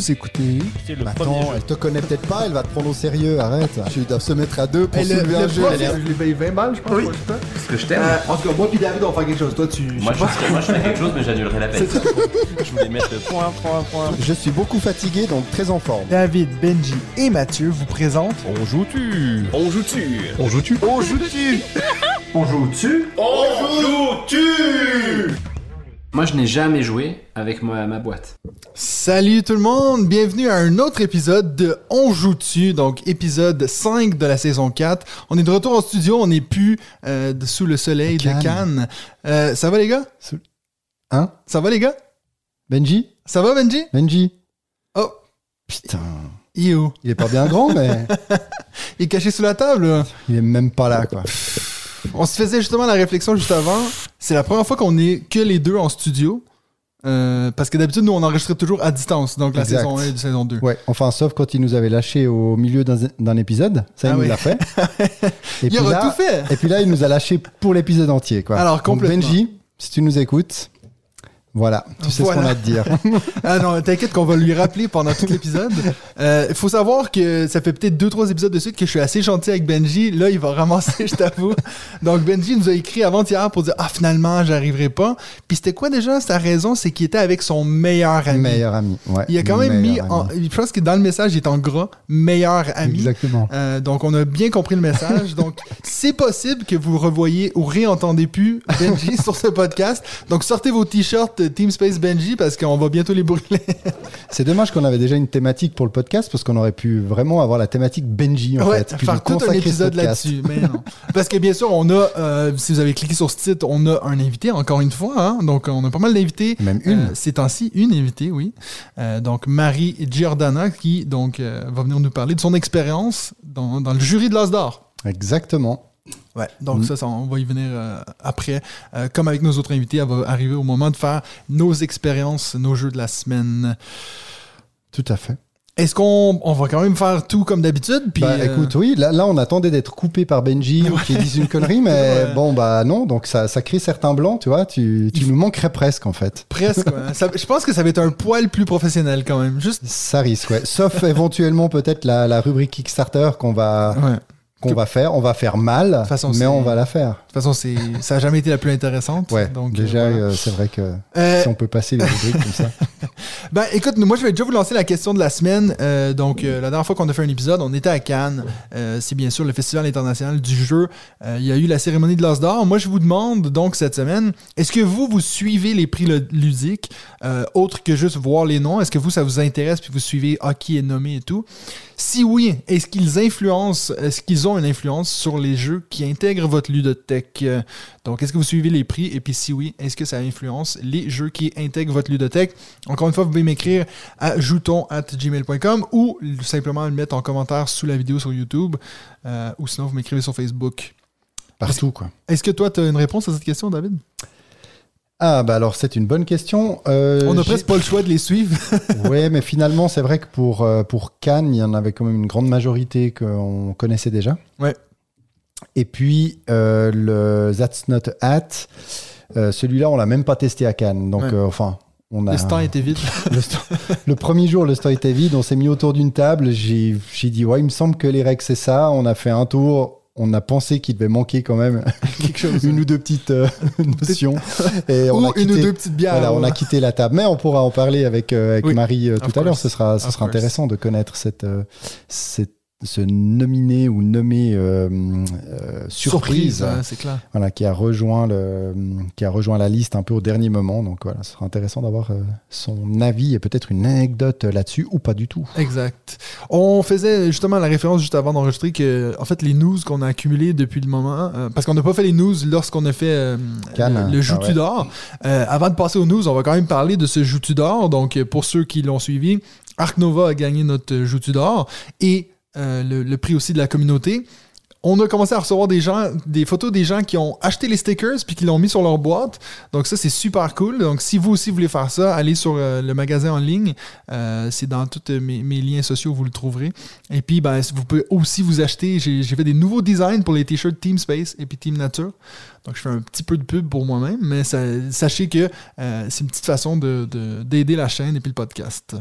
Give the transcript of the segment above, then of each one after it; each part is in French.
Vous écoutez. C'est le Bah premier attends, jeu. elle te connaît peut-être pas, elle va te prendre au sérieux, arrête. Tu dois se mettre à deux pour soulever le un jeu. je lui paye 20 balles, je pense. Oui. Parce que je t'aime. Euh, en tout cas, moi puis David, on va faire quelque chose. Toi, tu. moi, je, moi, je fais quelque chose, mais j'annulerai la peine. Je voulais mettre le point, point, point. Je suis beaucoup fatigué, donc très en forme. David, Benji et Mathieu vous présentent. On joue-tu On joue-tu On joue-tu On joue-tu On joue dessus Moi, je n'ai jamais joué avec ma, ma boîte. Salut tout le monde, bienvenue à un autre épisode de On joue-tu, donc épisode 5 de la saison 4. On est de retour en studio, on n'est plus euh, sous le soleil de Cannes. Euh, ça va les gars? Hein? Ça va les gars? Benji? Ça va Benji? Benji Oh, Putain. il est où? Il est pas bien grand, mais Il est caché sous la table là. il est même pas là, quoi. On se faisait justement la réflexion juste avant. C'est la première fois qu'on est que les deux en studio. Euh, parce que d'habitude, nous, on enregistrait toujours à distance. Donc, la Exact. saison 1 et la saison 2. Ouais, enfin, sauf quand il nous avait lâché au milieu d'un épisode. Ça, il Ah nous oui. l'a fait. Et Il aura là, tout fait. Et puis là, il nous a lâché pour l'épisode entier, quoi. Alors, Donc, complètement. Benji, si tu nous écoutes, voilà, tu sais Voilà. ce qu'on a à te dire. Ah non, t'inquiète qu'on va lui rappeler pendant tout l'épisode. Euh, Il faut savoir que ça fait peut-être deux, trois épisodes de suite que je suis assez gentil avec Benji. Là, il va ramasser, je t'avoue. Donc, Benji nous a écrit avant-hier pour dire Ah, finalement, j'arriverai pas. Puis c'était quoi déjà sa raison? C'est qu'il était avec son meilleur ami. Meilleur ami. Ouais, Il a quand même mis, en, je pense que dans le message, il est en gras, meilleur ami. Exactement. Euh, donc, on a bien compris le message. donc, c'est possible que vous revoyez ou réentendez plus Benji sur ce podcast. Donc, sortez vos t-shirts Team Space Benji parce qu'on va bientôt les brûler. C'est dommage qu'on avait déjà une thématique pour le podcast parce qu'on aurait pu vraiment avoir la thématique Benji en ouais, fait. faire tout un épisode là-dessus. Mais non. Parce que bien sûr, on a, euh, si vous avez cliqué sur ce titre, on a un invité, encore une fois. hein. Donc, on a pas mal d'invités. Même une. Euh, ces temps-ci, une invitée, oui. Euh, donc, Marie Giordana, qui donc euh, va venir nous parler de son expérience dans, dans le jury de l'As d'or. Exactement. Ouais, donc Mm. ça, ça, on va y venir euh, après. Euh, comme avec nos autres invités, elle va arriver au moment de faire nos expériences, nos jeux de la semaine. Tout à fait. Est-ce qu'on on va quand même faire tout comme d'habitude? Puis, bah euh, écoute, oui, là, là on attendait d'être coupé par Benji ou qu'il dise une connerie, mais Ouais. bon bah non, donc ça, ça crée certains blancs, tu vois, tu, tu nous manquerais presque en fait. Presque. ouais. Ça- je pense que ça va être un poil plus professionnel quand même. Juste. Ça risque, ouais. Sauf éventuellement peut-être la, la rubrique Kickstarter qu'on va, Ouais. Qu'on va faire. On va faire mal, façon, mais on va la faire. De toute façon, c'est, ça n'a jamais été la plus intéressante. Ouais, donc, déjà, euh, voilà. euh, c'est vrai que Euh, si on peut passer les rubriques comme ça. Ben, écoute, moi, je vais déjà vous lancer la question de la semaine. Euh, donc, la dernière fois qu'on a fait un épisode, on était à Cannes. C'est bien sûr le Festival international du jeu. Il y a eu la cérémonie de l'As d'or. Moi, je vous demande donc cette semaine, est-ce que vous, vous suivez les prix lu- ludiques, autre que juste voir les noms? Est-ce que vous, ça vous intéresse, puis vous suivez ah, qui est nommé et tout? Si oui, est-ce qu'ils influencent, est-ce qu'ils ont une influence sur les jeux qui intègrent votre ludothèque? Euh, Donc, est-ce que vous suivez les prix? Et puis, si oui, est-ce que ça influence les jeux qui intègrent votre ludothèque? Encore une fois, vous pouvez m'écrire à jouton.gmail.com ou simplement le mettre en commentaire sous la vidéo sur YouTube euh, ou sinon vous m'écrivez sur Facebook. Partout, quoi. Est-ce que toi, tu as une réponse à cette question, David? Ah, bah alors, c'est une bonne question. Euh, On n'a presque pas le choix de les suivre. Ouais, mais finalement, c'est vrai que pour, pour Cannes, il y en avait quand même une grande majorité qu'on connaissait déjà. Ouais. Et puis, euh, le That's Not Hat, euh, celui-là, on l'a même pas testé à Cannes. Donc, Ouais. euh, enfin, on a. Le stand était vide. le, stand- le premier jour, le stand était vide. On s'est mis autour d'une table. J'ai dit, ouais, il me semble que les règles, c'est ça. On a fait un tour. On a pensé qu'il devait manquer quand même Quelque chose. une ou deux petites notions. Et on ou une ou deux petites bières. voilà, on a quitté la table, mais on pourra en parler avec, avec Oui, Marie tout à l'heure. Ce sera, ce sera intéressant de connaître cette, cette, ce nominé ou nommé euh, euh, surprise, ouais, c'est clair. voilà, qui a rejoint le, qui a rejoint la liste un peu au dernier moment. Donc voilà, ce sera intéressant d'avoir euh, son avis et peut-être une anecdote là-dessus ou pas du tout. Exact. On faisait justement la référence juste avant d'enregistrer que, en fait, les news qu'on a accumulées depuis le moment, euh, parce qu'on n'a pas fait les news lorsqu'on a fait euh, Cannes. le, le Joutu Ah ouais. d'or. Avant de passer aux news, on va quand même parler de ce Joutu d'or. Donc, pour ceux qui l'ont suivi, Arc Nova a gagné notre Joutu d'or et euh, le, prix aussi de la communauté. On a commencé à recevoir des gens, des photos des gens qui ont acheté les stickers puis qui l'ont mis sur leur boîte. Donc ça, c'est super cool. Donc si vous aussi voulez faire ça, allez sur euh, le magasin en ligne. Euh, c'est dans tous mes, liens sociaux, vous le trouverez. Et puis, ben, vous pouvez aussi vous acheter. J'ai fait des nouveaux designs pour les t-shirts Team Space et puis Team Nature. Donc je fais un petit peu de pub pour moi-même, mais sachez que c'est une petite façon d'aider de, la chaîne et puis le podcast.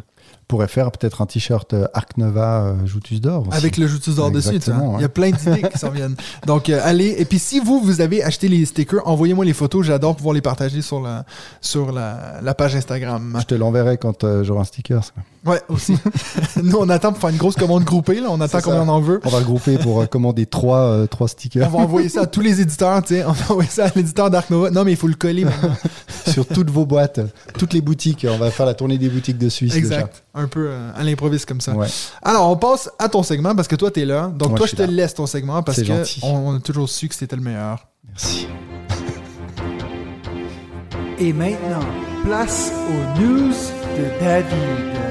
Pourrait faire peut-être un t-shirt euh, Arc Nova euh, Joutus d'or. Avec le Joutus d'or dessus, tu vois. Il y a plein d'idées qui s'en viennent. Donc, euh, allez. Et puis, si vous, vous avez acheté les stickers, envoyez-moi les photos. J'adore pouvoir les partager sur la, sur la, la page Instagram. Je te l'enverrai quand euh, j'aurai un sticker. ça. Ouais, aussi. Nous, on attend pour faire une grosse commande groupée. Là. On attend combien on en veut. On va le grouper pour euh, commander trois, euh, trois On stickers va envoyer ça à tous les éditeurs, tu sais. On va envoyer ça à l'éditeur Dark Nova. Non, mais il faut le coller maintenant. sur toutes vos boîtes, toutes les boutiques. On va faire la tournée des boutiques de Suisse exact. Un peu euh, à l'improviste comme ça. Ouais. Alors, on passe à ton segment parce que toi, t'es là. Donc, Moi, toi, je te là. laisse ton segment parce C'est que gentil. on, on a toujours su que c'était le meilleur. Merci. Et maintenant, place aux news de David.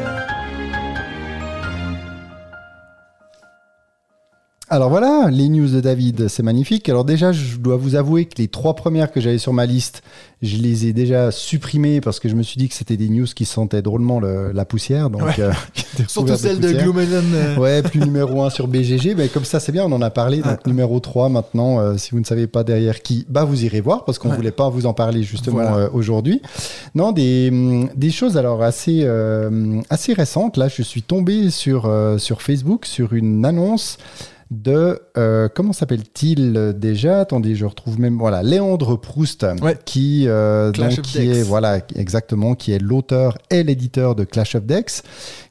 Alors voilà, les news de David, c'est magnifique. Alors déjà, je dois vous avouer que les trois premières que j'avais sur ma liste, je les ai déjà supprimées parce que je me suis dit que c'était des news qui sentaient drôlement le- la poussière. Donc, Ouais. euh, Surtout celle de poussière. Gloomhaven. euh, Ouais, plus numéro 1 sur BGG, mais comme ça c'est bien, on en a parlé. Donc numéro 3 maintenant, euh, si vous ne savez pas derrière qui, bah vous irez voir parce qu'on Ouais. voulait pas vous en parler justement Voilà. euh, aujourd'hui. Non, des, hum, des choses alors assez, euh, assez récentes. Là, je suis tombé sur, euh, sur Facebook sur une annonce de euh, comment s'appelle-t-il euh, déjà? Attendez, je retrouve même voilà Léandre Proust Ouais. qui euh, donc, qui est voilà exactement qui est l'auteur et l'éditeur de Clash of Decks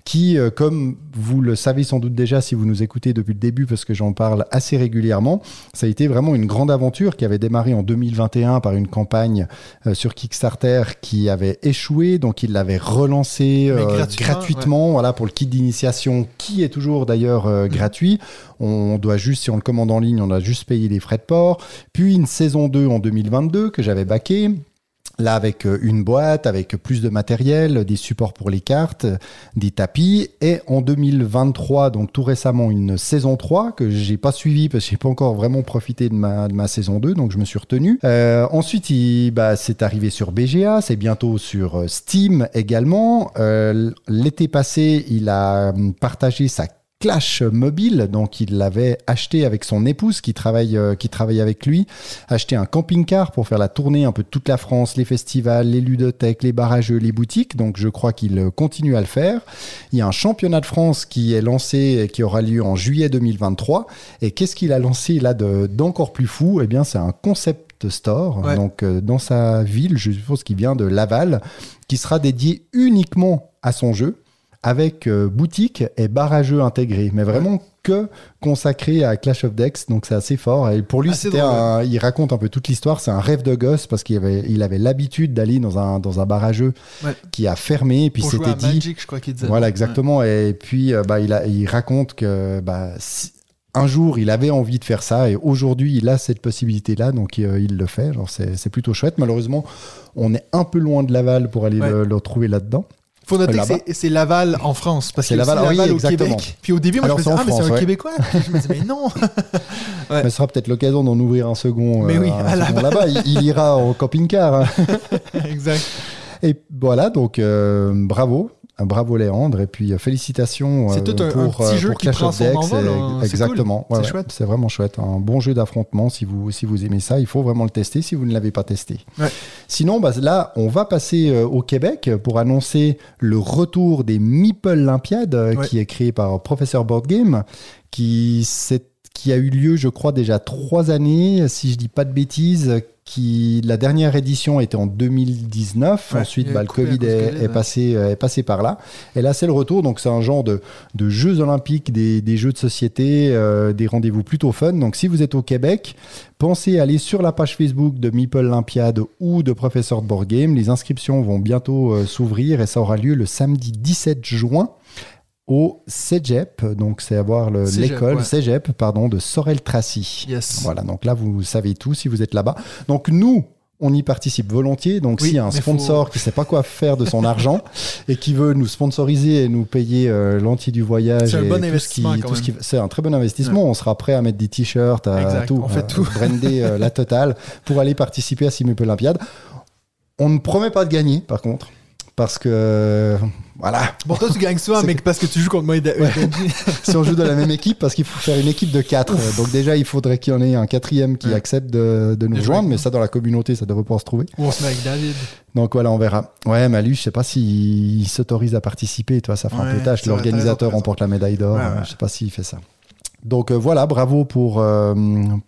qui, euh, comme vous le savez sans doute déjà si vous nous écoutez depuis le début, parce que j'en parle assez régulièrement, ça a été vraiment une grande aventure qui avait démarré en 2021 par une campagne euh, sur Kickstarter qui avait échoué, donc il l'avait relancé euh, gratuitement, gratuitement, voilà, pour le kit d'initiation, qui est toujours d'ailleurs euh, gratuit. On doit juste, si on le commande en ligne, on a juste payé les frais de port. Puis une saison 2 en 2022 que j'avais backé. Là, avec euh, une boîte, avec plus de matériel, des supports pour les cartes, euh, des tapis. Et en 2023, donc tout récemment, une saison 3 que j'ai pas suivie parce que j'ai pas encore vraiment profité de ma, de ma saison 2, donc je me suis retenu. Euh, ensuite, il, bah, c'est arrivé sur BGA, c'est bientôt sur euh, Steam également. Euh, L'été passé, il a partagé sa Clash mobile, donc il l'avait acheté avec son épouse qui travaille, euh, qui travaille avec lui, acheté un camping-car pour faire la tournée un peu de toute la France, les festivals, les ludothèques, les barrageux, les boutiques, donc je crois qu'il euh, continue à le faire. Il y a un championnat de France qui est lancé et qui aura lieu en juillet 2023, et qu'est-ce qu'il a lancé là de- d'encore plus fou? Eh bien c'est un concept store, Ouais. donc euh, dans sa ville, je suppose qu'il vient de Laval, qui sera dédié uniquement à son jeu avec euh, boutique et barrageux intégrés, mais vraiment que consacré à Clash of Decks, donc c'est assez fort. Et pour lui, c'était un- il raconte un peu toute l'histoire, c'est un rêve de gosse parce qu'il avait, il avait l'habitude d'aller dans un, dans un barrageux Ouais. qui a fermé, et puis Pour jouer s'était à dit, Magic, je crois qu'il disait. voilà, exactement. Et puis, euh, bah, il, a, il raconte que bah, si- un jour, il avait envie de faire ça et aujourd'hui, il a cette possibilité-là, donc euh, il le fait. Genre, c'est, c'est plutôt chouette. Malheureusement, on est un peu loin de Laval pour aller Ouais. le, le retrouver là-dedans. Faut noter que c'est- c'est Laval en France. Parce C'est a aussi Laval, oui, Laval au exactement. Québec. Puis au début, moi, Alors, je me c'est disais, ah, mais c'est un ouais. Québécois. Puis je me disais, mais non. Ouais. Mais ce sera peut-être l'occasion d'en ouvrir un second, Mais euh, oui, second Laval. là-bas. Il, il ira au camping-car. hein. exact. Et voilà, donc euh, bravo. Bravo Léandre et puis euh, félicitations C'est euh, tout un- un pour, petit euh, jeu pour qui Clash prend of son Decks, envol, hein. C'est exactement cool. Ouais, C'est ouais, chouette. c'est vraiment chouette un bon jeu d'affrontement si vous si vous aimez ça il faut vraiment le tester si vous ne l'avez pas testé Ouais. sinon bah, là on va passer euh, au Québec pour annoncer le retour des Meeple Olympiades euh, qui est créé par Professeur Board Game qui s'est qui a eu lieu, je crois, déjà trois années, si je dis pas de bêtises, qui la dernière édition était en 2019. Ouais, Ensuite, bah, le Covid est, est passé, euh, est passé par là. Et là, c'est le retour. Donc, c'est un genre de, de jeux olympiques, des, des jeux de société, euh, des rendez-vous plutôt fun. Donc, si vous êtes au Québec, pensez à aller sur la page Facebook de Meeple Olympiade ou de Professeur de Board Game. Les inscriptions vont bientôt euh, s'ouvrir et ça aura lieu le samedi 17 juin au Cégep, donc c'est à voir le- Cégep, l'école ouais. Cégep, pardon, de Sorel-Tracy. Yes. Voilà, donc là vous savez tout si vous êtes là-bas. Donc nous, on y participe volontiers. Donc Oui, s'il y a un sponsor faut- qui sait pas quoi faire de son argent et qui veut nous sponsoriser et nous payer euh, l'entier du voyage, C'est un bon investissement, ce très bon investissement. On sera prêt à mettre des t-shirts, à tout, on fait euh, tout. brander euh, la totale pour aller participer à Simup Olympiade. On ne promet pas de gagner, par contre. Parce que Voilà. Bon, toi, tu gagnes C'est mais parce que tu joues contre moi et Benji. si on joue dans la même équipe, parce qu'il faut faire une équipe de quatre. Donc déjà, il faudrait qu'il y en ait un quatrième qui Ouais. accepte de, de nous rejoindre, mais ça, dans la communauté, ça devrait pouvoir se trouver. Ou on se met avec David. Donc voilà, on verra. Ouais, Malu, je sais pas s'il s'autorise à participer, toi, ça fera un Ouais, peu tâche. L'organisateur remporte la médaille d'or. Ouais, ouais. Je sais pas s'il fait ça. Donc euh, voilà, bravo pour, euh,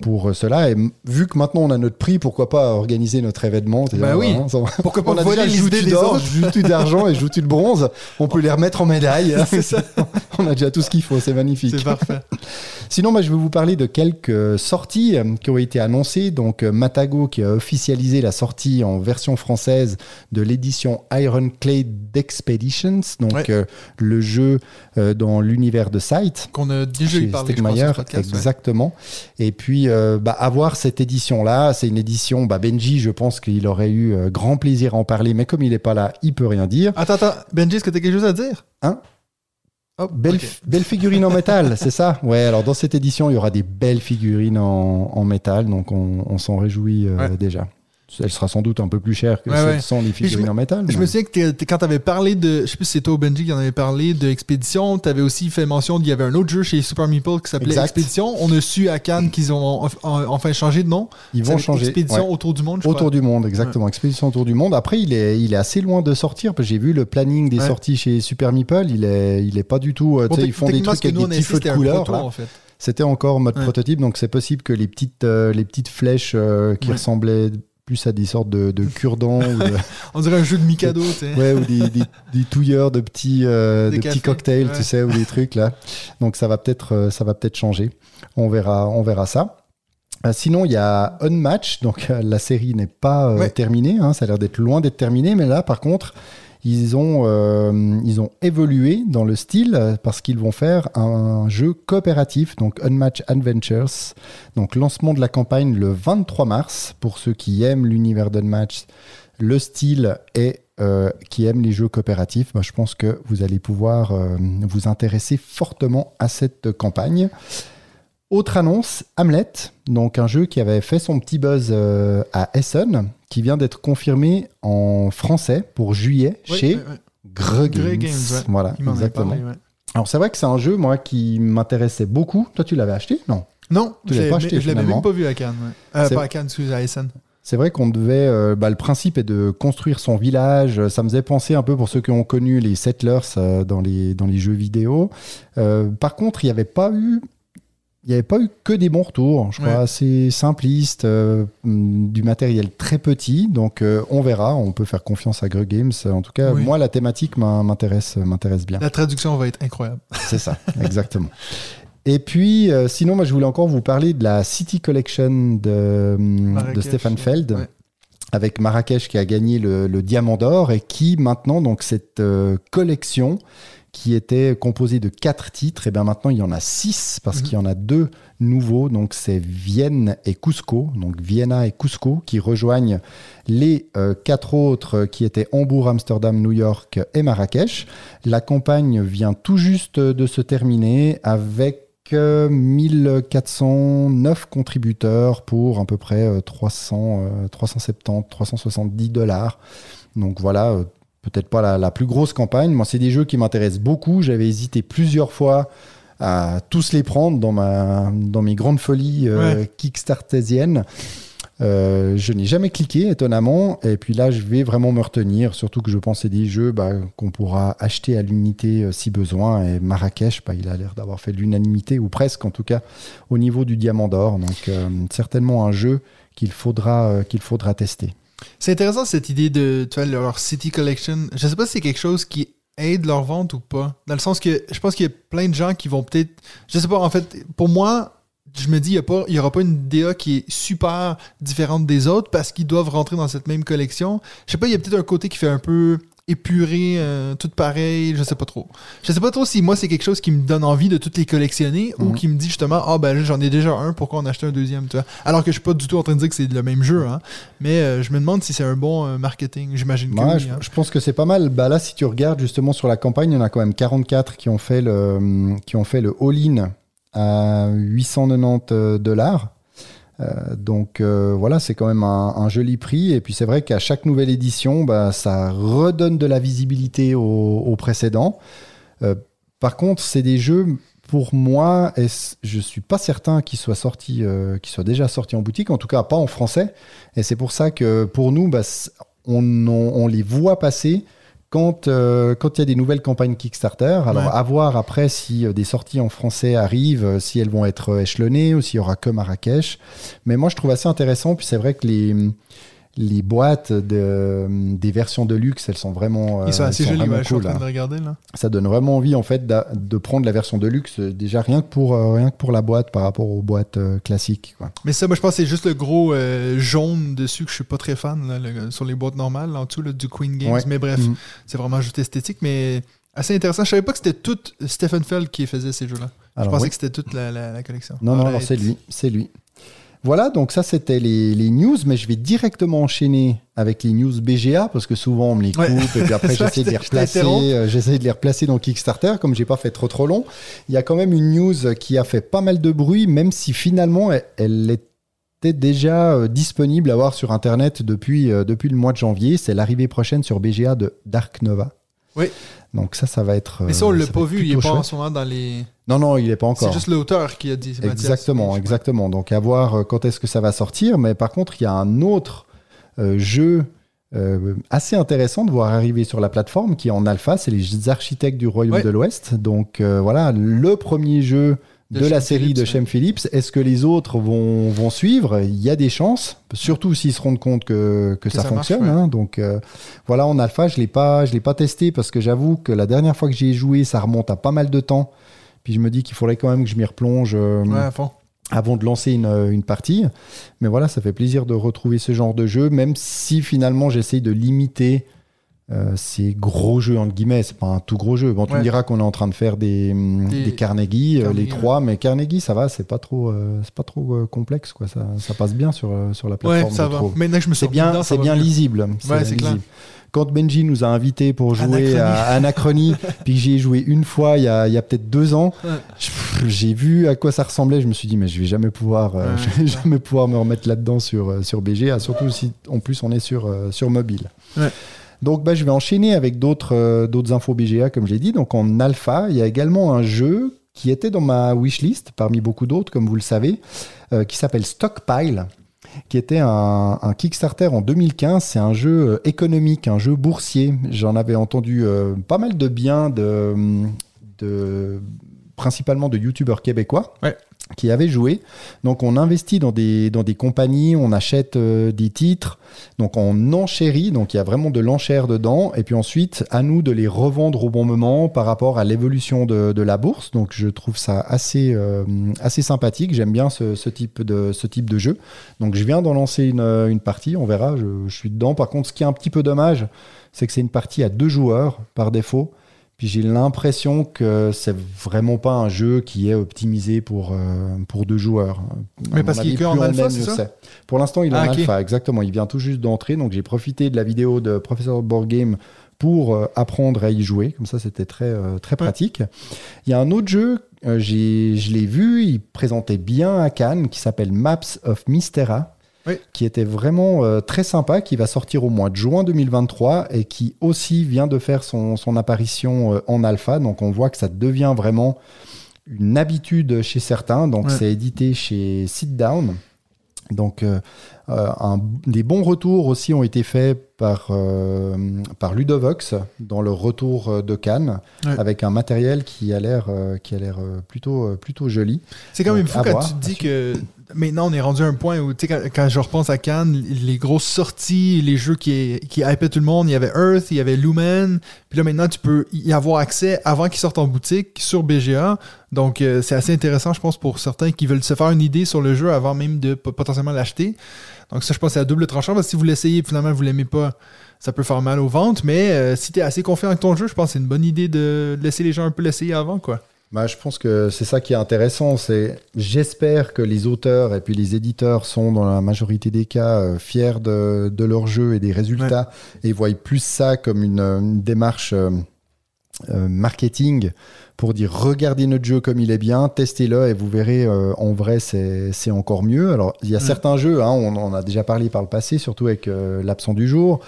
pour cela. Et vu que maintenant on a notre prix, pourquoi pas organiser notre événement Bah oui. hein, Pourquoi pas On a déjà des d'or, joue-tu d'argent et joue-tu de bronze. On peut les remettre en médaille. C'est ça. on a déjà tout ce qu'il faut, c'est magnifique. C'est parfait. Sinon, moi, je vais vous parler de quelques sorties euh, qui ont été annoncées. Donc, Matago qui a officialisé la sortie en version française de l'édition Ironclad Expeditions, donc Ouais. euh, le jeu dans l'univers de Sight. Qu'on a déjà eu parlé, sur le podcast. ouais. exactement. Et puis, euh, bah, avoir cette édition-là, c'est une édition, bah, Benji, je pense qu'il aurait eu euh, grand plaisir à en parler, mais comme il n'est pas là, il peut rien dire. Attends, attends. Benji, est-ce que t'as quelque chose à dire? Hein? Oh, Belle, belle figurine en métal, c'est ça? Ouais, alors dans cette édition, il y aura des belles figurines en, en métal, donc on, on s'en réjouit euh, Ouais. déjà. Elle sera sans doute un peu plus chère que Ouais, celles ouais. sans les figurines en métal. Je mais- me souviens que t'es- quand t'avais parlé de. Je sais plus si c'est toi ou Benji qui en avait parlé de Expédition, t'avais aussi fait mention qu'il y avait un autre jeu chez Super Meeple qui s'appelait. Expédition. On a su à Cannes qu'ils ont en- en- enfin changé de nom. Ils vont changer. Expédition ouais. autour du monde, je Autour crois. du monde, exactement. Expédition autour du monde. Après, il est, il est assez loin de sortir. J'ai vu le planning des sorties chez Super Meeple. Il est, il est pas du tout. euh, Bon, tu ils font des trucs avec nous, des petits feux de couleur. en fait. C'était encore en mode Ouais. prototype, donc c'est possible que les petites, euh, les petites flèches euh, qui Ouais. ressemblaient plus à des sortes de, de cure-dents de- On dirait un jeu de Mikado, tu sais. Ouais, ou des, des, des touilleurs de petits, euh, de petits cocktails, ouais. tu sais, ou des trucs là. Donc ça va peut-être, euh, ça va peut-être changer. On verra, on verra ça. Euh, sinon, il y a Unmatch, donc euh, la série n'est pas euh, Ouais. terminée. hein, ça a l'air d'être loin d'être terminé, mais là, par contre, ils ont, euh, ils ont évolué dans le style parce qu'ils vont faire un jeu coopératif, donc Unmatch Adventures. Donc lancement de la campagne le 23 mars pour ceux qui aiment l'univers d'Unmatch, le style et euh, qui aiment les jeux coopératifs. Moi, je pense que vous allez pouvoir euh, vous intéresser fortement à cette campagne. Autre annonce, Hamlet, donc un jeu qui avait fait son petit buzz à Essen, qui vient d'être confirmé en français pour juillet chez ouais. Greux Games. Voilà, exactement. parlé. Alors c'est vrai que c'est un jeu, moi, qui m'intéressait beaucoup. Toi, tu l'avais acheté? Non. Non, Tu je l'avais pas acheté, je l'avais même pas vu à Cannes. ouais. Euh, C'est- pas à Cannes, excusez, à Essen. C'est vrai qu'on devait. euh, bah, le principe est de construire son village. Ça me faisait penser un peu pour ceux qui ont connu les settlers euh, dans, les, dans les jeux vidéo. Euh, par contre, il n'y avait pas eu. Il n'y avait pas eu que des bons retours, je crois, Ouais. assez simpliste, euh, hum, du matériel très petit. Donc, euh, on verra. On peut faire confiance à Greux Games. En tout cas, Oui. moi, la thématique m'in- m'intéresse, m'intéresse bien. La traduction va être incroyable. C'est ça, exactement. Et puis, euh, sinon, moi, je voulais encore vous parler de la City Collection de, de Marrakech, Stéphane Feld, ouais. avec Marrakech qui a gagné le, le Diamant d'Or et qui, maintenant, donc, cette euh, collection qui était composée de quatre titres, et bien maintenant, il y en a six parce qu'il y en a deux nouveaux. Donc, c'est Vienne et Cusco, donc Vienna et Cusco, qui rejoignent les euh, quatre autres qui étaient Hambourg, Amsterdam, New York et Marrakech. La campagne vient tout juste de se terminer avec euh, 1409 contributeurs pour à peu près euh, 300, euh, 370, 370 dollars. Donc voilà, euh, peut-être pas la, la plus grosse campagne. Moi, c'est des jeux qui m'intéressent beaucoup. J'avais hésité plusieurs fois à tous les prendre dans, ma, dans mes grandes folies euh, kickstartésiennes. Euh, je n'ai jamais cliqué, étonnamment. Et puis là, je vais vraiment me retenir. Surtout que je pense que c'est des jeux bah, qu'on pourra acheter à l'unité euh, si besoin. Et Marrakech, bah, il a l'air d'avoir fait l'unanimité, ou presque en tout cas, au niveau du Diamant d'Or. Donc, certainement un jeu qu'il faudra, qu'il faudra tester. C'est intéressant cette idée de leur City Collection. Je sais pas si c'est quelque chose qui aide leur vente ou pas. Dans le sens que je pense qu'il y a plein de gens qui vont peut-être. Je sais pas, en fait, pour moi, je me dis, il n'y aura pas une DA qui est super différente des autres parce qu'ils doivent rentrer dans cette même collection. Je sais pas, il y a peut-être un côté qui fait un peu épuré, euh, tout pareil, je sais pas trop. Je sais pas trop si moi c'est quelque chose qui me donne envie de toutes les collectionner ou Mhm. qui me dit justement, ah ben j'en ai déjà un, pourquoi en acheter un deuxième, tu vois? Alors que je suis pas du tout en train de dire que c'est le même jeu, hein. Mais euh, je me demande si c'est un bon euh, marketing, j'imagine que Ouais, oui, je, hein. je pense que c'est pas mal. Bah là, si tu regardes justement sur la campagne, il y en a quand même 44 qui ont fait le, qui ont fait le all-in à 890 dollars. Euh, donc euh, voilà, c'est quand même un, joli prix. Et puis c'est vrai qu'à chaque nouvelle édition, bah, ça redonne de la visibilité au, au précédent. Euh, par contre, c'est des jeux, pour moi, est-ce- je suis pas certain qu'ils soient sortis, qu'ils soient déjà sortis en boutique, en tout cas pas en français. Et c'est pour ça que pour nous, bah, on les voit passer quand euh, quand il y a des nouvelles campagnes Kickstarter. Alors Ouais. à voir après si euh, des sorties en français arrivent, euh, si elles vont être euh, échelonnées ou s'il y aura que Marrakech. Mais moi, je trouve assez intéressant. Puis c'est vrai que les les boîtes de, des versions de luxe, elles sont vraiment, euh, Ils sont assez jolis, vraiment ouais, je suis en train hein de regarder là. ça donne vraiment envie en fait de prendre la version de luxe euh, déjà rien que pour euh, rien que pour la boîte par rapport aux boîtes euh, classiques quoi. Mais ça, moi, je pense c'est juste le gros euh, jaune dessus que je suis pas très fan, là, le- sur les boîtes normales, là, en dessous là, du Queen Games. Ouais. Mais bref, Mhm. c'est vraiment juste esthétique, mais assez intéressant. Je savais pas que c'était tout Stephen Feld qui faisait ces jeux-là. Je pensais oui. que c'était toute la, la- la collection. Non non, non Alright. c'est lui, c'est lui. Voilà, donc ça c'était les, les news, mais je vais directement enchaîner avec les news BGA parce que souvent on me les coupe Ouais. et puis après j'essaie de les replacer, euh, j'essaie de les replacer dans Kickstarter comme j'ai pas fait trop trop long. Il y a quand même une news qui a fait pas mal de bruit, même si finalement elle, elle était déjà euh, disponible à voir sur internet depuis, euh, depuis le mois de janvier. C'est l'arrivée prochaine sur BGA de Dark Nova. Oui. Donc ça, ça va être. Mais ça, euh, on l'a ça pas vu, il est pas en ce moment dans les. Non, non, il est pas encore. C'est juste l'auteur qui a dit. Mathias. Exactement, exactement. Donc à voir euh, quand est-ce que ça va sortir. Mais par contre, il y a un autre euh, jeu euh, assez intéressant de voir arriver sur la plateforme qui est en alpha. C'est les architectes du Royaume Ouais. de l'Ouest. Donc euh, voilà, le premier jeu De de, la série Phillips, de ouais. Shem Phillips. Est-ce que les autres vont, vont suivre? Il y a des chances, surtout s'ils se rendent compte que, que, Que ça, ça marche, fonctionne. ouais. hein. Donc euh, voilà, en alpha, je l'ai pas, je l'ai pas testé parce que j'avoue que la dernière fois que j'y ai joué, ça remonte à pas mal de temps. Puis je me dis qu'il faudrait quand même que je m'y replonge euh, Ouais, avant de lancer une, euh, une partie. Mais voilà, ça fait plaisir de retrouver ce genre de jeu, même si finalement j'essaye de limiter euh, ces gros jeux, entre guillemets. C'est pas un tout gros jeu. Bon, tu Ouais. me diras qu'on est en train de faire des, Des- des Carnegie, euh, Carnegie, les trois, mais Carnegie, ça va, c'est pas trop, euh, c'est pas trop euh, complexe, quoi. Ça, ça passe bien sur, sur la Ouais, plateforme. ça je va. je me C'est bien, ça c'est lisible. Ouais, bien c'est clair. Quand Benji nous a invités pour jouer Anachronie. à Anachronie, puis que j'y ai joué une fois il y a, peut-être deux ans, Ouais. j'ai vu à quoi ça ressemblait. Je me suis dit, mais je vais jamais pouvoir, Ouais, je vais ouais. jamais pouvoir me remettre là-dedans sur, sur BGA, surtout si en plus on est sur, sur mobile. Ouais. Donc bah, je vais enchaîner avec d'autres euh, d'autres infos BGA, comme j'ai dit. Donc en alpha, il y a également un jeu qui était dans ma wishlist, parmi beaucoup d'autres, comme vous le savez, euh, qui s'appelle Stockpile qui était un, Kickstarter en 2015. C'est un jeu euh, économique, un jeu boursier. J'en avais entendu euh, pas mal de bien, de, principalement de youtubeurs québécois. Ouais. Qui avaient joué. Donc on investit dans des, compagnies, on achète euh, des titres, donc on enchérit, donc il y a vraiment de l'enchère dedans, et puis ensuite à nous de les revendre au bon moment par rapport à l'évolution de, la bourse. Donc je trouve ça assez, euh, sympathique, j'aime bien ce, type de, ce jeu. Donc je viens d'en lancer une, une partie, on verra, je suis dedans. Par contre, ce qui est un petit peu dommage, c'est que c'est une partie à deux joueurs par défaut. Puis j'ai l'impression que c'est vraiment pas un jeu qui est optimisé pour, euh, pour deux joueurs. Mais parce qu'il est en alpha, c'est ça. Pour l'instant, il est Ah, en ok. alpha, exactement. Il vient tout juste d'entrer, donc j'ai profité de la vidéo de Professeur Board Game pour euh, apprendre à y jouer. Comme ça, c'était très, euh, très pratique. Il y a un autre jeu, je l'ai vu, il présentait bien à Cannes, qui s'appelle Maps of Mystera Oui. qui était vraiment euh, très sympa, qui va sortir au mois de juin 2023 et qui aussi vient de faire son, son apparition euh, en alpha. Donc on voit que ça devient vraiment une habitude chez certains. Donc Ouais. c'est édité chez Sit Down. Donc euh, un- des bons retours aussi ont été faits par, euh, par Ludovox dans leur retour de Cannes Ouais. avec un matériel qui a l'air euh, qui a l'air plutôt plutôt joli. C'est quand même fou quand voir, tu te dis que maintenant on est rendu à un point où, tu sais, quand, je repense à Cannes, les grosses sorties, les jeux qui, qui hypaient tout le monde, il y avait Earth, il y avait Lumen, puis là maintenant tu peux y avoir accès avant qu'ils sortent en boutique sur BGA. Donc euh, c'est assez intéressant, je pense, pour certains qui veulent se faire une idée sur le jeu avant même de potentiellement l'acheter. Donc ça, je pense, c'est à double tranchant, parce que si vous l'essayez finalement vous l'aimez pas, ça peut faire mal aux ventes, mais euh, si tu es assez confiant avec ton jeu, je pense que c'est une bonne idée de laisser les gens un peu l'essayer avant, quoi. Bah, je pense que c'est ça qui est intéressant. C'est j'espère que les auteurs et puis les éditeurs sont dans la majorité des cas euh, fiers de, de leur jeu et des résultats et voient plus ça comme une, une démarche euh, euh, marketing pour dire regardez notre jeu comme il est bien, testez-le et vous verrez euh, en vrai c'est encore mieux. Alors il y a Mm. certains jeux, hein, on en a déjà parlé par le passé, surtout avec euh, l'absent du jour,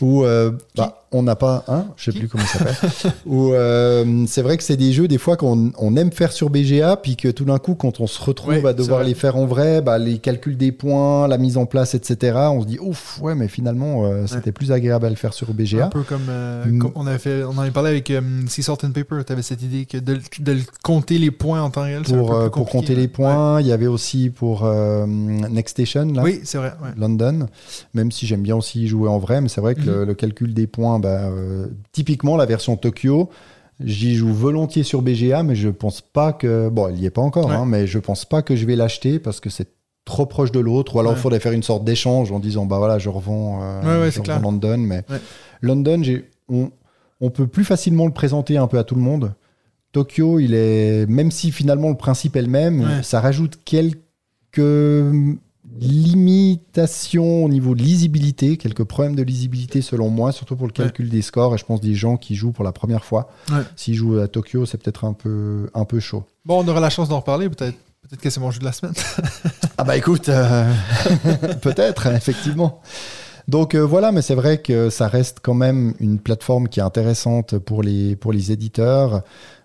où euh, bah, on n'a pas, hein, je sais Qui? plus comment ça s'appelle, où euh, c'est vrai que c'est des jeux des fois qu'on on aime faire sur BGA, puis que tout d'un coup quand on se retrouve à devoir les faire en vrai, bah, les calculs des points, la mise en place, etc. On se dit ouf, ouais mais finalement c'était plus agréable à le faire sur Un BGA. peu comme, euh, Mm. comme on avait fait, on en avait parlé avec Sea Salt and Paper. Tu avais cette idée que de, de compter les points en temps réel, un Pour, peu euh, plus pour compter là. les points, il y avait aussi pour euh, Next Station, là, Ouais. Oui, c'est vrai. ouais. London, même si j'aime bien aussi jouer en vrai, mais c'est vrai que Mhm. le, le calcul des points, bah, euh, typiquement la version Tokyo, j'y joue volontiers sur BGA, mais je pense pas que. Bon, il y est pas encore, Ouais. hein, mais je pense pas que je vais l'acheter parce que c'est trop proche de l'autre, ou alors il Ouais. faudrait faire une sorte d'échange en disant bah voilà, je revends, euh, Ouais, je revends. London, mais. London, j'ai, on, on peut plus facilement le présenter un peu à tout le monde. Tokyo, il est, même si finalement le principe est le même, Ouais. ça rajoute quelques limitations au niveau de lisibilité, quelques problèmes de lisibilité selon moi, surtout pour le calcul des scores. Et je pense des gens qui jouent pour la première fois. Ouais. S'ils jouent à Tokyo, c'est peut-être un peu, un peu chaud. Bon, on aura la chance d'en reparler peut-être. Peut-être que c'est mon jeu de la semaine. Ah bah écoute, euh, peut-être, effectivement. Donc euh, voilà, mais c'est vrai que ça reste quand même une plateforme qui est intéressante pour les, éditeurs,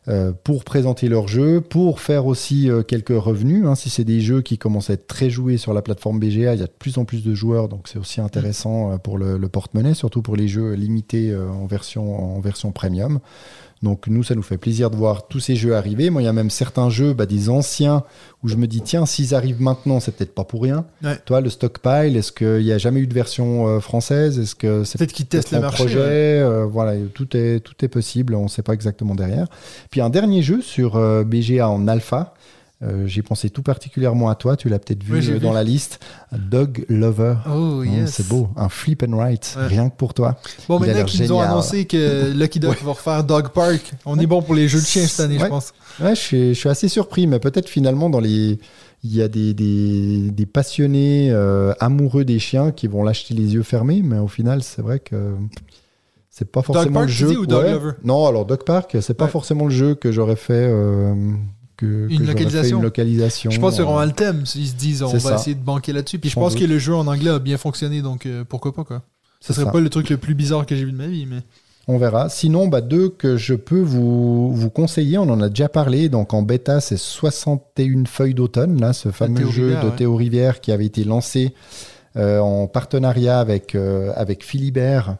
euh, pour présenter leurs jeux, pour faire aussi euh, quelques revenus. hein. Si c'est des jeux qui commencent à être très joués sur la plateforme BGA, il y a de plus en plus de joueurs, donc c'est aussi intéressant pour le, porte-monnaie, surtout pour les jeux limités en version premium. Donc nous, ça nous fait plaisir de voir tous ces jeux arriver. Moi, il y a même certains jeux, bah, des anciens, où je me dis, tiens, s'ils arrivent maintenant, c'est peut-être pas pour rien. Ouais. Toi, le stockpile, est-ce qu'il n'y a jamais eu de version euh, française? Est-ce que c'est Peut-être qu'ils testent le marché. projet ouais. euh, Voilà, tout est, tout est possible, on ne sait pas exactement derrière. Puis un dernier jeu sur euh, BGA en alpha. Euh, J'ai pensé tout particulièrement à toi, tu l'as peut-être vu Oui, euh, dans vu. la liste. Dog Lover. Oh, Hein, yes. c'est beau, un flip and write, Ouais. rien que pour toi. Bon, Il maintenant qu'ils nous ont annoncé que Lucky Duck va refaire Dog Park, on est bon pour les jeux de chiens cette année, je Ouais. pense. Ouais, je suis, je suis assez surpris, mais peut-être finalement dans les, il y a des, des, des passionnés euh, amoureux des chiens qui vont l'acheter les yeux fermés, mais au final, c'est vrai que c'est pas forcément Park, le jeu. ou Dog Lover? Non, alors Dog Park, c'est pas Ouais. forcément le jeu que j'aurais fait. euh, que, Une localisation. une localisation. Je pense euh, vraiment le thème. Ils se disent, on va ça. essayer de banquer là-dessus. Puis je Sans pense doute. que le jeu en anglais a bien fonctionné, donc euh, pourquoi pas, quoi. Ce serait ça. pas le truc le plus bizarre que j'ai vu de ma vie, mais. On verra. Sinon, bah, deux que je peux vous, vous conseiller, on en a déjà parlé. Donc en bêta, c'est 61 feuilles d'automne, là, ce fameux jeu Rivière, de ouais. Théo Rivière qui avait été lancé euh, en partenariat avec, euh, avec Philibert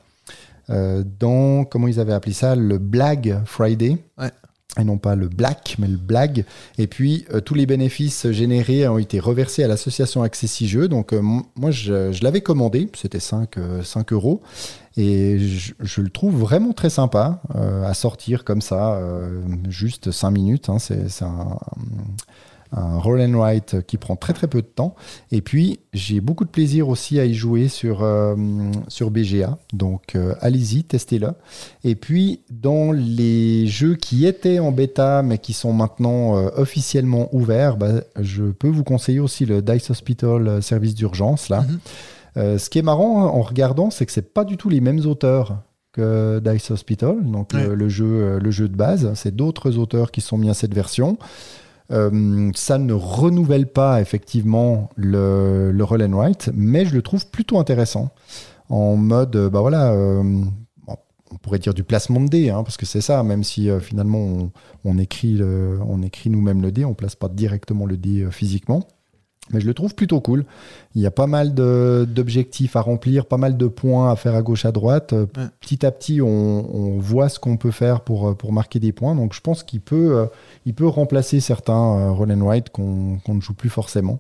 euh, dans, comment ils avaient appelé ça, le Black Friday. Ouais. Et non pas le black, mais le blague. Et puis, euh, tous les bénéfices générés ont été reversés à l'association Accessi Jeux. Donc, euh, moi, je, l'avais commandé. C'était 5, euh, 5 euros. Et je, le trouve vraiment très sympa à sortir comme ça, juste 5 minutes. hein. c'est un, un roll and write qui prend très très peu de temps. Et puis j'ai beaucoup de plaisir aussi à y jouer sur, euh, sur BGA. Donc euh, allez-y, testez-le. Et puis dans les jeux qui étaient en bêta mais qui sont maintenant euh, officiellement ouverts, bah, je peux vous conseiller aussi le Dice Hospital service d'urgence là. Mhm. Ce qui est marrant hein, en regardant, c'est que c'est pas du tout les mêmes auteurs que Dice Hospital, donc Ouais. le, le jeu, le jeu de base. C'est d'autres auteurs qui sont mis à cette version. Euh, ça ne renouvelle pas effectivement le, roll and write, mais je le trouve plutôt intéressant. En mode, euh, bah voilà, euh, on pourrait dire du placement de dés, hein, parce que c'est ça, même si finalement on, écrit, on écrit nous-mêmes le dé, on place pas directement le dé physiquement. Mais je le trouve plutôt cool. Il y a pas mal d'objectifs à remplir, pas mal de points à faire à gauche, à droite. Euh, Ouais. Petit à petit, on, on voit ce qu'on peut faire pour, euh, pour marquer des points. Donc je pense qu'il peut, euh, il peut remplacer certains euh, roll and write qu'on qu'on ne joue plus forcément.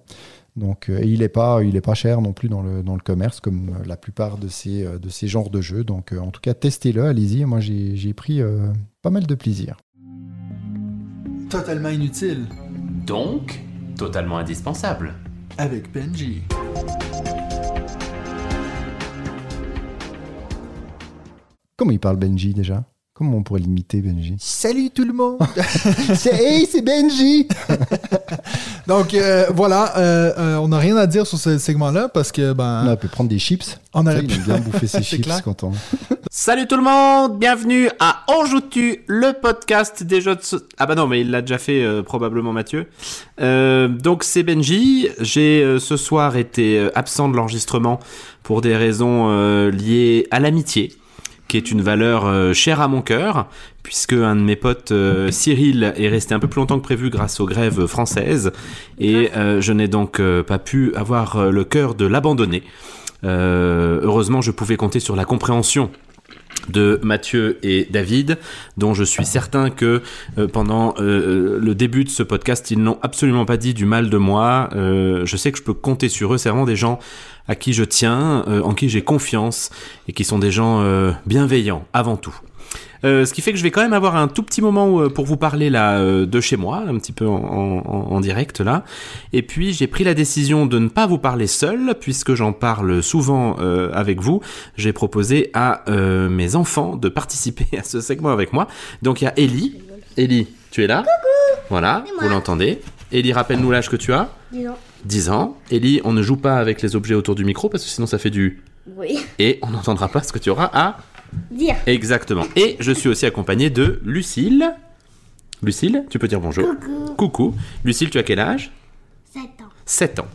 Donc, euh, et il n'est pas, il est pas cher non plus dans le, dans le commerce, comme la plupart de ces, de ces genres de jeux. Donc en tout cas, testez-le, allez-y. Moi, j'ai j'ai pris euh, pas mal de plaisir. Totalement inutile. Donc, totalement indispensable. Avec Benji. Comment il parle Benji déjà? Comment on pourrait l'imiter Benji? Salut tout le monde! C'est Hey, c'est Benji Donc euh, voilà, euh, euh, on n'a rien à dire sur ce segment-là parce que ben On peut prendre des chips. on il pu- aime bien bouffer ses chips clair. quand on. Salut tout le monde, bienvenue à On joue-tu, le podcast des jeux de... so- Ah bah non, mais il l'a déjà fait euh, probablement Mathieu. Euh, donc c'est Benji, j'ai euh, ce soir été absent de l'enregistrement pour des raisons euh, liées à l'amitié, qui est une valeur euh, chère à mon cœur, puisque un de mes potes, euh, Cyril, est resté un peu plus longtemps que prévu grâce aux grèves françaises, et euh, je n'ai donc pas pu avoir le cœur de l'abandonner. Heureusement, je pouvais compter sur la compréhension de Mathieu et David, dont je suis certain que euh, pendant euh, le début de ce podcast, ils n'ont absolument pas dit du mal de moi. Euh, je sais que je peux compter sur eux. C'est vraiment des gens à qui je tiens, euh, en qui j'ai confiance, et qui sont des gens euh, bienveillants avant tout. Euh, ce qui fait que je vais quand même avoir un tout petit moment pour vous parler là euh, de chez moi, un petit peu en, en- en direct là. Et puis j'ai pris la décision de ne pas vous parler seul, puisque j'en parle souvent euh, avec vous. J'ai proposé à mes enfants de participer à ce segment avec moi. Donc il y a Ellie. Ellie, tu es là? Voilà, vous l'entendez. Ellie, rappelle-nous l'âge que tu as? Dis donc. 10 ans. Ellie, on ne joue pas avec les objets autour du micro parce que sinon ça fait du... Oui. Et on n'entendra pas ce que tu auras à Dire. Exactement. Et je suis aussi accompagné de Lucille. Lucille, tu peux dire bonjour. Coucou. Coucou. Lucille, tu as quel âge? 7 ans. 7 ans.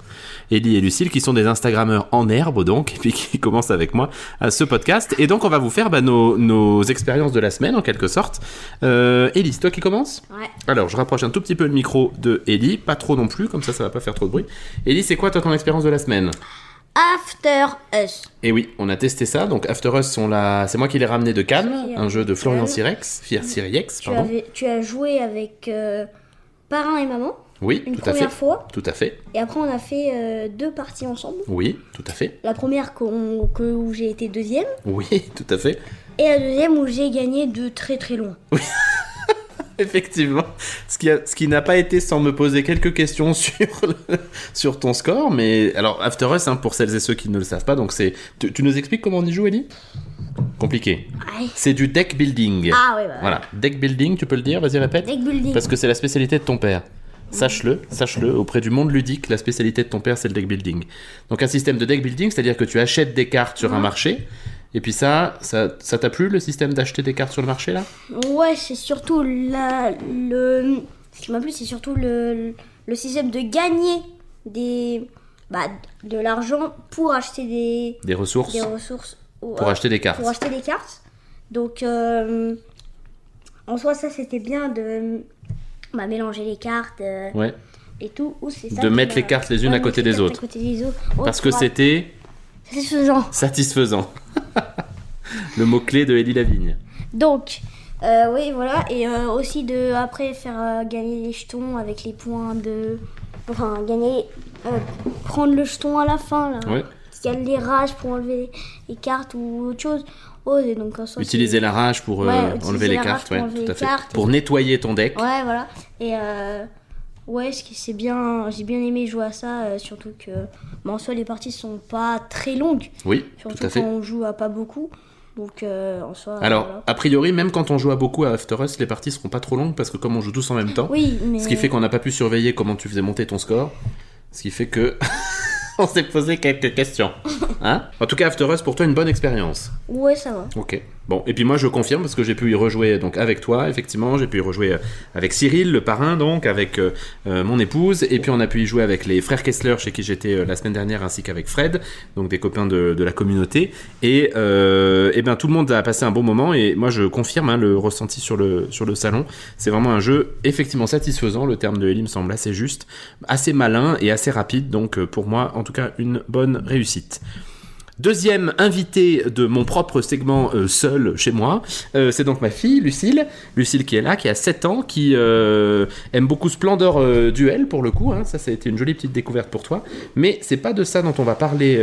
Ellie et Lucille qui sont des Instagrammeurs en herbe donc, et puis qui commencent avec moi à ce podcast. Et donc on va vous faire bah, nos, nos expériences de la semaine en quelque sorte. Euh, Ellie, c'est toi qui commence Ouais. Alors je rapproche un tout petit peu le micro de Ellie, pas trop non plus, comme ça ça va pas faire trop de bruit. Ellie, c'est quoi toi ton expérience de la semaine? After Us. Et oui, on a testé ça. Donc After Us, on l'a- c'est moi qui l'ai ramené de Cannes, un jeu de Florian. Sirex, Fir- Siriex, Tu, pardon. avais, tu as joué avec euh, parrain et maman Oui, une tout à fait. première fois. Tout à fait. Et après, on a fait euh, deux parties ensemble. Oui, tout à fait. La première que, où j'ai été deuxième. Oui, tout à fait. Et la deuxième où j'ai gagné de très très loin. Effectivement. Ce qui, a- ce qui n'a pas été sans me poser quelques questions sur, le- sur ton score. Mais alors, After Us, hein, pour celles et ceux qui ne le savent pas, donc c'est. Tu, tu nous expliques comment on y joue, Ellie? Compliqué. Ouais. C'est du deck building. Ah ouais, bah, Voilà. Deck building, tu peux le dire? Vas-y, répète. Deck building. Parce que c'est la spécialité de ton père. Sache-le, sache-le, auprès du monde ludique, la spécialité de ton père, c'est le deck building. Donc un système de deck building, c'est-à-dire que tu achètes des cartes sur un marché, et puis ça, ça ça t'a plu le système d'acheter des cartes sur le marché là? Ouais, c'est surtout la, le. Ce qui m'a plu, c'est surtout le, le système de gagner des. Bah, de l'argent pour acheter des, Des ressources des ressources. ou, pour euh, acheter des cartes. pour acheter des cartes. Donc, euh, en soi, ça c'était bien de bah, mélanger les cartes euh, Ouais, et tout. Ou ça De mettre les cartes les unes à côté des autres. à côté des autres. Oh, parce que c'était C'est faisant. satisfaisant. le mot-clé de Eddie Lavigne. Donc, euh, oui, voilà. Et euh, aussi de après faire euh, gagner les jetons avec les points de. Enfin, gagner. prendre le jeton à la fin, là. Ouais. Il y a les rages pour enlever les cartes ou autre chose. Et donc en soi, Utiliser la rage pour euh, Ouais, enlever les cartes, pour ouais, enlever tout à les fait. cartes. Pour nettoyer ton deck. Ouais, voilà. Et euh, ouais, ce qui c'est bien, j'ai bien aimé jouer à ça, euh, surtout que bah, en soi les parties sont pas très longues, Oui, surtout tout à quand fait. on joue à pas beaucoup. Donc euh, en soi. Alors, voilà. a priori, même quand on joue à beaucoup à After Us, les parties seront pas trop longues parce que comme on joue tous en même temps, oui, mais Ce qui fait qu'on n'a pas pu surveiller comment tu faisais monter ton score. Ce qui fait que. on s'est posé quelques questions. Hein? En tout cas, After Us, pour toi, une bonne expérience. ouais, ça va. Ok. Bon, et puis moi, je confirme parce que j'ai pu y rejouer donc avec toi, effectivement. J'ai pu y rejouer euh, avec Cyril, le parrain, donc, avec euh, euh, mon épouse. Et puis, on a pu y jouer avec les frères Kessler, chez qui j'étais euh, la semaine dernière, ainsi qu'avec Fred, donc des copains de, de la communauté. Et, euh, et ben, tout le monde a passé un bon moment. Et moi, je confirme hein, le ressenti sur le, sur le salon. C'est vraiment un jeu effectivement satisfaisant. Le terme de Ellie me semble assez juste, assez malin et assez rapide. Donc, pour moi, en tout cas, une bonne réussite. Deuxième invité de mon propre segment euh, seul chez moi, euh, c'est donc ma fille Lucille, Lucille qui est là, qui a 7 ans, qui euh, aime beaucoup Splendor Duel pour le coup, hein. ça ça a été une jolie petite découverte pour toi, mais c'est pas de ça dont on va parler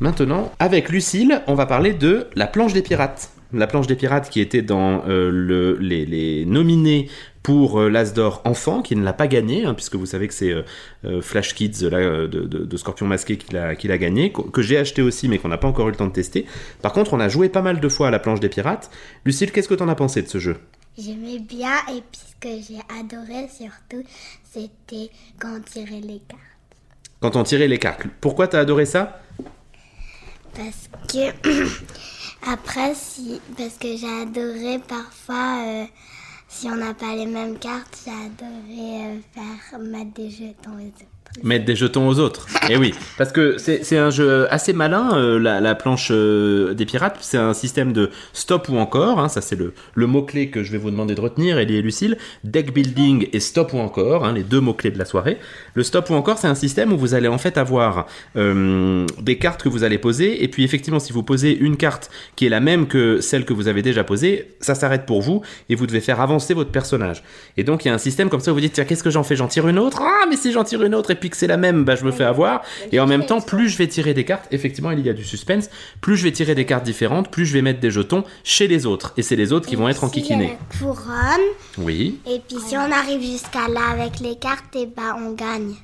maintenant. Avec Lucille, on va parler de la planche des pirates. La planche des pirates qui était dans euh, le, les, les nominés pour euh, l'As d'or enfant, qui ne l'a pas gagné, hein, puisque vous savez que c'est euh, euh, Flash Kids là, de, de- de Scorpion Masqué qui l'a qui l'a gagné, que, que j'ai acheté aussi, mais qu'on n'a pas encore eu le temps de tester. Par contre, on a joué pas mal de fois à la planche des pirates. Lucille, qu'est-ce que t'en as pensé de ce jeu? J'aimais bien et puis ce que j'ai adoré surtout, c'était quand on tirait les cartes. Quand on tirait les cartes. Pourquoi t'as adoré ça? Parce que Après, parce que j'ai adoré parfois, euh, si on n'a pas les mêmes cartes, j'ai adoré euh, faire mettre des jetons et tout. Mettre des jetons aux autres. Et oui, parce que c'est un jeu assez malin, euh, la, la planche euh, des pirates. C'est un système de stop ou encore. hein, ça, c'est le, le mot-clé que je vais vous demander de retenir, Ellie et Lucille. Deck building et stop ou encore, hein, les deux mots-clés de la soirée. Le stop ou encore, c'est un système où vous allez en fait avoir euh, des cartes que vous allez poser. Et puis, effectivement, si vous posez une carte qui est la même que celle que vous avez déjà posée, ça s'arrête pour vous et vous devez faire avancer votre personnage. Et donc, il y a un système comme ça où vous dites, tiens, qu'est-ce que j'en fais? J'en tire une autre? Ah, mais si j'en tire une autre et puis que c'est la même, bah, je me fais avoir. Et en même temps, plus je vais tirer des cartes, effectivement, il y a du suspense, plus je vais tirer des cartes différentes, plus je vais mettre des jetons chez les autres. Et c'est les autres qui vont être enquiquinés. la couronne, Oui. et puis si on arrive jusqu'à là avec les cartes, et bah on gagne.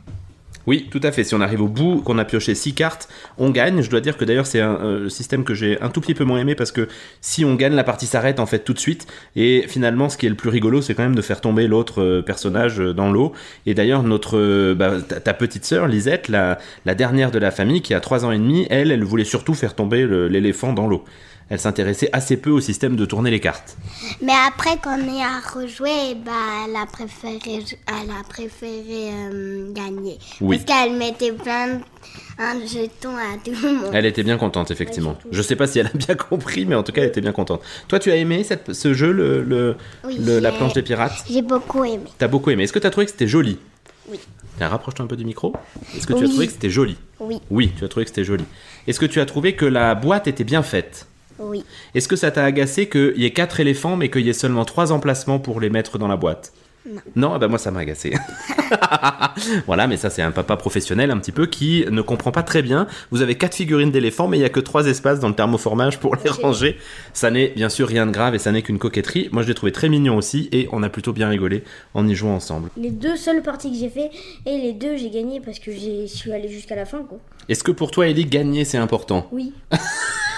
Oui, tout à fait. Si on arrive au bout, qu'on a pioché 6 cartes, on gagne. Je dois dire que d'ailleurs, c'est un euh, système que j'ai un tout petit peu moins aimé parce que si on gagne, la partie s'arrête en fait tout de suite. Et finalement, ce qui est le plus rigolo, c'est quand même de faire tomber l'autre euh, personnage euh, dans l'eau. Et d'ailleurs, notre bah, ta, petite sœur, Lisette, la, la dernière de la famille, qui a 3 ans et demi, elle, elle voulait surtout faire tomber l'éléphant dans l'eau. Elle s'intéressait assez peu au système de tourner les cartes. Mais après qu'on ait à rejouer, bah elle a préféré, elle a préféré euh, gagner. Oui. Parce qu'elle mettait plein de un jeton à tout le monde. Elle était bien contente, effectivement. Je sais pas si elle a bien compris, mais en tout cas, elle était bien contente. Toi, tu as aimé cette- ce jeu, le, le- Oui, le- la planche des pirates? J'ai beaucoup aimé. T'as beaucoup aimé. Est-ce que t'as trouvé que c'était joli? Oui. Rapproche-toi un peu du micro. Est-ce que tu as trouvé que c'était joli? Oui, Oui, tu as trouvé que c'était joli. Est-ce que tu as trouvé que la boîte était bien faite? Oui. Est-ce que ça t'a agacé qu'il y ait quatre éléphants, mais qu'il y ait seulement trois emplacements pour les mettre dans la boîte? Non. Non, ah bah moi ça m'a agacé. voilà, mais ça c'est un papa professionnel un petit peu qui ne comprend pas très bien. Vous avez quatre figurines d'éléphants, mais il y a que trois espaces dans le thermoformage pour les ranger. Ça n'est bien sûr rien de grave et ça n'est qu'une coquetterie. Moi je l'ai trouvé très mignon aussi et on a plutôt bien rigolé en y jouant ensemble. Les deux seules parties que j'ai fait, et les deux j'ai gagné parce que j'ai- je suis allé jusqu'à la fin quoi. Est-ce que pour toi Ellie gagner c'est important? Oui.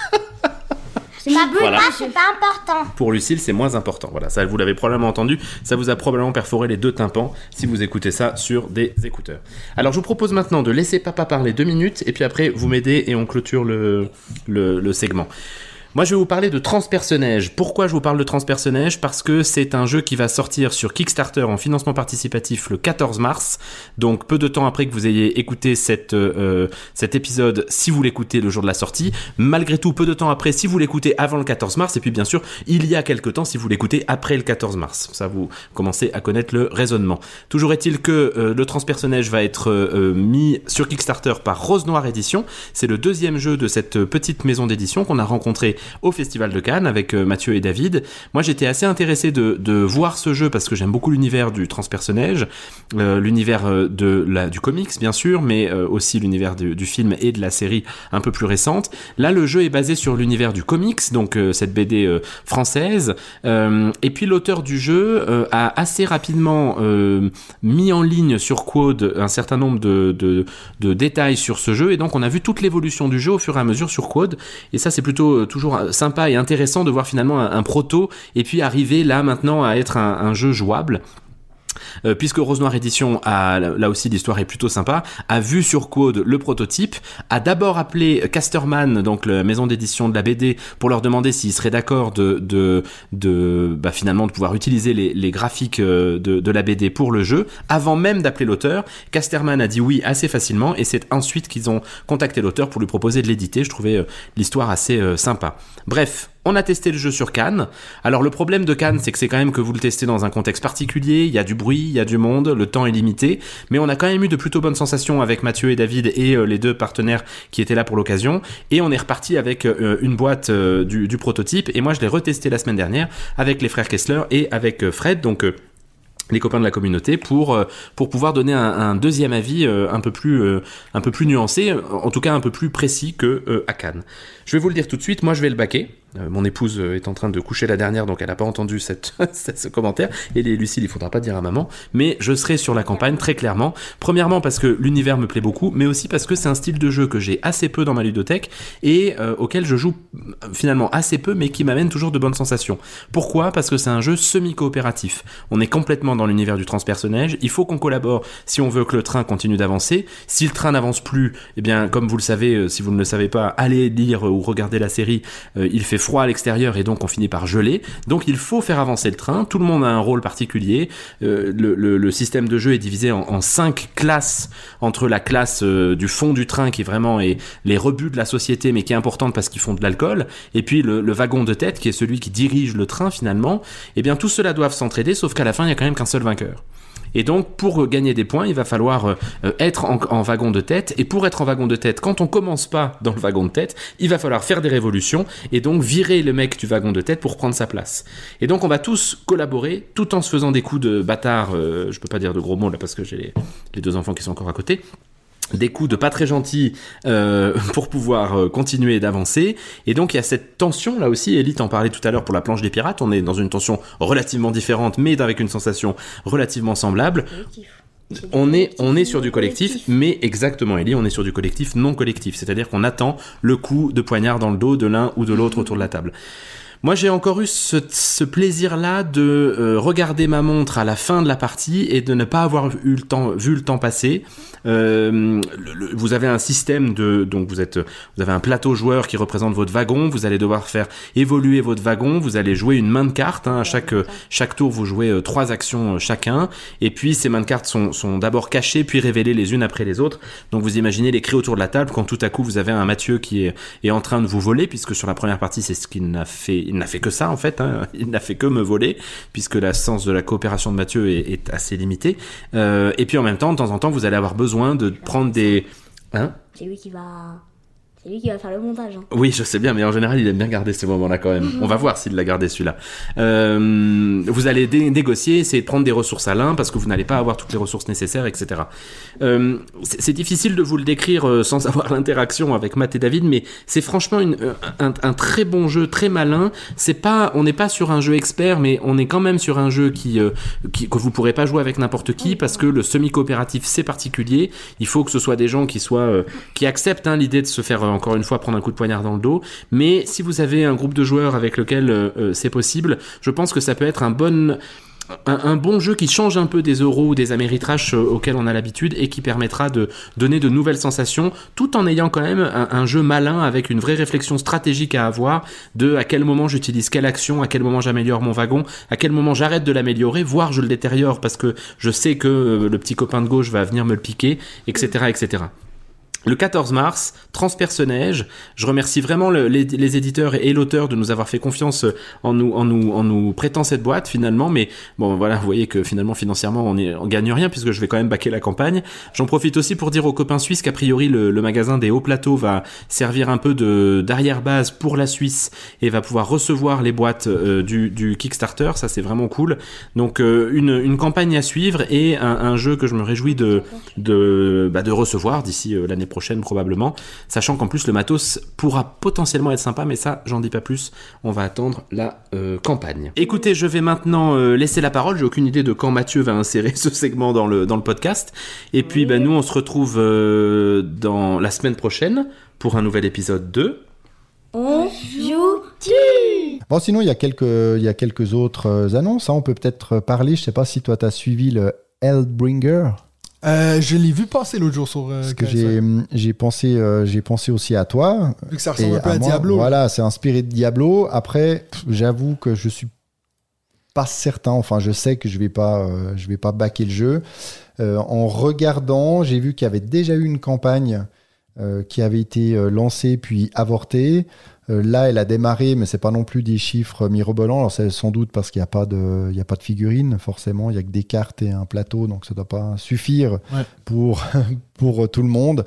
C'est pas Voilà. pas, c'est pas important. Pour Lucille, c'est moins important. Voilà, ça vous l'avez probablement entendu. Ça vous a probablement perforé les deux tympans si vous écoutez ça sur des écouteurs. Alors, je vous propose maintenant de laisser papa parler deux minutes et puis après vous m'aidez et on clôture le, le, le segment. Moi, je vais vous parler de Transpersonnage. Pourquoi je vous parle de Transpersonnage? Parce que c'est un jeu qui va sortir sur Kickstarter en financement participatif le 14 mars. Donc, peu de temps après que vous ayez écouté cette, euh, cet épisode, si vous l'écoutez le jour de la sortie. Malgré tout, peu de temps après, si vous l'écoutez avant le 14 mars. Et puis, bien sûr, il y a quelques temps si vous l'écoutez après le 14 mars. Ça, vous commencez à connaître le raisonnement. Toujours est-il que euh, le Transpersonnage va être euh, mis sur Kickstarter par Rose Noire Édition. C'est le deuxième jeu de cette petite maison d'édition qu'on a rencontré au Festival de Cannes avec euh, Mathieu et David. Moi, j'étais assez intéressé de, voir ce jeu parce que j'aime beaucoup l'univers du transpersonnage, euh, l'univers euh, de du comics, bien sûr, mais aussi l'univers du, film et de la série un peu plus récente. Là, le jeu est basé sur l'univers du comics, donc cette BD française. Et puis, l'auteur du jeu a assez rapidement mis en ligne sur Quad un certain nombre de, détails sur ce jeu. Et donc, on a vu toute l'évolution du jeu au fur et à mesure sur Quad. Et ça, c'est plutôt euh, euh, sympa et intéressant de voir finalement un, proto et puis arriver là maintenant à être un jeu jouable. Euh, puisque Rose Noire Édition a, là aussi l'histoire est plutôt sympa, a vu sur Code le prototype, a d'abord appelé Casterman, donc la maison d'édition de la BD, pour leur demander s'ils seraient d'accord de, de, de bah, finalement de pouvoir utiliser les, les graphiques euh, de, de la BD pour le jeu, avant même d'appeler l'auteur. Casterman a dit oui assez facilement, et c'est ensuite qu'ils ont contacté l'auteur pour lui proposer de l'éditer. Je trouvais euh, l'histoire assez sympa. Bref, on a testé le jeu sur Cannes. Alors le problème de Cannes, c'est que c'est quand même que vous le testez dans un contexte particulier, il y a du bruit, il y a du monde, le temps est limité, mais on a quand même eu de plutôt bonnes sensations avec Mathieu et David et euh, les deux partenaires qui étaient là pour l'occasion, et on est reparti avec euh, une boîte euh, du, prototype, et moi je l'ai retesté la semaine dernière avec les frères Kessler et avec Fred, donc... les copains de la communauté pour pour pouvoir donner un, deuxième avis un peu plus un peu plus nuancé en tout cas un peu plus précis que à Cannes. Je vais vous le dire tout de suite, moi je vais le baquer. Euh, mon épouse euh, est en train de coucher la dernière donc elle n'a pas entendu cette, ce commentaire et les Lucille il faudra pas dire à maman mais je serai sur la campagne très clairement. Premièrement parce que l'univers me plaît beaucoup mais aussi parce que c'est un style de jeu que j'ai assez peu dans ma ludothèque et euh, auquel je joue finalement assez peu mais qui m'amène toujours de bonnes sensations. Pourquoi? Parce que c'est un jeu semi-coopératif. On est complètement dans l'univers du transpersonnage. Il faut qu'on collabore si on veut que le train continue d'avancer. Si le train n'avance plus, eh bien, comme vous le savez, si vous ne le savez pas, allez lire ou regarder la série. il fait froid à l'extérieur et donc on finit par geler. Donc il faut faire avancer le train. Tout le monde a un rôle particulier. Euh, le, système de jeu est divisé en, en cinq classes entre la classe euh, du fond du train qui vraiment est les rebuts de la société mais qui est importante parce qu'ils font de l'alcool et puis le, le wagon de tête qui est celui qui dirige le train finalement. Eh bien tous ceux-là doivent s'entraider sauf qu'à la fin il y a quand même qu'un seul vainqueur. Et donc, pour gagner des points, il va falloir euh, euh, être en, wagon de tête. Et pour être en wagon de tête, quand on commence pas dans le wagon de tête, il va falloir faire des révolutions et donc virer le mec du wagon de tête pour prendre sa place. Et donc, on va tous collaborer tout en se faisant des coups de bâtard. euh, je peux pas dire de gros mots là parce que j'ai les deux enfants qui sont encore à côté des coups de pas très gentils euh, pour pouvoir euh, continuer d'avancer. Et donc il y a cette tension là aussi, Elite en parlait tout à l'heure pour la planche des pirates, on est dans une tension relativement différente mais avec une sensation relativement semblable. On est, on est sur du collectif, mais exactement, Ellie, on est sur du collectif non collectif. C'est-à-dire qu'on attend le coup de poignard dans le dos de l'un ou de l'autre autour de la table. Moi, j'ai encore eu ce, ce plaisir-là de euh, regarder ma montre à la fin de la partie et de ne pas avoir eu le temps, vu le temps passer. Euh, le- le- vous avez un système de, donc vous êtes, vous avez un plateau joueur qui représente votre wagon. Vous allez devoir faire évoluer votre wagon. Vous allez jouer une main de cartes. hein. à chaque chaque tour, vous jouez euh, trois actions chacun. Et puis ces mains de cartes sont, sont d'abord cachées puis révélées les unes après les autres. Donc vous imaginez les cris autour de la table quand tout à coup vous avez un Mathieu qui est, est en train de vous voler puisque sur la première partie c'est ce qu'il n'a fait. Il n'a fait que ça en fait. hein. Il n'a fait que me voler puisque la sens de la coopération de Mathieu est, assez limitée. Euh, et puis en même temps, de temps en temps, vous allez avoir besoin de prendre des Hein? C'est lui qui va. C'est lui qui va faire le montage. hein. oui, je sais bien, mais en général, il aime bien garder ces moments-là quand même. On va voir s'il l'a gardé celui-là. Euh, vous allez négocier, essayer de prendre des ressources à l'un parce que vous n'allez pas avoir toutes les ressources nécessaires, etc. Euh, c'est difficile de vous le décrire euh, sans avoir l'interaction avec Matt et David, mais c'est franchement une- euh, un, un très bon jeu, très malin. C'est pas, on n'est pas sur un jeu expert, mais on est quand même sur un jeu qui, euh, qui que vous pourrez pas jouer avec n'importe qui parce que le semi-coopératif c'est particulier. Il faut que ce soit des gens qui soient, qui acceptent hein, l'idée de se faire encore une fois prendre un coup de poignard dans le dos. Mais si vous avez un groupe de joueurs avec lequel euh, euh, c'est possible, je pense que ça peut être un bon jeu qui change un peu des euros ou des améritrash euh, auxquels on a l'habitude et qui permettra de donner de nouvelles sensations tout en ayant quand même un, un jeu malin avec une vraie réflexion stratégique à avoir de à quel moment j'utilise quelle action, à quel moment j'améliore mon wagon, à quel moment j'arrête de l'améliorer, voire je le détériore parce que je sais que le petit copain de gauche va venir me le piquer, etc., etc. Le 14 mars, Transperce-Neige. Je remercie vraiment le- les, les éditeurs et l'auteur de nous avoir fait confiance en nous, en nous, en nous prêtant cette boîte finalement. Mais bon, voilà, vous voyez que finalement financièrement on, est, on gagne rien puisque je vais quand même baquer la campagne. J'en profite aussi pour dire aux copains suisses qu'a priori le, le magasin des hauts plateaux va servir un peu de d'arrière base pour la Suisse et va pouvoir recevoir les boîtes euh, du, du Kickstarter. Ça c'est vraiment cool. Donc euh, une, une campagne à suivre et un, un jeu que je me réjouis de de, bah, de recevoir d'ici euh, l'année prochaine probablement, sachant qu'en plus le matos pourra potentiellement être sympa, mais ça j'en dis pas plus, on va attendre la euh, campagne. Écoutez, je vais maintenant euh, laisser la parole, j'ai aucune idée de quand Mathieu va insérer ce segment dans le, dans le podcast, et puis bah, nous on se retrouve euh, dans la semaine prochaine pour un nouvel épisode 2. On joue Bon, sinon, il y a quelques, il y a quelques autres annonces. hein. On peut peut-être parler. Je sais pas si toi, tu as suivi le Hellbringer. Euh, je l'ai vu passer l'autre jour sur. euh, Parce que KS5. j'ai, j'ai pensé, euh, j'ai pensé aussi à toi. Vu que ça ressemble un peu à, moi, Diablo. Voilà, c'est inspiré de Diablo. Après, j'avoue que je suis pas certain. Enfin, je sais que je vais pas, euh, je vais pas backer le jeu. Euh, en regardant, j'ai vu qu'il y avait déjà eu une campagne euh, qui avait été euh, lancée puis avortée. Euh, là, elle a démarré, mais c'est pas non plus des chiffres mirobolants. Alors, c'est sans doute parce qu'il n'y a pas de, il y a pas de figurines, forcément. Il y a que des cartes et un plateau, donc ça doit pas suffire Ouais. pour pour tout le monde.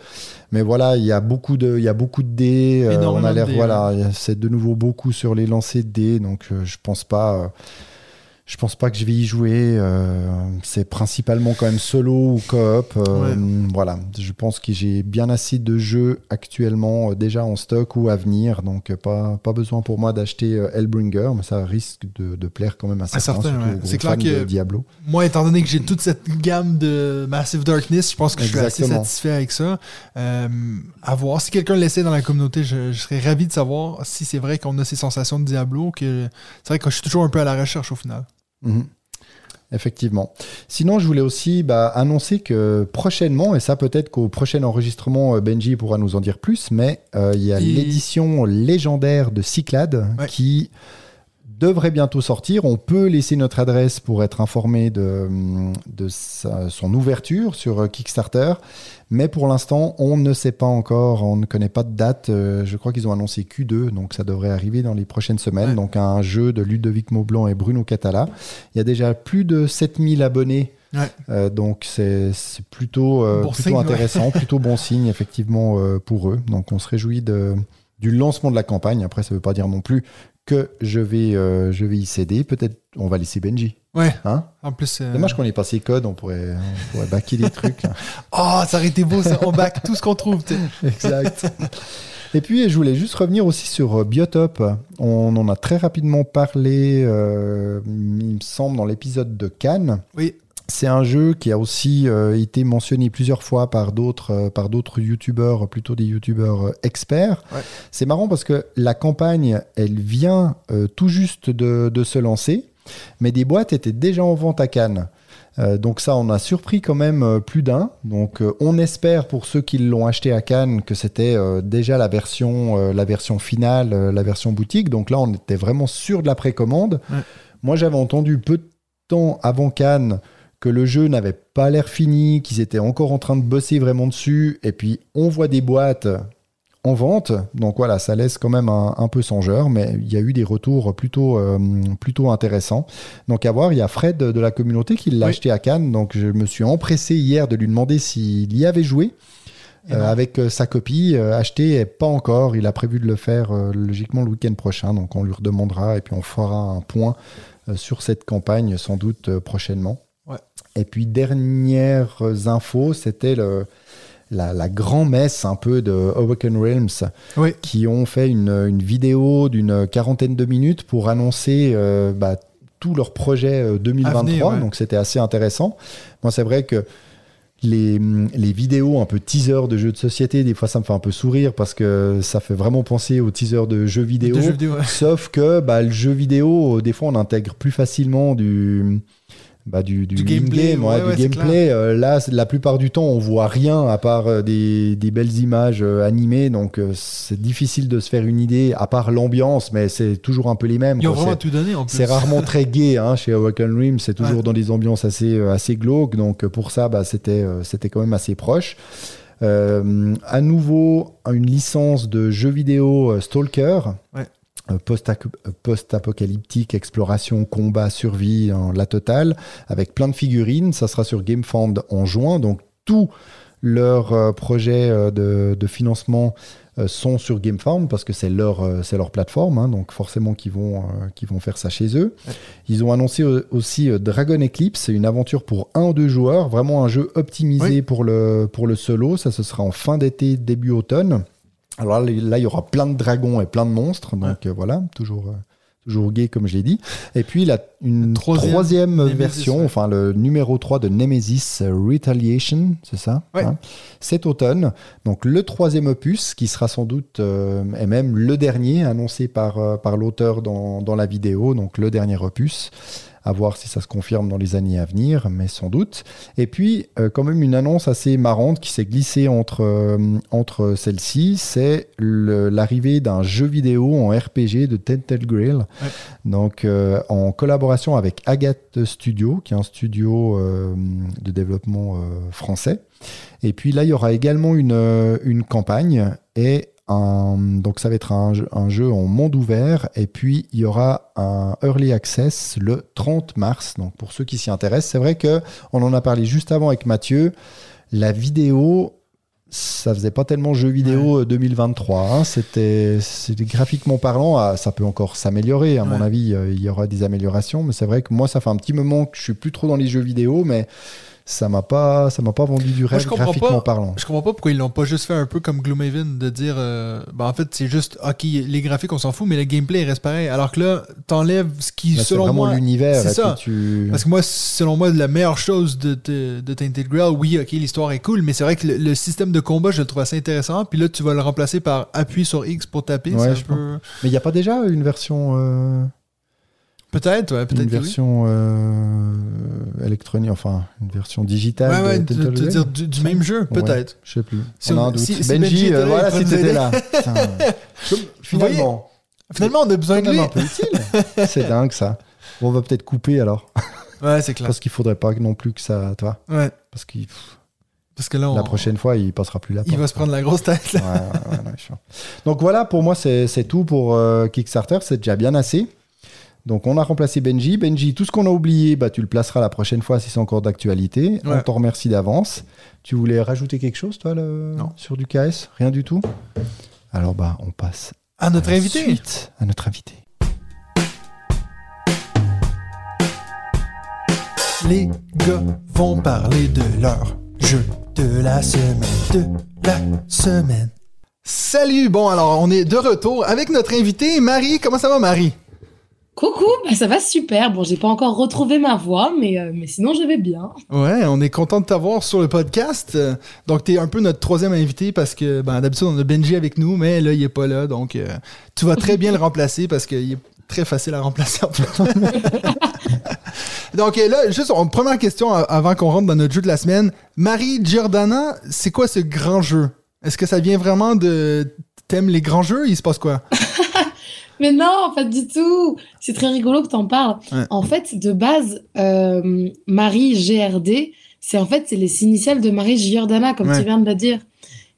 Mais voilà, il y a beaucoup de, il y a beaucoup de dés. euh, on Énormément a de l'air, dés, voilà, c'est de nouveau beaucoup sur les lancers de dés, donc euh, je pense pas. Je pense pas que je vais y jouer. euh, c'est principalement quand même solo ou coop. euh, Voilà, je pense que j'ai bien assez de jeux actuellement euh, déjà en stock ou à venir, donc euh, pas, pas besoin pour moi d'acheter Hellbringer, mais ça risque de, de plaire quand même à certains, ouais. C'est clair que- Diablo. Moi, étant donné que j'ai toute cette gamme de Massive Darkness, je pense que je suis assez satisfait avec ça. À voir. Si quelqu'un l'essaie dans la communauté, je, je serais ravi de savoir si c'est vrai qu'on a ces sensations de Diablo. que C'est vrai que je suis toujours un peu à la recherche au final. Mhm. effectivement. Sinon, je voulais aussi bah, annoncer que prochainement, et ça peut-être qu'au prochain enregistrement, euh, Benji pourra nous en dire plus, mais euh, il y a Et- l'édition légendaire de Cyclade Ouais. qui devrait bientôt sortir. On peut laisser notre adresse pour être informé de, de sa- son ouverture sur euh, Kickstarter. Mais pour l'instant, on ne sait pas encore, on ne connaît pas de date. Euh, je crois qu'ils ont annoncé Q2, donc ça devrait arriver dans les prochaines semaines. Ouais. Donc un jeu de Ludovic Maublanc et Bruno Catala. Il y a déjà plus de 7000 abonnés. Ouais. Euh, donc c'est plutôt, euh, Bon plutôt signe, ouais. intéressant, plutôt bon signe effectivement euh, pour eux. Donc on se réjouit de, du lancement de la campagne. Après, ça ne veut pas dire non plus que je vais, euh, je vais y céder. Peut-être on va laisser Benji. Ouais. Hein En plus. euh, Dommage qu'on ait passé code, on pourrait, on pourrait backer des trucs. Oh, ça aurait été beau, ça. On back tout ce qu'on trouve. exact. Et puis, je voulais juste revenir aussi sur euh, Biotope. On en a très rapidement parlé, euh, il me semble, dans l'épisode de Cannes. Oui. C'est un jeu qui a aussi euh, été mentionné plusieurs fois par d'autres euh, par d'autres youtubeurs, plutôt des youtubeurs euh, experts. Ouais. C'est marrant parce que la campagne, elle vient euh, tout juste de, de se lancer, mais des boîtes étaient déjà en vente à Cannes. Donc ça, on a surpris quand même plus d'un. Donc on espère pour ceux qui l'ont acheté à Cannes que c'était déjà la version, la version finale, la version boutique. Donc là, on était vraiment sûr de la précommande. Ouais. Moi, j'avais entendu peu de temps avant Cannes que le jeu n'avait pas l'air fini, qu'ils étaient encore en train de bosser vraiment dessus. Et puis on voit des boîtes en vente. Donc voilà, ça laisse quand même un, un peu songeur, mais il y a eu des retours plutôt, euh, plutôt intéressants. Donc à voir, il y a Fred de la communauté qui l'a Oui. acheté à Cannes. Donc je me suis empressé hier de lui demander s'il y avait joué. Et euh, non. avec euh, sa copie euh, achetée et pas encore. Il a prévu de le faire euh, logiquement le week-end prochain. Donc on lui redemandera et puis on fera un point euh, sur cette campagne sans doute euh, prochainement. Ouais. Et puis dernières infos, c'était le, la, la grand-messe un peu de Awaken Realms Oui. qui ont fait une, une vidéo d'une quarantaine de minutes pour annoncer euh, bah, tout leur projet euh, 2023. À venir, ouais. Donc c'était assez intéressant. Moi, c'est vrai que les, les vidéos un peu teaser de jeux de société, des fois ça me fait un peu sourire parce que ça fait vraiment penser aux teasers de jeux vidéo. De jeux vidéo, ouais. Sauf que bah, le jeu vidéo, des fois, on intègre plus facilement du, bah, du, Du gameplay, in-game, ouais, ouais, du gameplay. Euh, là, la plupart du temps, on voit rien à part euh, des, des belles images euh, animées. Donc, euh, c'est difficile de se faire une idée, à part l'ambiance, mais c'est toujours un peu les mêmes. Vraiment C'est- tout donné en plus. c'est rarement très gai hein, chez Awaken Rim, c'est toujours Ouais. dans des ambiances assez, assez glauques, donc pour ça, bah, c'était c'était quand même assez proche. À nouveau, une licence de jeu vidéo Stalker. Ouais. Euh, euh, Post-apocalyptique, exploration, combat, survie, en la totale, avec plein de figurines. Ça sera sur GameFound en juin. Donc, tous leurs euh, projets de, de financement sont sur GameFound parce que c'est leur, leur plateforme. hein. donc, forcément, qu'ils vont, vont faire ça chez eux. Ils ont annoncé aussi Dragon Eclipse, une aventure pour un ou deux joueurs, vraiment un jeu optimisé Oui. pour, le, pour le solo. Ça, ce sera en fin d'été, début automne. Alors là, là, il y aura plein de dragons et plein de monstres. Donc euh, voilà, toujours, euh, toujours gay comme je l'ai dit. Et puis la, une Troisième troisième, Nemesis, version, ouais. enfin le numéro 3 de Nemesis Retaliation, c'est ça Ouais. hein, Cet automne. Donc le troisième opus qui sera sans doute, euh, et même le dernier annoncé par, par l'auteur dans, dans la vidéo, donc le dernier opus. À voir si ça se confirme dans les années à venir, mais sans doute. Et puis, euh, quand même, une annonce assez marrante qui s'est glissée entre, euh, entre celles-ci, c'est l'arrivée d'un jeu vidéo en RPG de Tentel Grill. Donc, euh, en collaboration avec Agathe Studio, qui est un studio euh, de développement français. Et puis là, il y aura également une, une campagne et un, donc ça va être un, jeu- un jeu en monde ouvert et puis il y aura un early access le 30 mars. Donc pour ceux qui s'y intéressent, c'est vrai que on en a parlé juste avant avec Mathieu. La vidéo, ça faisait pas tellement jeu vidéo euh, 2023. hein. C'était, graphiquement parlant, ah, ça peut encore s'améliorer. À mon avis, euh, il y aura des améliorations, mais c'est vrai que moi, ça fait un petit moment que je suis plus trop dans les jeux vidéo, mais ça m'a pas, ça m'a pas vendu du rêve graphiquement pas. parlant. Je comprends pas pourquoi ils l'ont pas juste fait un peu comme Gloomhaven de dire euh, ben en fait c'est juste ok les graphiques on s'en fout mais le gameplay reste pareil alors que là t'enlèves ce qui selon vraiment moi l'univers. c'est ça. tu- parce que moi selon moi la meilleure chose de, de, de Tainted Grail oui ok l'histoire est cool mais c'est vrai que le, le système de combat je le trouve assez intéressant puis là tu vas le remplacer par appui sur X pour taper Ouais, je Mais il n'y a pas déjà une version. euh, Peut-être, ouais, peut-être. Une oui. version euh, électronique, enfin, une version digitale. Ouais, ouais, de de, Telltale de Game. dire du, du même jeu, Ouais, peut-être. Je sais plus. Si on a un doute. si- Benji, euh, là, voilà, il si t'étais là. Putain. Finalement, Finalement, on a besoin de lui. un peu utile. C'est dingue ça. Bon, on va peut-être couper alors. Ouais, c'est clair. Parce qu'il faudrait pas non plus que ça. Toi. Ouais, Parce que pff, parce que là, on, la prochaine fois, il passera plus la il porte, va se prendre la grosse tête. là. Ouais, ouais, ouais, ouais, Donc voilà, pour moi, c'est c'est tout pour euh, Kickstarter. C'est déjà bien assez. Donc on a remplacé Benji. Benji, tout ce qu'on a oublié, bah, tu le placeras la prochaine fois si c'est encore d'actualité. Ouais. On t'en remercie d'avance. Tu voulais rajouter quelque chose, toi, le... Non. sur du KS Rien du tout? Alors, bah, on passe À notre à la invité. suite, à notre invité. Les gars vont parler de leur jeu de la semaine. De la semaine. Salut, bon alors on est de retour avec notre invité Marie. Comment ça va Marie? Coucou, bah ça va super. Bon, j'ai pas encore retrouvé ma voix, mais, euh, mais sinon je vais bien. Ouais, on est content de t'avoir sur le podcast. Euh, Donc t'es un peu notre troisième invité parce que ben, d'habitude on a Benji avec nous, mais là il est pas là, donc euh, tu vas très bien le remplacer parce qu'il est très facile à remplacer en fait. donc là, juste en première question avant qu'on rentre dans notre jeu de la semaine. Marie Giordana, c'est quoi ce grand jeu? Est-ce que ça vient vraiment de... T'aimes les grands jeux? Il se passe quoi? Mais non, pas du tout. C'est très rigolo que t'en parles. Ouais. En fait, de base, euh, Marie GRD, c'est en fait c'est les initiales de Marie Giordana, comme Ouais. tu viens de le dire.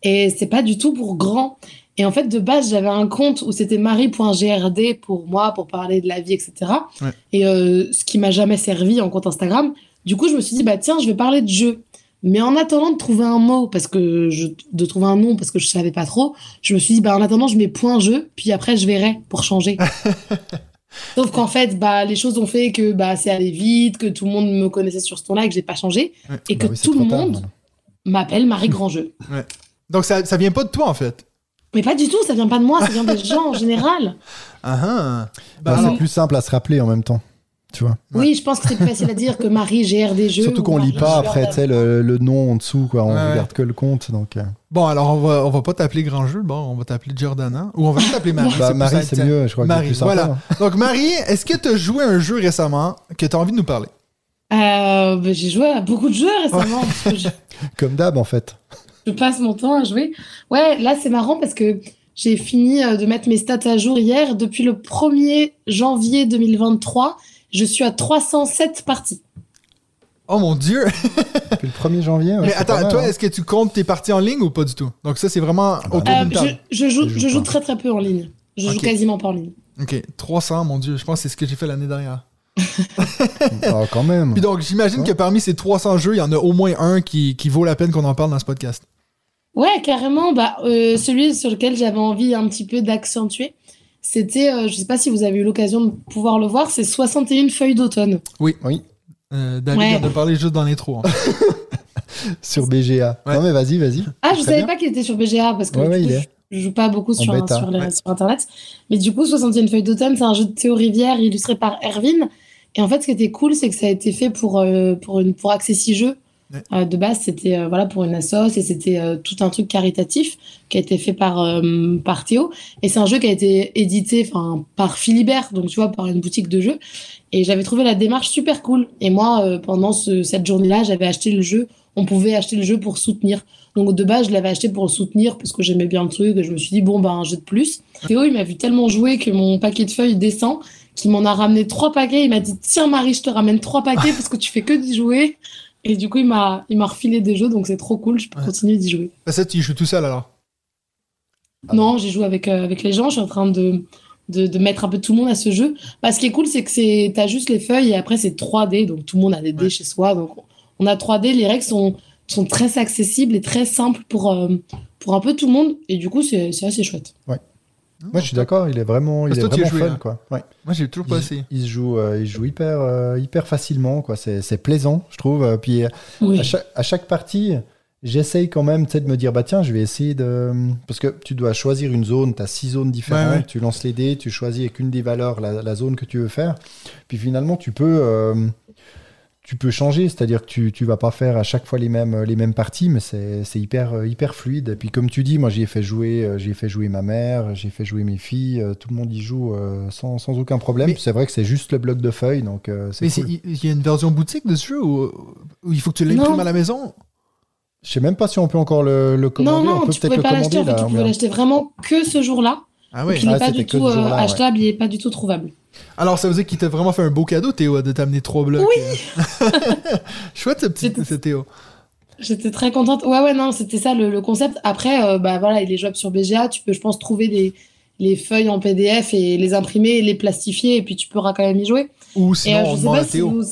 Et c'est pas du tout pour grand. Et en fait, de base, j'avais un compte où c'était marie.grd pour moi, pour parler de la vie, etc. Ouais. Et euh, ce qui m'a jamais servi en compte Instagram. Du coup, je me suis dit, bah tiens, je vais parler de jeux. Mais en attendant de trouver un mot, parce que je, de trouver un nom, parce que je savais pas trop, je me suis dit, bah en attendant, je mets point jeu, puis après, je verrai pour changer. Sauf qu'en fait, bah, les choses ont fait que bah, c'est allé vite, que tout le monde me connaissait sur ce ton-là et que j'ai pas changé. Ouais. Et que Bah oui, c'est tout le monde m'appelle Marie Grand Jeu. Donc ça, ça vient pas de toi en fait. Mais pas du tout, ça vient pas de moi, ça vient des gens en général. Ah ah. Bah, c'est plus simple à se rappeler en même temps. Tu vois Oui, je pense que c'est plus facile à dire que Marie GRD Jeux. Surtout ou qu'on lit pas après, le, le nom en dessous, quoi. On Ouais, regarde que le compte, donc. euh. Bon, alors on va, on va pas t'appeler Grand Jeu, bon, on va t'appeler Giordana. Ou on va t'appeler Marie. Bah, Marie, c'est mieux, je crois que Marie, sympa. voilà. Donc Marie, est-ce que tu as joué à un jeu récemment que tu as envie de nous parler? Euh, bah, j'ai joué à beaucoup de jeux récemment. parce que je, Comme d'hab, en fait. je passe mon temps à jouer. Ouais, là c'est marrant parce que j'ai fini euh, de mettre mes stats à jour hier. Depuis le 1er janvier 2023, je suis à 307 parties. Oh mon dieu! Depuis le 1er janvier. ouais, Mais attends, mal, toi, hein. est-ce que tu comptes tes parties en ligne ou pas du tout? Donc ça, c'est vraiment autour Euh, d'une table. je, je joue, Je joue je joue pas. très très peu en ligne. Je joue quasiment pas en ligne. Ok, 300, mon dieu, je pense que c'est ce que j'ai fait l'année dernière. Ah, quand même. Puis donc, j'imagine Ouais. que parmi ces 300 jeux, il y en a au moins un qui, qui vaut la peine qu'on en parle dans ce podcast. Ouais, carrément. Bah, euh, celui sur lequel j'avais envie un petit peu d'accentuer, c'était, euh, je sais pas si vous avez eu l'occasion de pouvoir le voir, c'est 61 feuilles d'automne. Oui, Euh, David Ouais. vient de parler juste dans l'intro. hein. sur BGA. Ouais. Non, mais vas-y, vas-y. Ah, je Très savais bien. pas qu'il était sur BGA parce que Ouais, coup, il je, est. je joue pas beaucoup sur, bêta. sur, les- Ouais. sur Internet. Mais du coup, 61 feuilles d'automne, c'est un jeu de Théo Rivière illustré par Erwin. Et en fait, ce qui était cool, c'est que ça a été fait pour, euh, pour, une, pour Accessi Jeux. Euh, de base, c'était euh, voilà, pour une assoce et c'était euh, tout un truc caritatif qui a été fait par, par Théo. Et c'est un jeu qui a été édité enfin, par Philibert, donc tu vois, par une boutique de jeux. Et j'avais trouvé la démarche super cool. Et moi, pendant ce- cette journée-là, j'avais acheté le jeu. On pouvait acheter le jeu pour soutenir. Donc de base, je l'avais acheté pour soutenir parce que j'aimais bien le truc. Et je me suis dit, bon, ben, un jeu de plus. Théo, il m'a vu tellement jouer que mon paquet de feuilles descend, qu'il m'en a ramené trois paquets. Il m'a dit, tiens, Marie, je te ramène trois paquets parce que tu fais que d'y jouer. Et du coup, il m'a, il m'a refilé des jeux, donc c'est trop cool. Je peux Ouais. continuer d'y jouer. Ben, ça, tu joues tout seul alors. Non, j'ai joué avec, euh, avec les gens. Je suis en train de, de, de mettre un peu tout le monde à ce jeu. Bah, ce qui est cool, c'est que c'est, t'as juste les feuilles et après, c'est 3D. Donc, tout le monde a des dés Ouais. chez soi. Donc, on a 3D. Les règles sont, sont très accessibles et très simples pour, euh, pour un peu tout le monde. Et du coup, c'est, c'est assez chouette. Moi, je suis d'accord, il est vraiment, il est vraiment joué, fun, hein. quoi. Ouais. Moi, j'ai toujours pas Il, essayé. il se joue, euh, il joue hyper, euh, hyper facilement, quoi. C'est c'est plaisant, je trouve. Euh, Puis Oui. à, chaque, à chaque partie, j'essaye quand même tu sais, de me dire, bah tiens, je vais essayer de. Parce que tu dois choisir une zone, tu as six zones différentes, Ouais, ouais. tu lances les dés, tu choisis avec une des valeurs la, la zone que tu veux faire. Puis finalement, tu peux. euh, tu peux changer, c'est-à-dire que tu, tu vas pas faire à chaque fois les mêmes, les mêmes parties, mais c'est c'est hyper, euh, hyper fluide. Et puis comme tu dis, moi j'y ai fait jouer, euh, j'ai fait jouer ma mère, j'ai fait jouer mes filles, euh, tout le monde y joue sans, sans aucun problème. Mais- C'est vrai que c'est juste le bloc de feuilles, donc Mais cool. il y a une version boutique de ce jeu où, où il faut que tu l'imprimes Non. à la maison? Je sais même pas si on peut encore le, le Non, commander. on non, peut tu peut-être pouvais le pas l'acheter. En commander fait, tu pouvais l'acheter vraiment que ce jour-là. Ah Donc, oui. il n'est Ah, pas du tout euh, ouais. achetable, il n'est pas du tout trouvable. Alors, ça veut dire qu'il t'a vraiment fait un beau cadeau, Théo, de t'amener trois blocs. Oui. euh. Chouette, ce petit ce Théo. J'étais très contente. Ouais, ouais, non, c'était ça le, le concept. Après, euh, bah voilà, il est jouable sur BGA. Tu peux, je pense, trouver des, les feuilles en PDF et les imprimer, les plastifier, et puis tu pourras quand même y jouer. Ou Et sinon, euh, on sais pas si Théo. vous,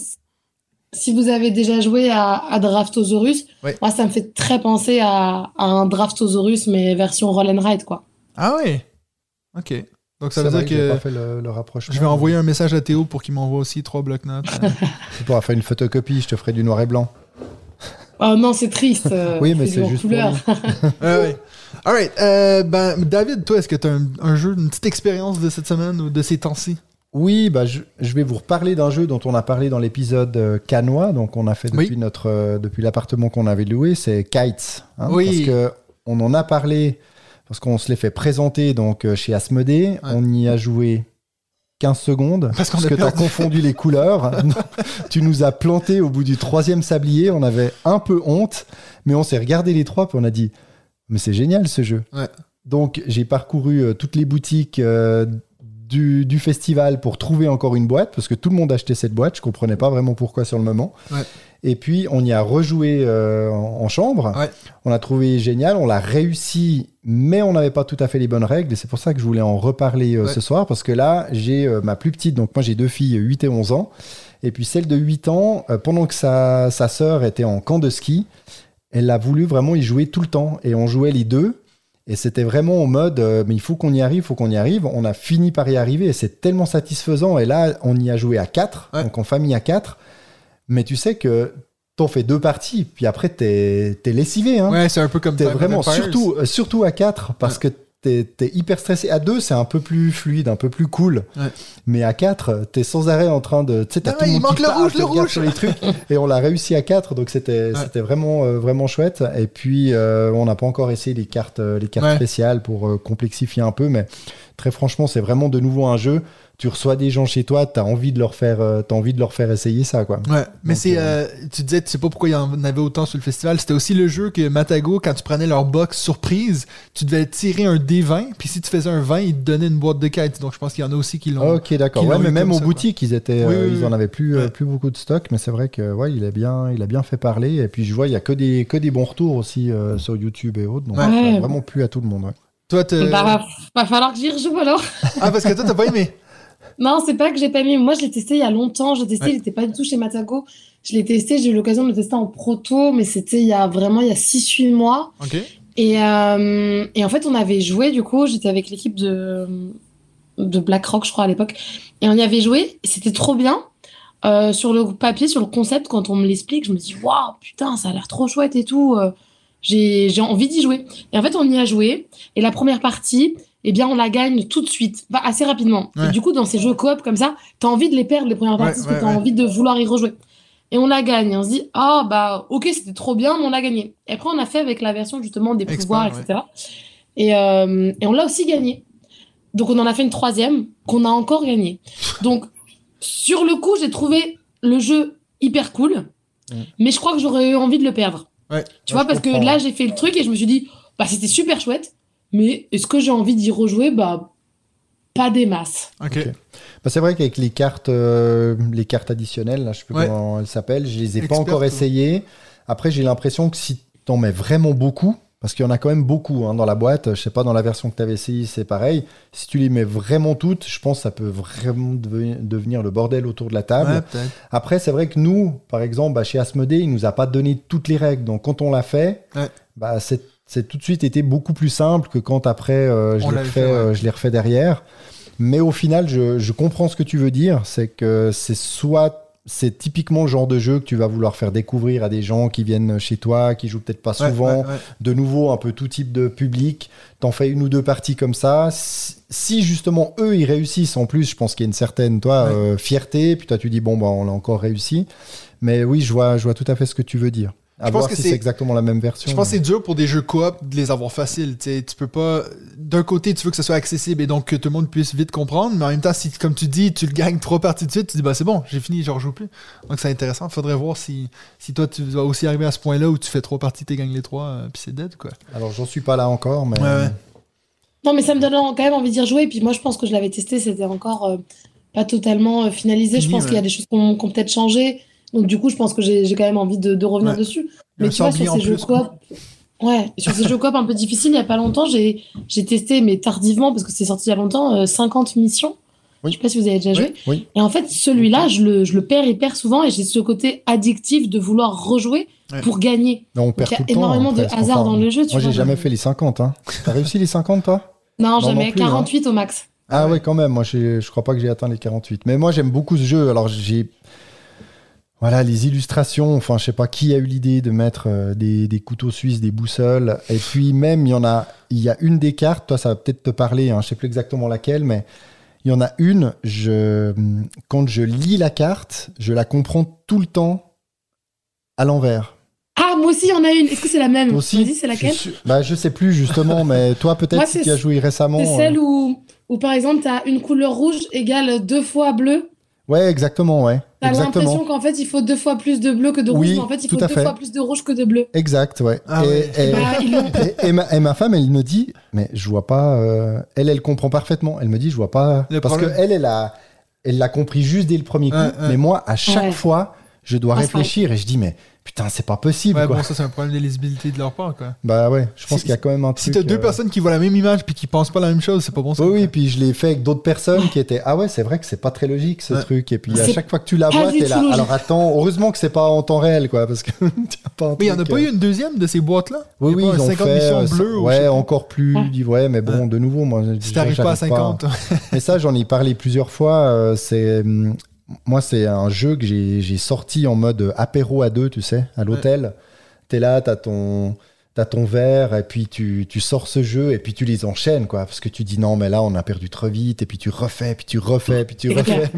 si vous avez déjà joué à, à Draftosaurus. Ouais. Moi, ça me fait très penser à, à un Draftosaurus, mais version roll and ride, quoi. Ah oui. Ok. Donc, ça veut dire que j'ai que pas fait le, le rapprochement. je vais envoyer un message à Théo pour qu'il m'envoie aussi trois blocs-notes. Tu pourras faire une photocopie, je te ferai du noir et blanc. Oh non, c'est triste. euh, Oui, mais c'est juste pour couleur. ouais, ouais. Alright. Euh, ben, David, toi, est-ce que tu as un, un jeu, une petite expérience de cette semaine ou de ces temps-ci? Oui, bah, je, je vais vous reparler d'un jeu dont on a parlé dans l'épisode euh, Canois, donc on a fait depuis Oui. notre euh, depuis l'appartement qu'on avait loué, c'est Kites. hein, Oui. Parce que on en a parlé parce qu'on se l'est fait présenter donc euh, chez Asmodée, on y a joué 15 secondes Parce que tu as confondu les couleurs. tu nous as planté au bout du troisième sablier, on avait un peu honte, mais on s'est regardé les trois puis on a dit mais c'est génial ce jeu. Ouais. Donc j'ai parcouru euh, toutes les boutiques euh, du, du festival pour trouver encore une boîte, parce que tout le monde achetait cette boîte, je comprenais pas vraiment pourquoi sur le moment. Ouais. Et puis on y a rejoué euh, en, en chambre, Ouais. on a trouvé génial, on l'a réussi, mais on n'avait pas tout à fait les bonnes règles, et c'est pour ça que je voulais en reparler euh, Ouais. ce soir, parce que là j'ai euh, ma plus petite, donc moi j'ai deux filles, 8 et 11 ans, et puis celle de 8 ans, pendant que sa, sa sœur était en camp de ski, elle a voulu vraiment y jouer tout le temps, et on jouait les deux, et c'était vraiment en mode, euh, mais il faut qu'on y arrive, il faut qu'on y arrive. On a fini par y arriver et c'est tellement satisfaisant. Et là, on y a joué à 4, Ouais. donc en famille à 4. Mais tu sais que t'en fais deux parties, puis après, t'es es lessivé. Hein. Ouais, c'est un peu comme T'es vraiment, Empires. surtout, euh, surtout à 4, parce que t'es es hyper stressé. À 2, c'est un peu plus fluide, un peu plus cool. Ouais. Mais à 4, t'es sans arrêt en train de. Tu sais, t'as Ah, tout le il monde manque qui le rouge, le rouge. sur les trucs. et on l'a réussi à 4, donc c'était Ouais. c'était vraiment, euh, vraiment chouette. Et puis, euh, on n'a pas encore essayé les cartes, euh, les cartes Ouais. spéciales pour euh, complexifier un peu, mais très franchement, c'est vraiment de nouveau un jeu. Tu reçois des gens chez toi, t'as envie de leur faire, euh, t'as envie de leur faire essayer ça, quoi. Ouais, mais Donc, c'est. euh, euh, tu disais, tu sais pas pourquoi il y en avait autant sur le festival. C'était aussi le jeu que Matago, quand tu prenais leur box surprise, tu devais tirer un D20, puis si tu faisais un 20, ils te donnaient une boîte de quêtes. Donc je pense qu'il y en a aussi qui l'ont. Ok, d'accord. Ouais, mais même aux ça, boutiques, ils étaient, Oui, euh, oui, ils en avaient plus, euh, Ouais. plus beaucoup de stock, mais c'est vrai que ouais, il a bien, il a bien fait parler. Et puis je vois, il y a que des, que des bons retours aussi euh, sur YouTube et autres. Donc Ouais. ça a Ouais. vraiment plu à tout le monde. ouais. Toi, Bah, va, va falloir que j'y rejoue alors. Ah, parce que toi, t'as pas aimé. Non, c'est pas que j'ai pas aimé. Moi, je l'ai testé il y a longtemps. J'ai testé, Ouais. il était pas du tout chez Matago. Je l'ai testé, j'ai eu l'occasion de le tester en proto, mais c'était il y a vraiment il y a 6-8 mois. Et, euh, et en fait, on avait joué, du coup, j'étais avec l'équipe de, de BlackRock, je crois, à l'époque. Et on y avait joué, et c'était trop bien. Euh, sur le papier, sur le concept, quand on me l'explique, je me dis, waouh, putain, ça a l'air trop chouette et tout. euh, j'ai j'ai envie d'y jouer. Et en fait, on y a joué. Et la première partie, eh bien, on la gagne tout de suite, bah, assez rapidement. Ouais. Et du coup, dans ces jeux coop comme ça, t'as envie de les perdre les premières parties parce que t'as envie de vouloir y rejouer. Et on la gagne. Et on se dit, ah, bah, ok, c'était trop bien, mais on l'a gagné. Et après, on a fait avec la version justement des pouvoirs, etc. Et, euh, et on l'a aussi gagné. Donc, on en a fait une troisième qu'on a encore gagnée. Donc, sur le coup, j'ai trouvé le jeu hyper cool, mais je crois que j'aurais eu envie de le perdre. Ouais. Tu Ouais, vois, parce que là, j'ai fait le truc et je me suis dit, bah, c'était super chouette, mais est-ce que j'ai envie d'y rejouer? Bah, pas des masses. Ok. Ok. Bah, c'est vrai qu'avec les cartes, euh, les cartes additionnelles, là, je sais plus Ouais. comment elles s'appellent, je les ai pas encore essayées. Après, j'ai l'impression que si t'en mets vraiment beaucoup, parce qu'il y en a quand même beaucoup hein, dans la boîte, je sais pas dans la version que tu avais essayé, c'est pareil. Si tu les mets vraiment toutes, je pense que ça peut vraiment devenir, devenir le bordel autour de la table. Ouais. Après, c'est vrai que nous, par exemple, bah, chez Asmodée, il nous a pas donné toutes les règles. Donc, quand on l'a fait, Ouais. bah, c'est c'est tout de suite été beaucoup plus simple que quand après euh, je fait, ouais. euh, je l'ai refait derrière. Mais au final, je, je comprends ce que tu veux dire. C'est que c'est soit c'est typiquement le genre de jeu que tu vas vouloir faire découvrir à des gens qui viennent chez toi, qui jouent peut-être pas Ouais, souvent. ouais, ouais. De nouveau, un peu tout type de public. T'en fais une ou deux parties comme ça. Si, justement eux ils réussissent, en plus, je pense qu'il y a une certaine toi euh, fierté. Puis toi tu dis bon bah on a encore réussi. Mais oui, je vois, je vois tout à fait ce que tu veux dire. À Je pense que si c'est- exactement la même version. Je pense que c'est dur pour des jeux coop de les avoir faciles. Tu peux pas. D'un côté, tu veux que ce soit accessible et donc que tout le monde puisse vite comprendre, mais en même temps, si, comme tu dis, tu le gagnes trois parties de suite, tu dis, bah c'est bon, j'ai fini, je rejoue plus. Donc c'est intéressant. Faudrait voir si, si toi, tu vas aussi arriver à ce point-là où tu fais trois parties, tu gagnes les trois, euh, puis c'est dead, quoi. Alors j'en suis pas là encore, mais Ouais, ouais. Non, mais ça me donne quand même envie d'y rejouer. Et puis moi, je pense que je l'avais testé, c'était encore euh, pas totalement euh, finalisé. je pense ouais. qu'il y a des choses qui ont, qui ont peut-être changé. Donc du coup, je pense que j'ai quand même envie de, de revenir Ouais. dessus. Mais tu vois, sur ces jeux coop, ouais, sur ces jeux coop un peu difficiles, il y a pas longtemps, j'ai testé, mais tardivement, parce que c'est sorti il y a longtemps, euh, 50 missions. Oui. Je sais pas si vous avez déjà joué. oui. Et en fait, celui-là, je le, je le perds hyper souvent et j'ai ce côté addictif de vouloir rejouer Ouais. pour gagner. Non, on Donc perd il y tout a le temps. énormément de presque. hasard Enfin, dans le jeu. Tu Moi, j'ai jamais fait les 50. Hein. T'as réussi les 50, toi? Non, Non, jamais. non plus, hein. 48 au max. Ah ouais, quand même. Moi, je crois pas que j'ai atteint les 48. Mais moi, j'aime beaucoup ce jeu. Alors, j'ai. Voilà, les illustrations. Enfin, je sais pas qui a eu l'idée de mettre euh, des, des couteaux suisses, des boussoles. Et puis, même, il y en a. Il y a une des cartes. Toi, ça va peut-être te parler. Hein, je sais plus exactement laquelle, mais il y en a une. Je, quand je lis la carte, je la comprends tout le temps à l'envers. Ah, moi aussi, il y en a une. Est-ce que c'est la même? Toi aussi? C'est laquelle? Je, bah, je sais plus, justement. mais toi, peut-être, si tu as joué récemment. C'est euh, celle où, où, par exemple, tu as une couleur rouge égale deux fois bleu. Ouais, exactement, ouais. Tu as Exactement. l'impression qu'en fait, il faut deux fois plus de bleu que de rouge, Oui, mais en fait, il faut deux fait. fois plus de rouge que de bleu. Exact, ouais. Ah et, ouais. et- Bah, et- et ma, et ma femme, elle me dit, mais je vois pas. euh, elle, elle comprend parfaitement. Elle me dit, je vois pas. Le parce que problème. elle, elle a, elle l'a compris juste dès le premier coup. Ouais, ouais. Mais moi, à chaque Ouais. fois, je dois réfléchir et je dis, mais putain, c'est pas possible, Ouais, quoi. bon, ça, c'est un problème de lisibilité de leur part, quoi. Bah ouais, je pense Si- qu'il y a quand même un Si truc. t'as deux euh, personnes qui voient la même image puis qui pensent pas la même chose, c'est pas bon ça. Oui, oui, puis je l'ai fait avec d'autres personnes qui étaient Ah ouais, c'est vrai que c'est pas très logique ce Ouais. truc. Et puis à chaque fois que tu la vois, t'es là. logique. Alors attends, heureusement que c'est pas en temps réel, quoi, parce que pas un Mais il y en a pas euh, eu une deuxième de ces boîtes-là? Oui, Il y oui, ils ont 50 fait. missions euh, bleues ouais, encore plus. Ouais. Ouais, mais bon, de nouveau, moi. Si t'arrives pas à j'arrive 50. Mais ça, j'en ai parlé plusieurs fois. euh, c'est. Moi, c'est un jeu que j'ai sorti en mode apéro à deux, tu sais, à l'hôtel. T'es là, t'as ton. T'as ton verre et puis tu, tu sors ce jeu et puis tu les enchaînes quoi parce que tu dis non mais là on a perdu trop vite et puis tu refais puis tu refais puis tu refais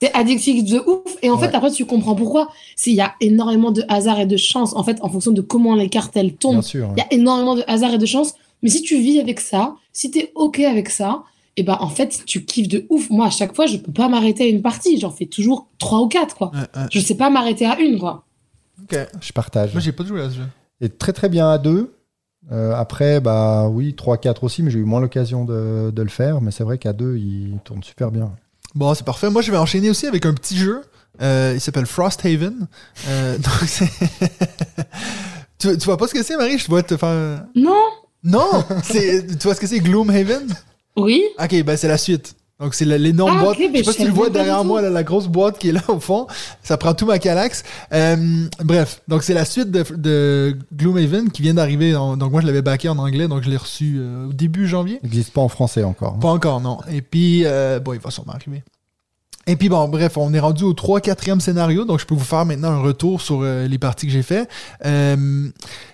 C'est addictif de ouf. Et en fait, Ouais. après, tu comprends pourquoi. C'est- Il y a énormément de hasard et de chance, en fait, en fonction de comment les cartes, elles bien tombent. sûr Il y a énormément de hasard et de chance. Mais si tu vis avec ça, si tu es OK avec ça, et ben en fait, tu kiffes de ouf. Moi, à chaque fois, je peux pas m'arrêter à une partie. J'en fais toujours trois ou quatre, quoi. Ouais, ouais. Je sais pas m'arrêter à une, quoi. Ok. je partage Moi, j'ai pas joué à ce jeu. et très très bien à deux Euh, après bah oui 3 4 aussi mais j'ai eu moins l'occasion de, de le faire mais c'est vrai qu'à deux il tourne super bien Bon, c'est parfait. Moi, je vais enchaîner aussi avec un petit jeu. Euh, il s'appelle Frosthaven. Euh, donc, c'est. tu, tu vois pas ce que c'est, Marie? Je dois te faire. Non Non? C'est, Tu vois ce que c'est Gloomhaven? Oui Ok, ben c'est la suite. Donc c'est l'énorme Ah, boîte. ok, ben, je sais pas je si tu le vois derrière moi, là, la grosse boîte qui est là au fond. Ça prend tout ma calax. Euh, bref, donc c'est la suite de, de Gloomhaven qui vient d'arriver. Donc moi je l'avais backé en anglais, donc je l'ai reçu euh, au début janvier. il n'existe pas en français encore hein. Pas encore, non. Et puis, euh, bon, il va sûrement arriver. Et puis, bon, bref, on est rendu au 3-4e scénario, donc je peux vous faire maintenant un retour sur euh, les parties que j'ai fait. Euh,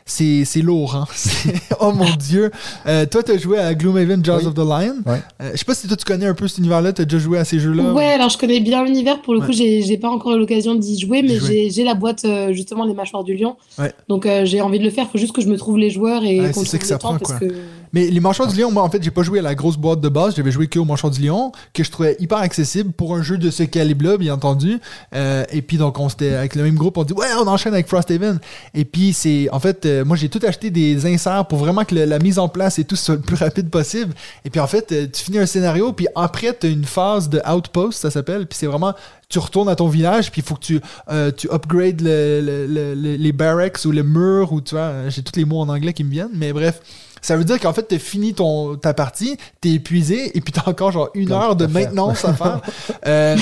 c'est c'est lourd, hein? Oh mon Dieu! Euh, toi, t'as joué à Gloomhaven Jaws Oui. of the Lion. Ouais. Euh, je sais pas si toi, tu connais un peu cet univers-là, t'as déjà joué à ces jeux-là? Ouais, alors je connais bien l'univers. Pour le Ouais. coup, j'ai j'ai pas encore eu l'occasion d'y jouer, mais j'ai j'ai la boîte, euh, justement, les mâchoires du lion. Ouais. Donc euh, j'ai envie de le faire. Faut juste que je me trouve les joueurs et Ouais, qu'on c'est ça trouve que ça le temps prend, parce quoi. que. Mais les Mâchoires du Lion, moi, en fait, j'ai pas joué à la grosse boîte de base. J'avais joué que aux Mâchoires du Lion, que je trouvais hyper accessible pour un jeu de ce calibre-là, bien entendu. Euh, et puis, donc, on s'était, avec le même groupe, on dit, ouais, on enchaîne avec Frosthaven. Et puis, c'est, en fait, euh, moi, j'ai tout acheté des inserts pour vraiment que la mise en place et tout soit le plus rapide possible. Et puis, en fait, euh, tu finis un scénario, puis après, t'as une phase de outpost, ça s'appelle. Puis, c'est vraiment, tu retournes à ton village, puis il faut que tu, tu upgrades le- le- le- le- les barracks ou le mur, ou tu vois, j'ai tous les mots en anglais qui me viennent, mais bref. Ça veut dire qu'en fait, t'as fini ton, ta partie, t'es épuisé, et puis t'as encore genre une heure de maintenance à faire. Euh,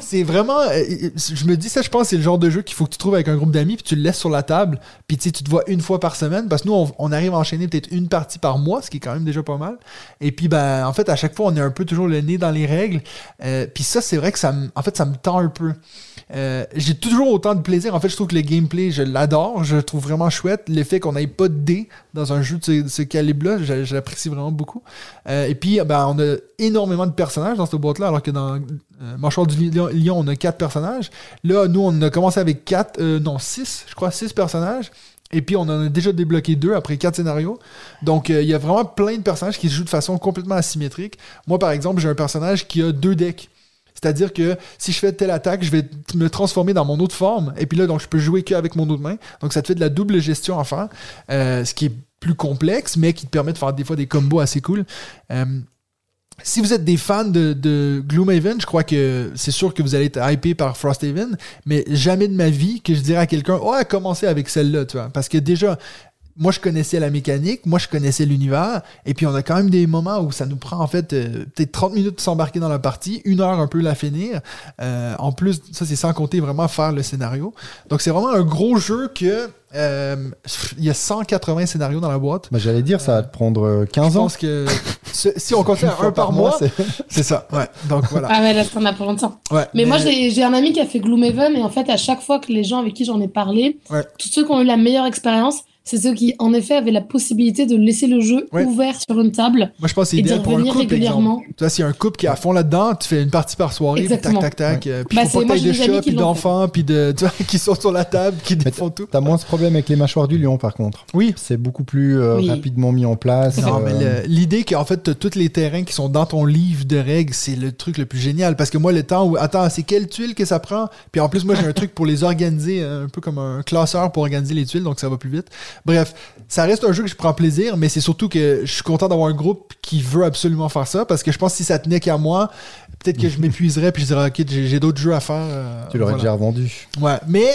c'est vraiment. euh, je me dis ça, je pense, c'est le genre de jeu qu'il faut que tu trouves avec un groupe d'amis, puis tu le laisses sur la table, puis tu sais, tu te vois une fois par semaine, parce que nous, on, on arrive à enchaîner peut-être une partie par mois, ce qui est quand même déjà pas mal. Et puis, ben, en fait, à chaque fois, on est un peu toujours le nez dans les règles. Euh, puis ça, c'est vrai que ça en fait, ça me tend un peu. Euh, j'ai toujours autant de plaisir. En fait, je trouve que le gameplay, je l'adore. Je le trouve vraiment chouette. L'effet qu'on n'ait pas de dés dans un jeu de ce, calibre-là, l'apprécie vraiment beaucoup. Euh, et puis, ben, on a énormément de personnages dans cette boîte-là, alors que dans euh, du Lion, on a quatre personnages. Là, nous, on a commencé avec quatre, euh, non, six, je crois, six personnages. Et puis, on en a déjà débloqué deux après quatre scénarios. Donc, euh, il y a vraiment plein de personnages qui se jouent de façon complètement asymétrique. Moi, par exemple, j'ai un personnage qui a deux decks. C'est-à-dire que si je fais telle attaque, je vais me transformer dans mon autre forme. Et puis là, donc, je peux jouer qu'avec mon autre main. Donc, ça te fait de la double gestion à faire. euh, ce qui est plus complexe, mais qui te permet de faire des fois des combos assez cool. Euh, si vous êtes des fans de, de Gloomhaven, je crois que c'est sûr que vous allez être hypé par Frosthaven, mais jamais de ma vie que je dirais à quelqu'un Oh, commencez avec celle-là, tu vois. Parce que déjà, moi, je connaissais la mécanique, moi, je connaissais l'univers, et puis on a quand même des moments où ça nous prend en fait euh, peut-être 30 minutes de s'embarquer dans la partie, une heure un peu la finir. Euh, en plus, ça, c'est sans compter vraiment faire le scénario. Donc, c'est vraiment un gros jeu que. euh, il y a 180 scénarios dans la boîte. Bah, J'allais dire, ça va te prendre euh, Je 15 ans. pense que ce- si on fois un par mois, c'est- c'est ça. Ouais. Donc voilà. Ah ouais, là, ça en a pour longtemps. Ouais, Mais, moi, j'ai j'ai un ami qui a fait Gloomhaven et en fait, à chaque fois que les gens avec qui j'en ai parlé, Ouais. tous ceux qui ont eu la meilleure expérience, c'est ceux qui, en effet, avaient la possibilité de laisser le jeu Ouais. ouvert sur une table Moi, je pense que c'est idéal pour un revenir couple, régulièrement. Tu vois, s'il y a un couple qui est à fond là-dedans, tu fais une partie par soirée, puis tac, tac, tac. euh, Puis Bah, faut pas de chats, puis d'enfants, puis de, tu vois, qui sont sur la table, qui Mais font tout. T'as moins ce problème avec les mâchoires du lion, par contre. Oui. C'est beaucoup plus euh, Oui. rapidement mis en place. Non, euh, mais l'idée qu'en fait, t'as tous les terrains qui sont dans ton livre de règles, c'est le truc le plus génial. Parce que moi, le temps où, attends, c'est quelle tuile que ça prend? Puis en plus, moi, j'ai un truc pour les organiser, un peu comme un classeur pour organiser les tuiles, donc ça va plus vite. Bref, ça reste un jeu que je prends plaisir, mais c'est surtout que je suis content d'avoir un groupe qui veut absolument faire ça, parce que je pense que si ça tenait qu'à moi, peut-être que je m'épuiserais, puis je dirais, ok, j'ai j'ai d'autres jeux à faire. euh, tu l'aurais voilà. déjà revendu. Ouais, mais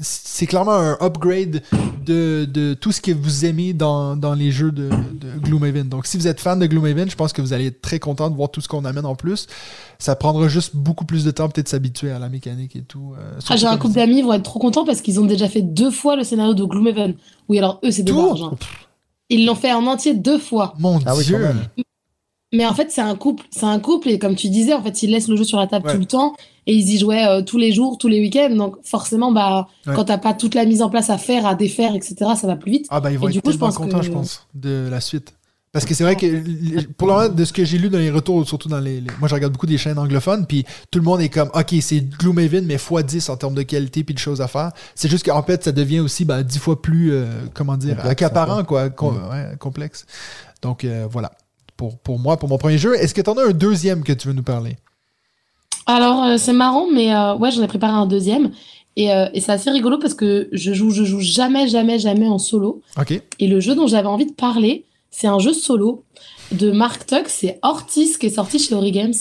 c'est clairement un upgrade de, de tout ce que vous aimez dans, dans les jeux de, de Gloomhaven. Donc, si vous êtes fan de Gloomhaven, je pense que vous allez être très content de voir tout ce qu'on amène en plus. Ça prendra juste beaucoup plus de temps, peut-être, de s'habituer à la mécanique et tout. euh, Ah, j'ai un couple d'amis, ils vont être trop contents parce qu'ils ont déjà fait deux fois le scénario de Gloomhaven. Oui, alors eux, c'est barges. hein. Ils l'ont fait en entier deux fois. Mon Ah oui, Dieu! quand même. Mais en fait, c'est un couple. C'est un couple et comme tu disais, en fait, ils laissent le jeu sur la table Ouais. tout le temps et ils y jouaient euh, tous les jours, tous les week-ends. Donc forcément, bah, Ouais. quand t'as pas toute la mise en place à faire, à défaire, etc., ça va plus vite. Ah ben ils vont Et être du coup, je pense contents, que- je pense, de la suite. Parce que c'est vrai que, pour le moment, de ce que j'ai lu dans les retours, surtout dans les, les- Moi, je regarde beaucoup des chaînes anglophones, puis tout le monde est comme, OK, c'est Gloomhaven, mais x10 en termes de qualité puis de choses à faire. C'est juste qu'en fait, ça devient aussi ben, 10 fois plus, euh, comment dire, accaparant, quoi, com- ouais, complexe. Donc, euh, voilà. Pour, pour moi, pour mon premier jeu. Est-ce que tu en as un deuxième que tu veux nous parler? Alors, euh, c'est marrant, mais euh, ouais, j'en ai préparé un deuxième. Et, euh, et c'est assez rigolo parce que je joue, je joue jamais, jamais, jamais en solo. OK. Et le jeu dont j'avais envie de parler, c'est un jeu solo de Mark Tuck, c'est Ortiz qui est sorti chez Ori Games.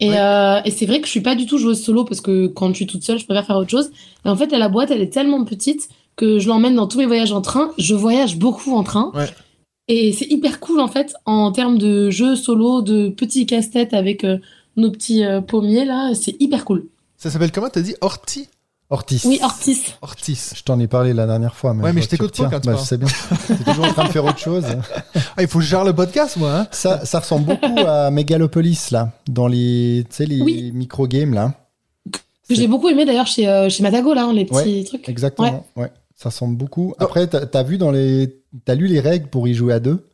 Et, Ouais. et c'est vrai que je suis pas du tout joueuse solo parce que quand je suis toute seule, je préfère faire autre chose. Et en fait, la boîte, elle est tellement petite que je l'emmène dans tous mes voyages en train. Je voyage beaucoup en train. Ouais. Et c'est hyper cool en fait en termes de jeu solo, de petits casse-tête avec euh, nos petits euh, pommiers là. C'est hyper cool. Ça s'appelle comment? T'as dit? Orti? Ortiz. Oui, Ortiz. Ortiz. Je t'en ai parlé la dernière fois. Mais Ouais, mais je t'écoute pas quand tu Bah, parles. Je sais bien. T'es toujours en train de faire autre chose. Ah, il faut que je gère le podcast, moi, hein? Ça, ça ressemble beaucoup à Megalopolis, là, dans les, tu sais, les Oui. micro-games, là. Que j'ai beaucoup aimé d'ailleurs chez, euh, chez Matago là, les petits Ouais, trucs. Exactement, ouais. Ça ressemble beaucoup. Après, t'as as vu dans les... T'as lu les règles pour y jouer à deux?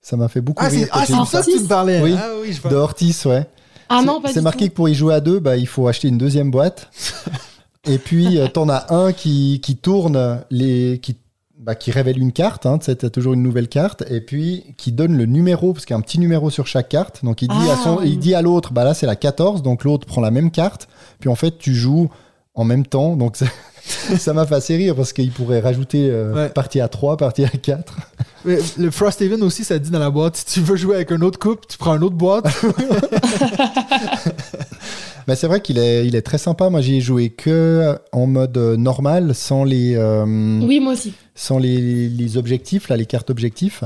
Ça m'a fait beaucoup Ah, rire. ah, c'est ça que tu me parlais. Oui. Ah oui, je vois. De Ortiz, ouais. Ah C'est- non, pas C'est marqué tout. que pour y jouer à deux, bah, il faut acheter une deuxième boîte. Et puis, euh, t'en as un qui, qui tourne, les, qui, bah, qui révèle une carte. Hein, tu sais, t'as toujours une nouvelle carte. Et puis, qui donne le numéro, parce qu'il y a un petit numéro sur chaque carte. Donc, il dit à, son, Ah. il dit à l'autre, bah là, c'est la 14. Donc, l'autre prend la même carte. Puis, en fait, tu joues en même temps. Donc, ça m'a fait assez rire parce qu'il pourrait rajouter euh, Ouais. partie à 3, partie à 4. Mais Le Frosthaven aussi, ça dit dans la boîte. Si tu veux jouer avec un autre couple, tu prends une autre boîte. Mais c'est vrai qu'il est, il est très sympa. Moi, j'y ai joué que en mode euh, normal, sans les, euh, Oui, moi aussi. sans les, les objectifs, là, les cartes objectifs.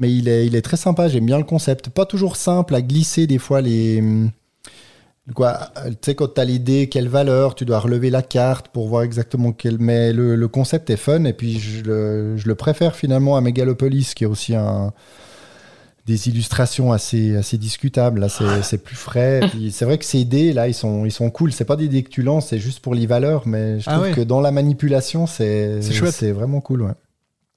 Mais il est, il est très sympa. J'aime bien le concept. Pas toujours simple à glisser des fois les. Quoi, euh, tu sais, quand tu as l'idée, quelle valeur, tu dois relever la carte pour voir exactement quelle. Mais le, le concept est fun et puis je le, je le préfère finalement à Megalopolis, qui est aussi un. des illustrations assez, assez discutables. Là, c'est c'est plus frais. Puis C'est vrai que ces dés, là, ils sont, ils sont cool. C'est pas des dés que tu lances, c'est juste pour les valeurs, mais je Ah trouve ouais. que dans la manipulation, c'est C'est chouette. c'est vraiment cool. Ouais.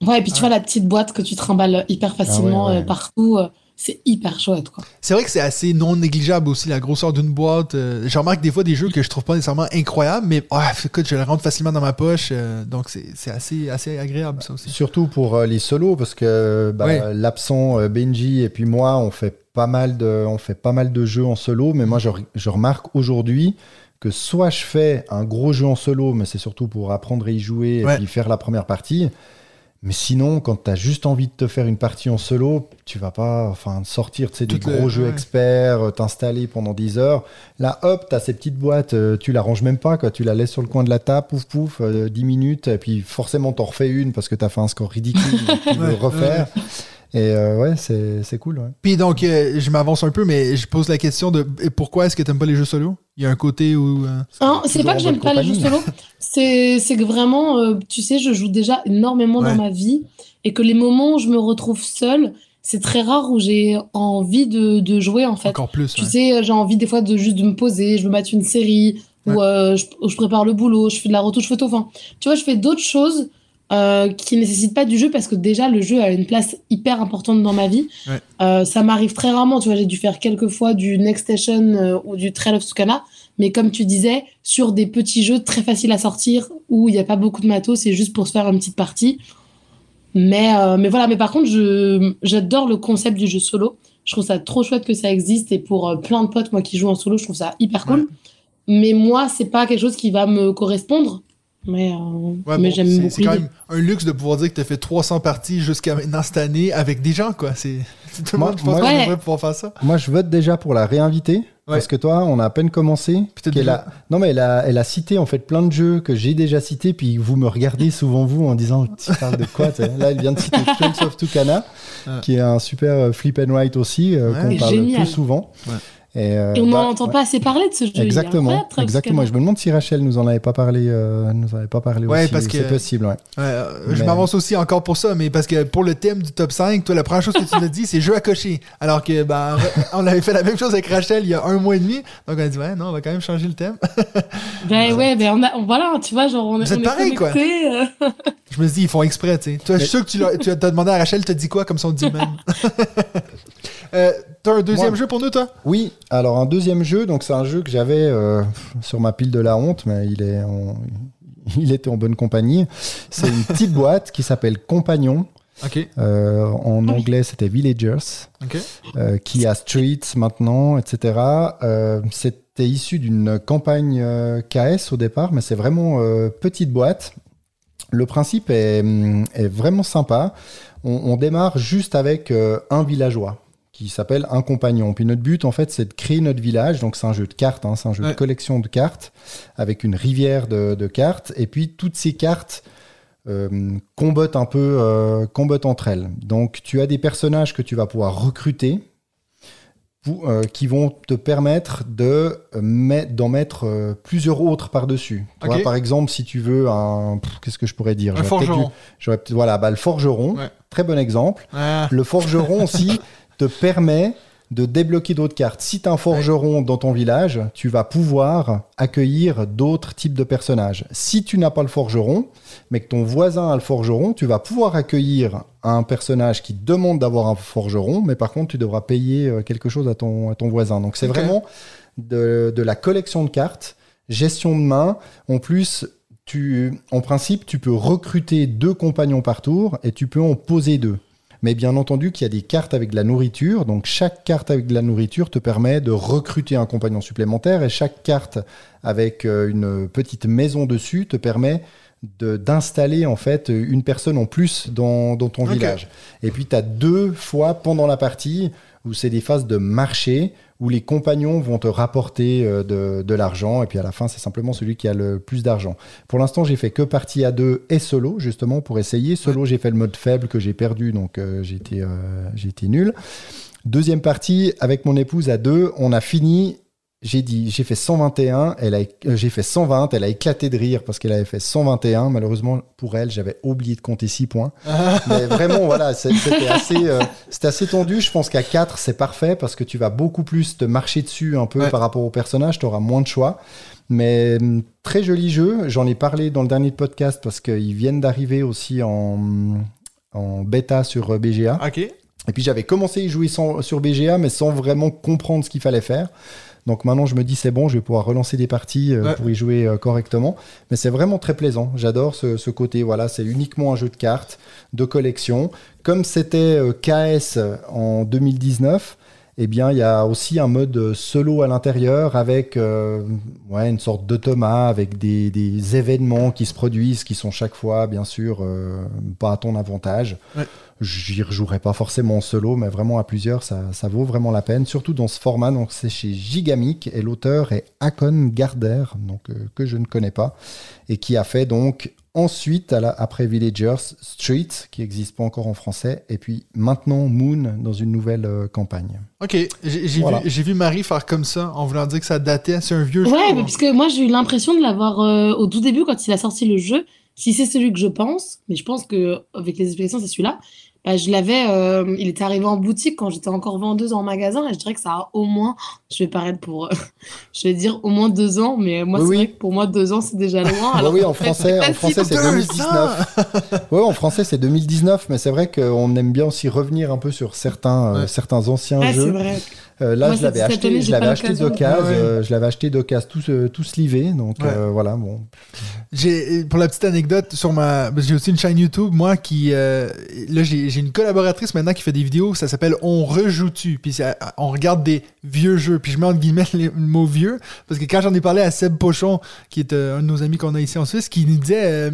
Ouais, et puis tu vois la petite boîte que tu trimbales hyper facilement Ah ouais, ouais. euh, partout, euh, c'est hyper chouette, quoi. C'est vrai que c'est assez non négligeable aussi, la grosseur d'une boîte. Euh, je remarque des fois des jeux que je trouve pas nécessairement incroyables, mais ouais, écoute, je les rentre facilement dans ma poche. euh, donc c'est c'est assez, assez agréable, ça aussi. Surtout pour euh, les solos, parce que bah, Ouais. l'absent euh, Benji et puis moi, on fait pas mal de, on fait pas mal de jeux en solo, mais moi, je, je remarque aujourd'hui que soit je fais un gros jeu en solo, mais c'est surtout pour apprendre à y jouer et Ouais. puis faire la première partie. Mais sinon, quand tu as juste envie de te faire une partie en solo, tu vas pas enfin, sortir tu sais, des les- gros jeux experts, euh, t'installer pendant 10 heures. Là, hop, tu as ces petites boîtes, euh, tu la ranges même pas, quoi. tu la laisses sur le coin de la table, pouf pouf, euh, 10 minutes, et puis forcément t'en refais une parce que tu as fait un score ridicule, donc tu veux Ouais, refaire. Et euh, ouais, c'est c'est cool. Ouais. Puis donc, euh, je m'avance un peu, mais je pose la question de pourquoi est-ce que t'aimes pas les jeux solo? Il y a un côté où. euh, Hein, c'est pas que j'aime pas les jeux solo, c'est c'est que vraiment, euh, tu sais, je joue déjà énormément Ouais. dans ma vie et que les moments où je me retrouve seule, c'est très rare où j'ai envie de, de jouer en fait. encore plus. Tu ouais. sais, j'ai envie des fois de juste de me poser, je veux mettre une série ou euh, je, ou je prépare le boulot, je fais de la retouche photo. Enfin, tu vois, je fais d'autres choses euh, qui nécessitent pas du jeu parce que déjà le jeu a une place hyper importante dans ma vie. Ouais. Euh, ça m'arrive très rarement. Tu vois, j'ai dû faire quelques fois du Next Station euh, ou du Trail of Tucana. Mais comme tu disais, sur des petits jeux très faciles à sortir où il n'y a pas beaucoup de matos, c'est juste pour se faire une petite partie. Mais, euh, mais voilà, mais par contre, j'adore le concept du jeu solo. Je trouve ça trop chouette que ça existe et pour plein de potes, moi qui joue en solo, je trouve ça hyper cool. Mais moi, c'est pas quelque chose qui va me correspondre. Mais, euh, Ouais, mais bon, j'aime c'est- beaucoup. C'est quand même un luxe de pouvoir dire que t'as fait 300 parties jusqu'à maintenant cette année avec des gens, quoi. C'est c'est tout le Moi- monde, je pense moi- qu'on Ouais. devrait pouvoir faire ça. Moi, je vote déjà pour la réinviter. Parce que toi, on a à peine commencé. A... Non, mais elle a, elle a cité en fait plein de jeux que j'ai déjà cités, puis vous me regardez souvent vous en disant Tu parles de quoi Là, elle vient de citer Trails of Tucana, Ouais. qui est un super euh, flip and write aussi, euh, Ouais. qu'on parle Génial. plus souvent. Et, euh, Et on bah, n'en entend ouais. pas assez parler de ce jeu. Exactement, exactement. Je me demande si Rachel nous en avait pas parlé, euh, nous en avait pas parlé Ouais, aussi. parce que- C'est possible, ouais. Ouais, euh, je m'avance aussi encore pour ça, mais parce que pour le thème du top 5, toi, la première chose que tu nous as dit, c'est jeu à cocher. Alors que, ben, on avait fait la même chose avec Rachel il y a un mois et demi. Donc, on a dit, ouais, non, on va quand même changer le thème. Ben ouais, ben on a, on- voilà, tu vois, genre on, est- Vous êtes on est pareil, quoi. connectés, euh. Je me dit, ils font exprès, tu sais. Toi, je suis sûr que tu l'as tu as t'as demandé à Rachel, t'as dit quoi, comme ça on dit même. Euh, T'as un deuxième Moi- jeu pour nous, toi? Oui, alors un deuxième jeu, donc c'est un jeu que j'avais euh, sur ma pile de la honte, mais il, est en- il était en bonne compagnie. C'est une petite boîte qui s'appelle Compagnon. Euh, en anglais, c'était Villagers, euh, qui a Streets maintenant, etc. Euh, c'était issu d'une campagne KS au départ, mais c'est vraiment petite boîte. Le principe est, hum, est vraiment sympa. On, on démarre juste avec un villageois qui s'appelle un compagnon. Puis notre but, en fait, c'est de créer notre village. Donc c'est un jeu de cartes, hein, c'est un jeu Ouais. de collection de cartes avec une rivière de, de cartes. Et puis toutes ces cartes euh, combattent un peu, euh, combattent entre elles. Donc tu as des personnages que tu vas pouvoir recruter pour- euh, qui vont te permettre de d'en mettre plusieurs autres par-dessus. Par exemple, si tu veux un... Qu'est-ce que je pourrais dire? Un forgeron. dû- Voilà, bah, le forgeron, Ouais. très bon exemple. Ah, Le forgeron aussi te permet de débloquer d'autres cartes. Si tu un forgeron dans ton village, tu vas pouvoir accueillir d'autres types de personnages. Si tu n'as pas le forgeron, mais que ton voisin a le forgeron, tu vas pouvoir accueillir un personnage qui demande d'avoir un forgeron, mais par contre, tu devras payer euh, quelque chose à ton, à ton voisin. Donc c'est vraiment de, de la collection de cartes, gestion de main. En plus, tu, en principe, tu peux recruter deux compagnons par tour et tu peux en poser deux. Mais bien entendu qu'il y a des cartes avec de la nourriture. Donc chaque carte avec de la nourriture te permet de recruter un compagnon supplémentaire. Et chaque carte avec euh, une petite maison dessus te permet de- d'installer en fait une personne en plus dans, dans ton village. Et puis tu as deux fois pendant la partie où c'est des phases de marché où les compagnons vont te rapporter euh, de, de l'argent et puis à la fin c'est simplement celui qui a le plus d'argent. Pour l'instant j'ai fait que partie à deux et solo justement pour essayer. Solo j'ai fait le mode faible que j'ai perdu donc euh, euh, j'ai été nul. Deuxième partie avec mon épouse à deux, on a fini j'ai dit, j'ai fait 121, elle a, euh, j'ai fait 120, elle a éclaté de rire parce qu'elle avait fait 121. Malheureusement, pour elle, j'avais oublié de compter 6 points. Mais vraiment, voilà, c'était assez, euh, c'était assez tendu. Je pense qu'à 4, c'est parfait parce que tu vas beaucoup plus te marcher dessus un peu Ouais. par rapport au personnage, tu auras moins de choix. Mais hum, très joli jeu. J'en ai parlé dans le dernier podcast parce qu'ils viennent d'arriver aussi en, en bêta sur euh, BGA. Ok. Et puis j'avais commencé à y jouer sans- sur BGA, mais sans vraiment comprendre ce qu'il fallait faire. Donc maintenant, je me dis, c'est bon, je vais pouvoir relancer des parties euh, Ouais. pour y jouer euh, correctement. Mais c'est vraiment très plaisant. J'adore ce, ce côté. Voilà, c'est uniquement un jeu de cartes, de collection. Comme c'était euh, KS en 2019, eh bien, il y a aussi un mode solo à l'intérieur avec euh, ouais, une sorte d'automat, avec des, des événements qui se produisent, qui sont chaque fois, bien sûr, euh, pas à ton avantage. Ouais. J'y rejouerai pas forcément en solo, mais vraiment à plusieurs, ça, ça vaut vraiment la peine, surtout dans ce format. Donc, c'est chez Gigamic et l'auteur est Akon Garder, donc, euh, que je ne connais pas, et qui a fait donc ensuite, à la- après Villagers, Street, qui n'existe pas encore en français, et puis maintenant Moon dans une nouvelle euh, campagne. Ok. J'ai Voilà. vu, Marie faire comme ça en voulant dire que ça datait. C'est un vieux jeu. Ouais, ou- mais parce que moi j'ai eu l'impression de l'avoir euh, au tout début quand il a sorti le jeu. Si c'est celui que je pense, mais je pense que avec les explications c'est celui-là. Bah, je l'avais, euh, il était arrivé en boutique quand j'étais encore vendeuse en magasin et je dirais que ça a au moins, je vais paraître pour, euh, je vais dire au moins deux ans, mais moi Oui, c'est oui. vrai que pour moi deux ans c'est déjà loin. Bah alors oui, en français, en c'est français c'est Deux 2019. Ouais, en français c'est 2019, mais c'est vrai qu'on aime bien aussi revenir un peu sur certains, euh, Ouais. certains anciens Ouais, c'est jeux. vrai. Euh, là, Moi, je l'avais acheté, année, je l'avais acheté d'occasion, Ouais, euh, je l'avais acheté d'occasion tout, euh, tout slivé, donc Ouais. euh, voilà, bon. J'ai pour la petite anecdote sur ma j'ai aussi une chaîne YouTube moi qui euh, là j'ai j'ai une collaboratrice maintenant qui fait des vidéos ça s'appelle on rejoue tu puis on regarde des vieux jeux puis je mets entre guillemets les- le mot vieux parce que quand j'en ai parlé à Seb Pochon qui est euh, un de nos amis qu'on a ici en Suisse qui nous disait euh,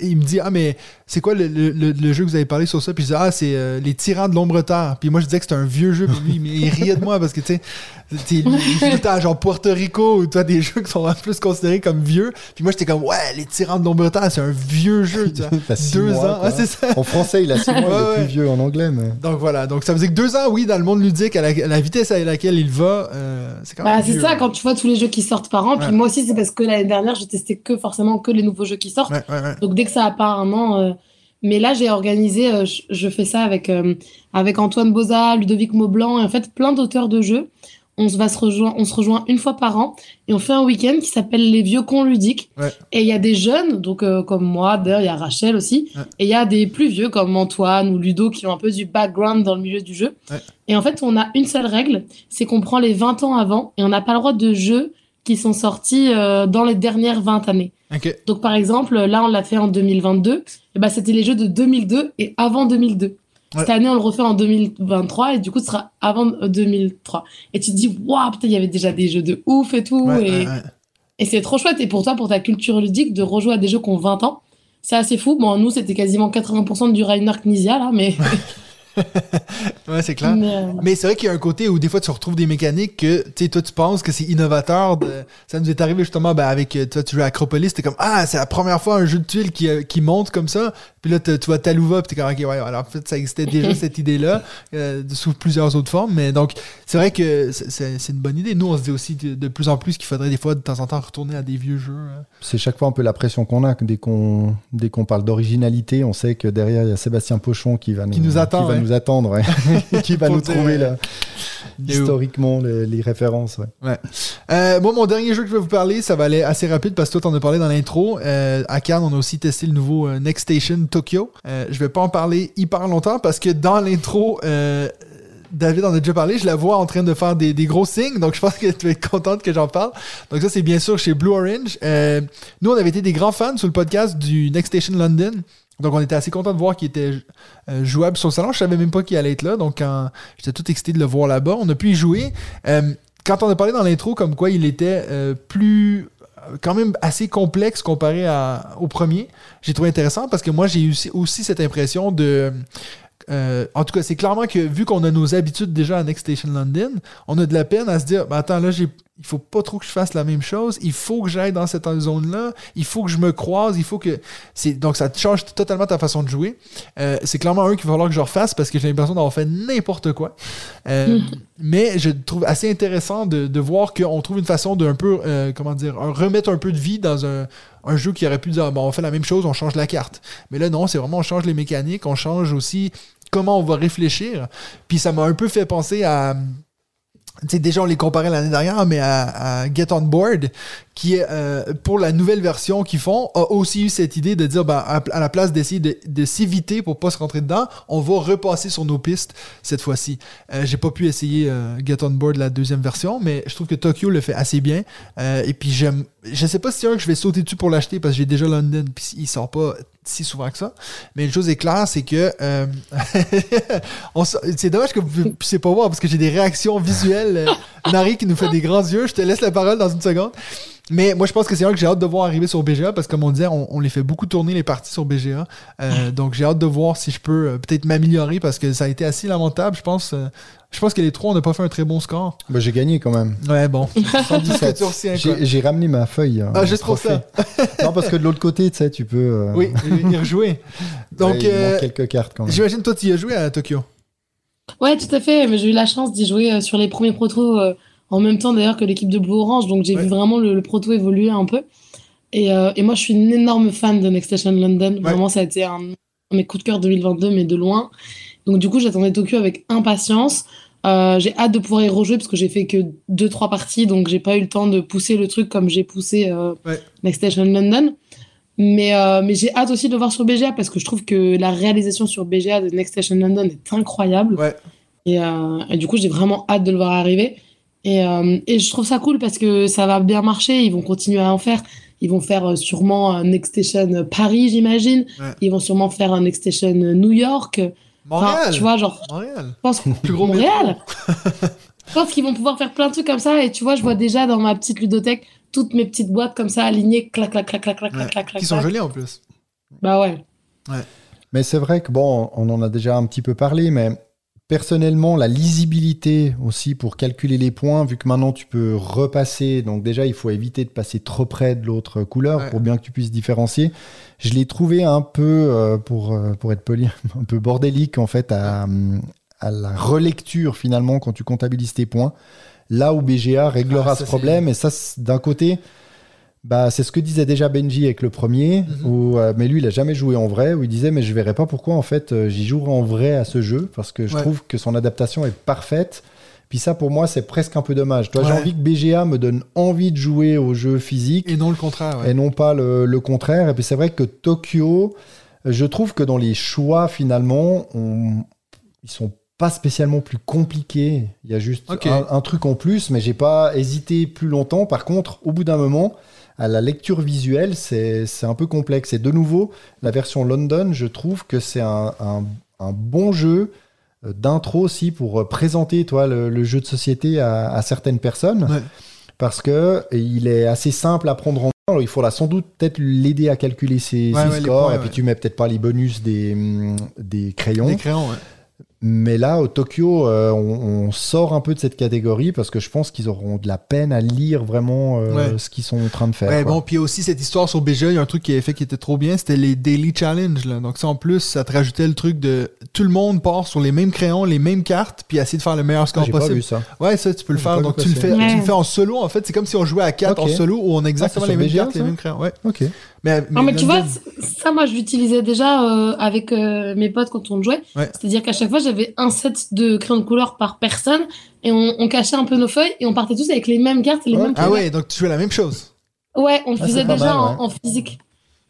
il me dit ah mais c'est quoi le, le- le- jeu que vous avez parlé sur ça? Puis je dis ah c'est euh, les tyrans de l'ombre terre puis moi je disais que c'était un vieux jeu puis lui il, il riait de moi parce que tu sais il temps genre Puerto Rico ou toi des jeux qui sont en plus considérés comme vieux puis moi j'étais comme ouais les tyrans de l'ombre terre c'est un vieux jeu tu vois deux mois, ans c'est ça En français, il a six mois, il Ouais, est plus vieux en anglais, mais. donc voilà donc ça veut dire que deux ans oui dans le monde ludique à la, à la vitesse à laquelle il va euh, c'est quand même Bah, c'est vieux. ça, quand tu vois tous les jeux qui sortent par an. Puis moi aussi, c'est parce que l'année dernière, je testais que forcément que les nouveaux jeux qui sortent. ouais, ouais, ouais. Donc dès que ça a pas un an. euh, Mais là, j'ai organisé, euh, je, je fais ça avec, euh, avec Antoine Boza, Ludovic Maublanc, et en fait plein d'auteurs de jeux. On se, va se rejoindre, on se rejoint une fois par an et on fait un week-end qui s'appelle les vieux cons ludiques. Ouais. Et il y a des jeunes, donc euh, comme moi, d'ailleurs il y a Rachel aussi, Ouais. et il y a des plus vieux comme Antoine ou Ludo qui ont un peu du background dans le milieu du jeu. Ouais. Et en fait, on a une seule règle, c'est qu'on prend les 20 ans avant et on n'a pas le droit de jeux qui sont sortis euh, dans les dernières 20 années. Donc par exemple, là on l'a fait en 2022, et ben c'était les jeux de 2002 et avant 2002. Ouais. Cette année on le refait en 2023 et du coup ce sera avant euh, 2003. Et tu te dis waouh putain il y avait déjà des jeux de ouf et tout Ouais, et, ouais, ouais. et c'est trop chouette et pour toi pour ta culture ludique de rejouer à des jeux qui ont 20 ans, c'est assez fou. Bon nous c'était quasiment 80% du Rainer Knizia là mais, Ouais, c'est clair mais, euh, Mais c'est vrai qu'il y a un côté où des fois tu retrouves des mécaniques que tu sais toi tu penses que c'est innovateur de... ça nous est arrivé justement ben, avec euh, toi tu joues à Acropolis t'es comme ah c'est la première fois un jeu de tuiles qui, euh, qui monte comme ça puis là tu vois Talouva puis t'es comme ok ouais alors en fait ça existait déjà cette idée là sous plusieurs autres formes mais donc c'est vrai que c'est- une bonne idée nous on se dit aussi de, de plus en plus qu'il faudrait des fois de temps en temps retourner à des vieux jeux hein. C'est chaque fois un peu la pression qu'on a. que Dès qu'on dès qu'on parle d'originalité, on sait que derrière, il y a Sébastien Pochon qui va nous, Qui nous attend, va ouais. nous attendre, ouais. qui va nous trouver là, historiquement les, les références. Ouais. Euh, moi, mon dernier jeu que je vais vous parler, ça va aller assez rapide parce que toi, t'en as parlé dans l'intro. Euh, à Cannes, on a aussi testé le nouveau euh, Next Station Tokyo. Euh, je vais pas en parler hyper longtemps parce que dans l'intro, David en a déjà parlé. Je la vois en train de faire des, des gros signes, donc je pense que tu vas être contente que j'en parle. Donc ça, c'est bien sûr chez Blue Orange. Euh, nous, on avait été des grands fans sur le podcast du Next Station London. Donc on était assez content de voir qu'il était euh, jouable sur le salon. Je savais même pas qu'il allait être là, donc j'étais tout excité de le voir là-bas. On a pu y jouer. Euh, quand on a parlé dans l'intro comme quoi il était euh, plus quand même assez complexe comparé à, au premier, j'ai trouvé intéressant parce que moi j'ai eu aussi, cette impression de en tout cas, c'est clairement que vu qu'on a nos habitudes déjà à Next Station London, on a de la peine à se dire, ben attends, là, j'ai il faut pas trop que je fasse la même chose. Il faut que j'aille dans cette zone-là. Il faut que je me croise. Il faut que. c'est Donc, ça change totalement ta façon de jouer. Euh, c'est clairement un qu'il va falloir que je refasse parce que j'ai l'impression d'avoir fait n'importe quoi. Euh, mais je trouve assez intéressant de, de voir qu'on trouve une façon de un peu, euh, comment dire, un- remettre un peu de vie dans un, un jeu qui aurait pu dire, bon, on fait la même chose, on change la carte. Mais là, non, c'est vraiment, on change les mécaniques, on change aussi comment on va réfléchir. Puis ça m'a un peu fait penser à. Tu sais, déjà, on les comparait l'année dernière, mais à, à Get On Board, qui euh, pour la nouvelle version qu'ils font, a aussi eu cette idée de dire, ben, à, à la place d'essayer de, de s'éviter pour pas se rentrer dedans, on va repasser sur nos pistes cette fois-ci. Euh, J'ai pas pu essayer euh, Get On Board, la deuxième version, mais je trouve que Tokyo le fait assez bien. Euh, et puis, j'aime. Je sais pas si c'est un que je vais sauter dessus pour l'acheter parce que j'ai déjà London, puis il sort pas si souvent que ça. Mais une chose est claire, c'est que. euh, c'est dommage que vous ne puissiez pas voir parce que j'ai des réactions visuelles. Euh, Nari qui nous fait des grands yeux. Je te laisse la parole dans une seconde. Mais moi, je pense que c'est un que j'ai hâte de voir arriver sur BGA parce que, comme on disait, on, les fait beaucoup tourner les parties sur BGA. Euh, donc, j'ai hâte de voir si je peux euh, peut-être m'améliorer parce que ça a été assez lamentable. Je pense, euh, je pense que les trois, on n'a pas fait un très bon score. Bah, j'ai gagné quand même. Ouais, bon. Sans doute que tu retiens, quoi. J'ai j'ai ramené ma feuille. hein, Ah, juste pour ça. non, parce que de l'autre côté, tu sais, tu peux. euh, Oui, y rejouer. Donc, ouais, il euh, manque quelques cartes quand même. j'imagine toi, tu y as joué à Tokyo. Ouais, tout à fait. Mais j'ai eu la chance d'y jouer euh, sur les premiers protos euh, en même temps d'ailleurs que l'équipe de Blue Orange. Donc j'ai Ouais. vu vraiment le, le proto évoluer un peu. Et, euh, et moi, je suis une énorme fan de Next Station London. Vraiment, ça a été un, un de mes coups de cœur 2022, mais de loin. Donc du coup, j'attendais Tokyo avec impatience. Euh, j'ai hâte de pouvoir y rejouer parce que j'ai fait que deux trois parties, donc j'ai pas eu le temps de pousser le truc comme j'ai poussé euh, Ouais. Next Station London. Mais, euh, mais j'ai hâte aussi de le voir sur BGA parce que je trouve que la réalisation sur BGA de Next Station London est incroyable. Ouais. Et, euh, et du coup, j'ai vraiment hâte de le voir arriver. Et, et je trouve ça cool parce que ça va bien marcher. Ils vont continuer à en faire. Ils vont faire sûrement un Next Station Paris, j'imagine. Ouais. Ils vont sûrement faire un Next Station New York. Enfin, Montréal. tu vois, genre, Montréal. je pense Plus gros Montréal. je pense qu'ils vont pouvoir faire plein de trucs comme ça. Et tu vois, je vois déjà dans ma petite ludothèque toutes mes petites boîtes comme ça alignées, clac, clac, clac, clac, clac, Ouais. clac, clac, clac. Qui sont clac. jolis en plus. Bah ouais. Mais c'est vrai que, bon, on en a déjà un petit peu parlé, mais personnellement, la lisibilité aussi pour calculer les points, vu que maintenant tu peux repasser, donc déjà il faut éviter de passer trop près de l'autre couleur Ouais. pour bien que tu puisses différencier. Je l'ai trouvé un peu, euh, pour, euh, pour être poli, un peu bordélique en fait à, à la relecture finalement quand tu comptabilises tes points. Là où BGA réglera Ah, ça, ce problème, et ça, d'un côté, bah, c'est ce que disait déjà Benji avec le premier, Mhm. où, euh, mais lui, il a jamais joué en vrai, où il disait, mais je verrais pas pourquoi en fait euh, j'y jouerai en vrai à ce jeu, parce que je Ouais. trouve que son adaptation est parfaite. Puis ça, pour moi, c'est presque un peu dommage. Toi, j'ai envie que BGA me donne envie de jouer au jeu physique Et non le contraire. ouais. et non pas le, le contraire. Et puis c'est vrai que Tokyo, je trouve que dans les choix, finalement, on- ils sont pas spécialement plus compliqués. Il y a juste un, un truc en plus, mais j'ai pas hésité plus longtemps. Par contre, au bout d'un moment, à la lecture visuelle, c'est un peu complexe. Et de nouveau, la version London, je trouve que c'est un, un- un bon jeu euh, d'intro aussi pour euh, présenter toi, le, le jeu de société à, à certaines personnes. Ouais. Parce que il est assez simple à prendre en main. Alors, il faudra sans doute peut-être l'aider à calculer ses, Ouais, ses ouais, les scores. points, et puis tu mets peut-être pas les bonus des, des crayons. Des crayons, ouais. Mais là, au Tokyo, euh, on, on sort un peu de cette catégorie parce que je pense qu'ils auront de la peine à lire vraiment euh, Ouais. ce qu'ils sont en train de faire. Ouais, quoi. bon, puis aussi cette histoire sur BGA, il y a un truc qui avait fait qui était trop bien, c'était les Daily Challenge. Là. Donc, ça en plus, ça te rajoutait le truc de tout le monde part sur les mêmes crayons, les mêmes cartes, puis essayer de faire le meilleur Ah, score pas possible. vu ça. Ouais, ça, tu peux le faire. Donc, tu le, fais, Ouais. tu le fais en solo, en fait. C'est comme si on jouait à 4 Ok. en solo où on a exactement Ah, c'est les mêmes BGA, cartes, les mêmes crayons. Ouais. Ok. Mais, Non, mais tu vois, ça, moi, je l'utilisais déjà euh, avec euh, mes potes quand on jouait. Ouais. C'est-à-dire qu'à chaque fois, j'avais un set de crayons de couleur par personne et on, on cachait un peu nos feuilles et on partait tous avec les mêmes cartes et les Ouais. mêmes Ah couleurs. ouais, donc tu jouais la même chose. Ouais, on le Ah, faisait déjà mal, en, ouais. en physique.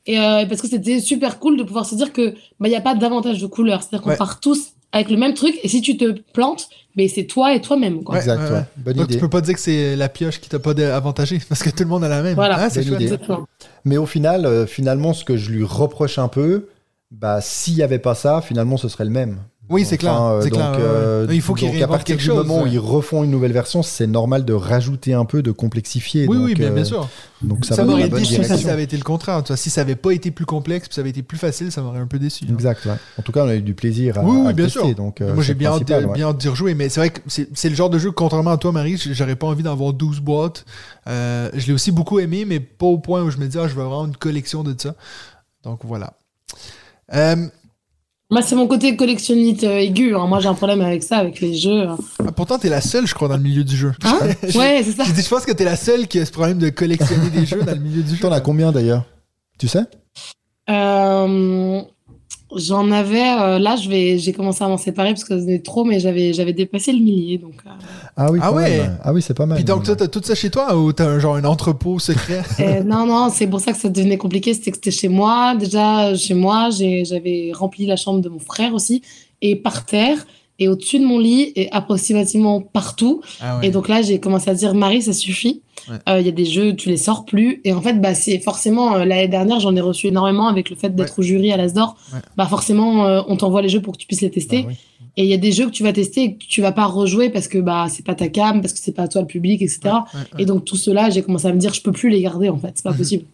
Et euh, parce que c'était super cool de pouvoir se dire que bah il y a pas d'avantage de couleur, c'est-à-dire qu'on Ouais. part tous avec le même truc et si tu te plantes, ben c'est toi et toi-même quoi. Ouais, exact, ouais. Bonne Donc, idée. tu peux pas dire que c'est la pioche qui t'a pas avantagé parce que tout le monde a la même. Voilà. Ah, c'est. Mais au final, euh, finalement, ce que je lui reproche un peu, bah, s'il n'y avait pas ça, finalement, ce serait le même. Oui, c'est clair. Enfin, euh, c'est donc, clair. euh, Il faut qu'ils à partir quelque du chose. moment où ouais. ils refont une nouvelle version, c'est normal de rajouter un peu, de complexifier. Oui, donc, oui, bien, euh, bien sûr. Donc ça, Ça, m'aurait déçu si ça avait été le contraire. Tu vois, si ça avait pas été plus complexe, ça avait été plus facile, ça m'aurait un peu déçu. hein. Exact. ouais. En tout cas, on a eu du plaisir à, Oui, oui, à bien tester, sûr. Donc, euh, Moi, j'ai bien, hâte ouais. d'y rejouer, mais c'est vrai que c'est le genre de jeu, contrairement à toi, Marie, j'aurais pas envie d'en avoir 12 boîtes. Euh, je l'ai aussi beaucoup aimé, mais pas au point où je me dis, ah, je veux avoir une collection de ça. Donc voilà. Moi, c'est mon côté collectionniste euh, aigu. hein. Moi, j'ai un problème avec ça, avec les jeux. hein. ah, pourtant, t'es la seule, je crois, dans le milieu du jeu. Hein Ouais, c'est ça. Dit, je pense que t'es la seule qui a ce problème de collectionner des jeux dans le milieu du jeu. T'en as combien d'ailleurs? Tu sais? Euh, J'en avais. euh, là, je vais, j'ai commencé à m'en séparer parce que c'était trop, mais j'avais, j'avais dépassé le millier. Donc, euh, Ah oui, Ah ouais. même. Ah oui, c'est pas mal. Puis donc, t'as tout ça chez toi ou t'as un, genre un entrepôt secret? Euh, non, non, c'est pour ça que ça devenait compliqué. C'était que c'était chez moi. Déjà, chez moi, j'ai- j'avais rempli la chambre de mon frère aussi, et par terre, et au-dessus de mon lit, et approximativement partout. Ah Et donc là, j'ai commencé à dire, Marie, ça suffit. Il Ouais. y a des jeux, tu les sors plus. Et en fait, bah, c'est forcément, euh, l'année dernière, j'en ai reçu énormément avec le fait d'être au jury à l'Asdor. Ouais. Bah, forcément, euh, on t'envoie les jeux pour que tu puisses les tester. Bah oui. Et il y a des jeux que tu vas tester et que tu vas pas rejouer parce que bah, c'est pas ta cam, parce que c'est pas toi le public, etc. Ouais, ouais. Et donc, tout cela, j'ai commencé à me dire, je peux plus les garder, en fait. C'est pas Mhm. possible.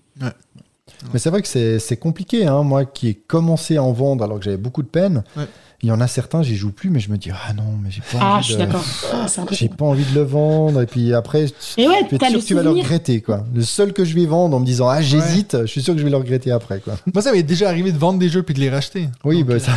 Mais c'est vrai que c'est c'est compliqué. Hein. Moi qui ai commencé à en vendre alors que j'avais beaucoup de peine, Ouais. Il y en a certains, j'y joue plus, mais je me dis, ah non, mais j'ai pas Ah, envie de... Ah, J'ai pas envie de le vendre. Et puis après, tu Et ouais, tu es sûr que tu vas le regretter. Quoi. Le seul que je vais vendre en me disant, ah j'hésite, je suis sûr que je vais le regretter après. Quoi. Moi, ça m'est déjà arrivé de vendre des jeux puis de les racheter. Oui, Donc, bah, euh, ça...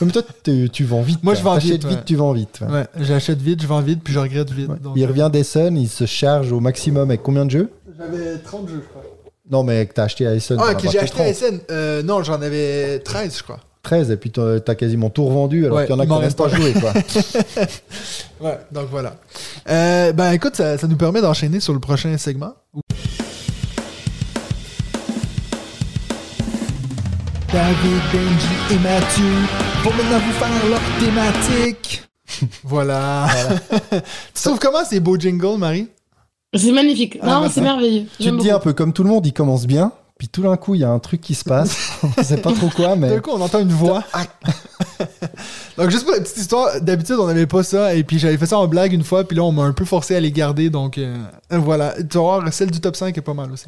Mais toi, tu, tu vends vite. Moi, je vends vite, ouais. tu vends vite. ouais. Ouais, j'achète vite, je vends vite, puis je regrette vite. Ouais. Donc, Il euh, revient d'Essen, il se charge au maximum avec combien de jeux J'avais 30 jeux, je crois. Non, mais que t'as acheté à Essen. Ah, que j'ai acheté à 30. SN. Euh, non, j'en avais 13, je crois. 13, et puis t'as t'as quasiment tout revendu, alors Ouais, qu'il y en a qui m'en n'ont même reste pas joué. Quoi. Ouais, donc voilà. Euh, ben écoute, ça, ça nous permet d'enchaîner sur le prochain segment. David, Benji et Mathieu vont maintenant vous faire leur thématique. voilà. tu trouves comment ces beaux jingles, Marie? C'est magnifique. Ah, non, bah, c'est ça. merveilleux. tu te dis un peu comme tout le monde, il commence bien, puis tout d'un coup, il y a un truc qui se passe. On sait pas trop quoi, mais. D'un coup, on entend une voix. Donc, juste pour la petite histoire, d'habitude, on n'avait pas ça. Et puis, j'avais fait ça en blague une fois. Puis là, on m'a un peu forcé à les garder. Donc, euh, voilà. Tu vas voir, celle du top 5 est pas mal aussi.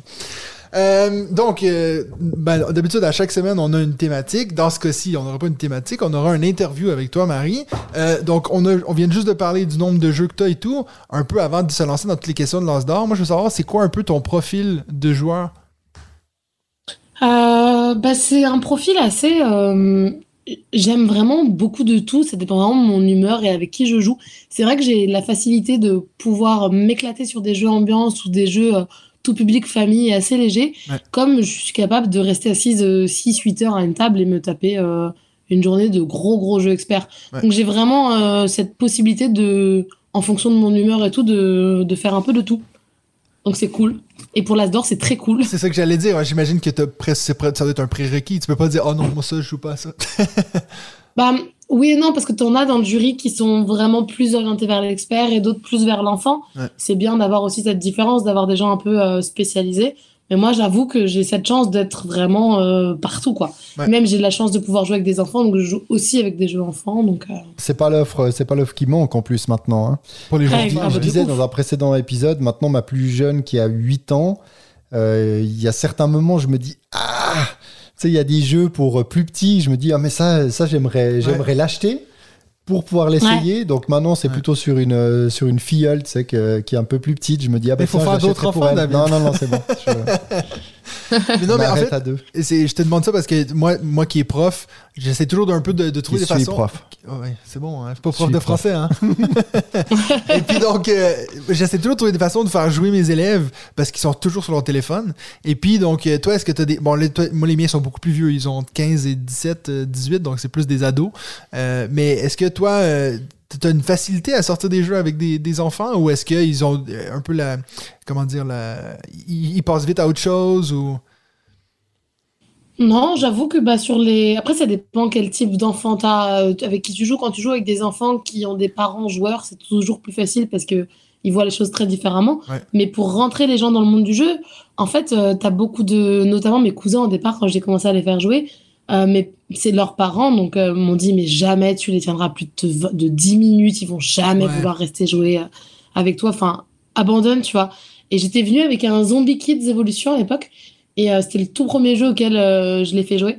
Euh, donc, euh, ben, d'habitude, à chaque semaine, on a une thématique. Dans ce cas-ci, on n'aura pas une thématique. On aura une interview avec toi, Marie. Euh, donc, on, a, on vient juste de parler du nombre de jeux que tu as et tout. Un peu avant de se lancer dans toutes les questions de lance d'or. Moi, je veux savoir, c'est quoi un peu ton profil de joueur? Euh, bah, c'est un profil assez. euh, J'aime vraiment beaucoup de tout. Ça dépend vraiment de mon humeur et avec qui je joue. C'est vrai que j'ai la facilité de pouvoir m'éclater sur des jeux ambiance ou des jeux euh, tout public, famille assez légers. Ouais. Comme je suis capable de rester assise 6-8 heures à une table et me taper une journée de gros, gros jeux experts. Ouais. Donc j'ai vraiment cette possibilité de, en fonction de mon humeur et tout, de, de faire un peu de tout. Donc c'est cool. Et pour l'Asdor, c'est très cool. C'est ça que j'allais dire. Ouais, J'imagine que prêt- ça doit être un prérequis. Tu peux pas dire, oh non, moi ça, je joue pas à ça. Bah, oui et non, parce que tu en as dans le jury qui sont vraiment plus orientés vers l'expert et d'autres plus vers l'enfant. Ouais. C'est bien d'avoir aussi cette différence, d'avoir des gens un peu euh, spécialisés. Mais moi, j'avoue que j'ai cette chance d'être vraiment euh, partout, quoi. Ouais. Même j'ai de la chance de pouvoir jouer avec des enfants, donc je joue aussi avec des jeux enfants. Donc, euh, C'est pas l'offre, c'est pas l'offre qui manque en plus maintenant. hein. Pour les gens Ouais, qui- grave. je Ah, de disais dans un précédent épisode, maintenant ma plus jeune qui a 8 ans, euh, il y a certains moments, je me dis ah, tu sais, il y a des jeux pour euh, plus petits, je me dis ah mais ça, ça j'aimerais, j'aimerais l'acheter pour pouvoir l'essayer. Donc maintenant c'est Ouais. plutôt sur une euh, sur une filleule, tu sais que- qui est un peu plus petite. Je me dis ah bah Mais faut faire d'autres enfants. Non non non c'est bon. Je, Mais non, mais en fait, à deux. c'est- je te demande ça parce que moi, moi qui est prof, j'essaie toujours d'un peu de, de trouver des suis façons. prof. Oh, ouais, c'est bon, hein, c'est pas prof suis de prof. français, hein. Et puis donc, euh, j'essaie toujours de trouver des façons de faire jouer mes élèves parce qu'ils sont toujours sur leur téléphone. Et puis donc, euh, toi, est-ce que tu as des. Bon, les- toi, moi, les miens sont beaucoup plus vieux, ils ont entre 15 et 17, euh, 18, donc c'est plus des ados. Euh, mais est-ce que toi, euh, tu as une facilité à sortir des jeux avec des, des enfants ou est-ce qu'ils ont euh, un peu la. Comment dire, la. Ils, ils passent vite à autre chose ou? Non, j'avoue que bah, sur les. Après, ça dépend quel type d'enfant t'as, euh, avec qui tu joues. Quand tu joues avec des enfants qui ont des parents joueurs, c'est toujours plus facile parce que ils voient les choses très différemment. Ouais. Mais pour rentrer les gens dans le monde du jeu, en fait, tu as beaucoup de. Notamment mes cousins au départ, quand j'ai commencé à les faire jouer, Euh, mais c'est leurs parents, donc euh, m'ont dit mais jamais tu les tiendras plus de, de 10 minutes, ils vont jamais Ouais. vouloir rester jouer euh, avec toi. Enfin, abandonne, tu vois. Et j'étais venue avec un Zombie Kids Evolution à l'époque, et euh, c'était le tout premier jeu auquel je l'ai fait jouer.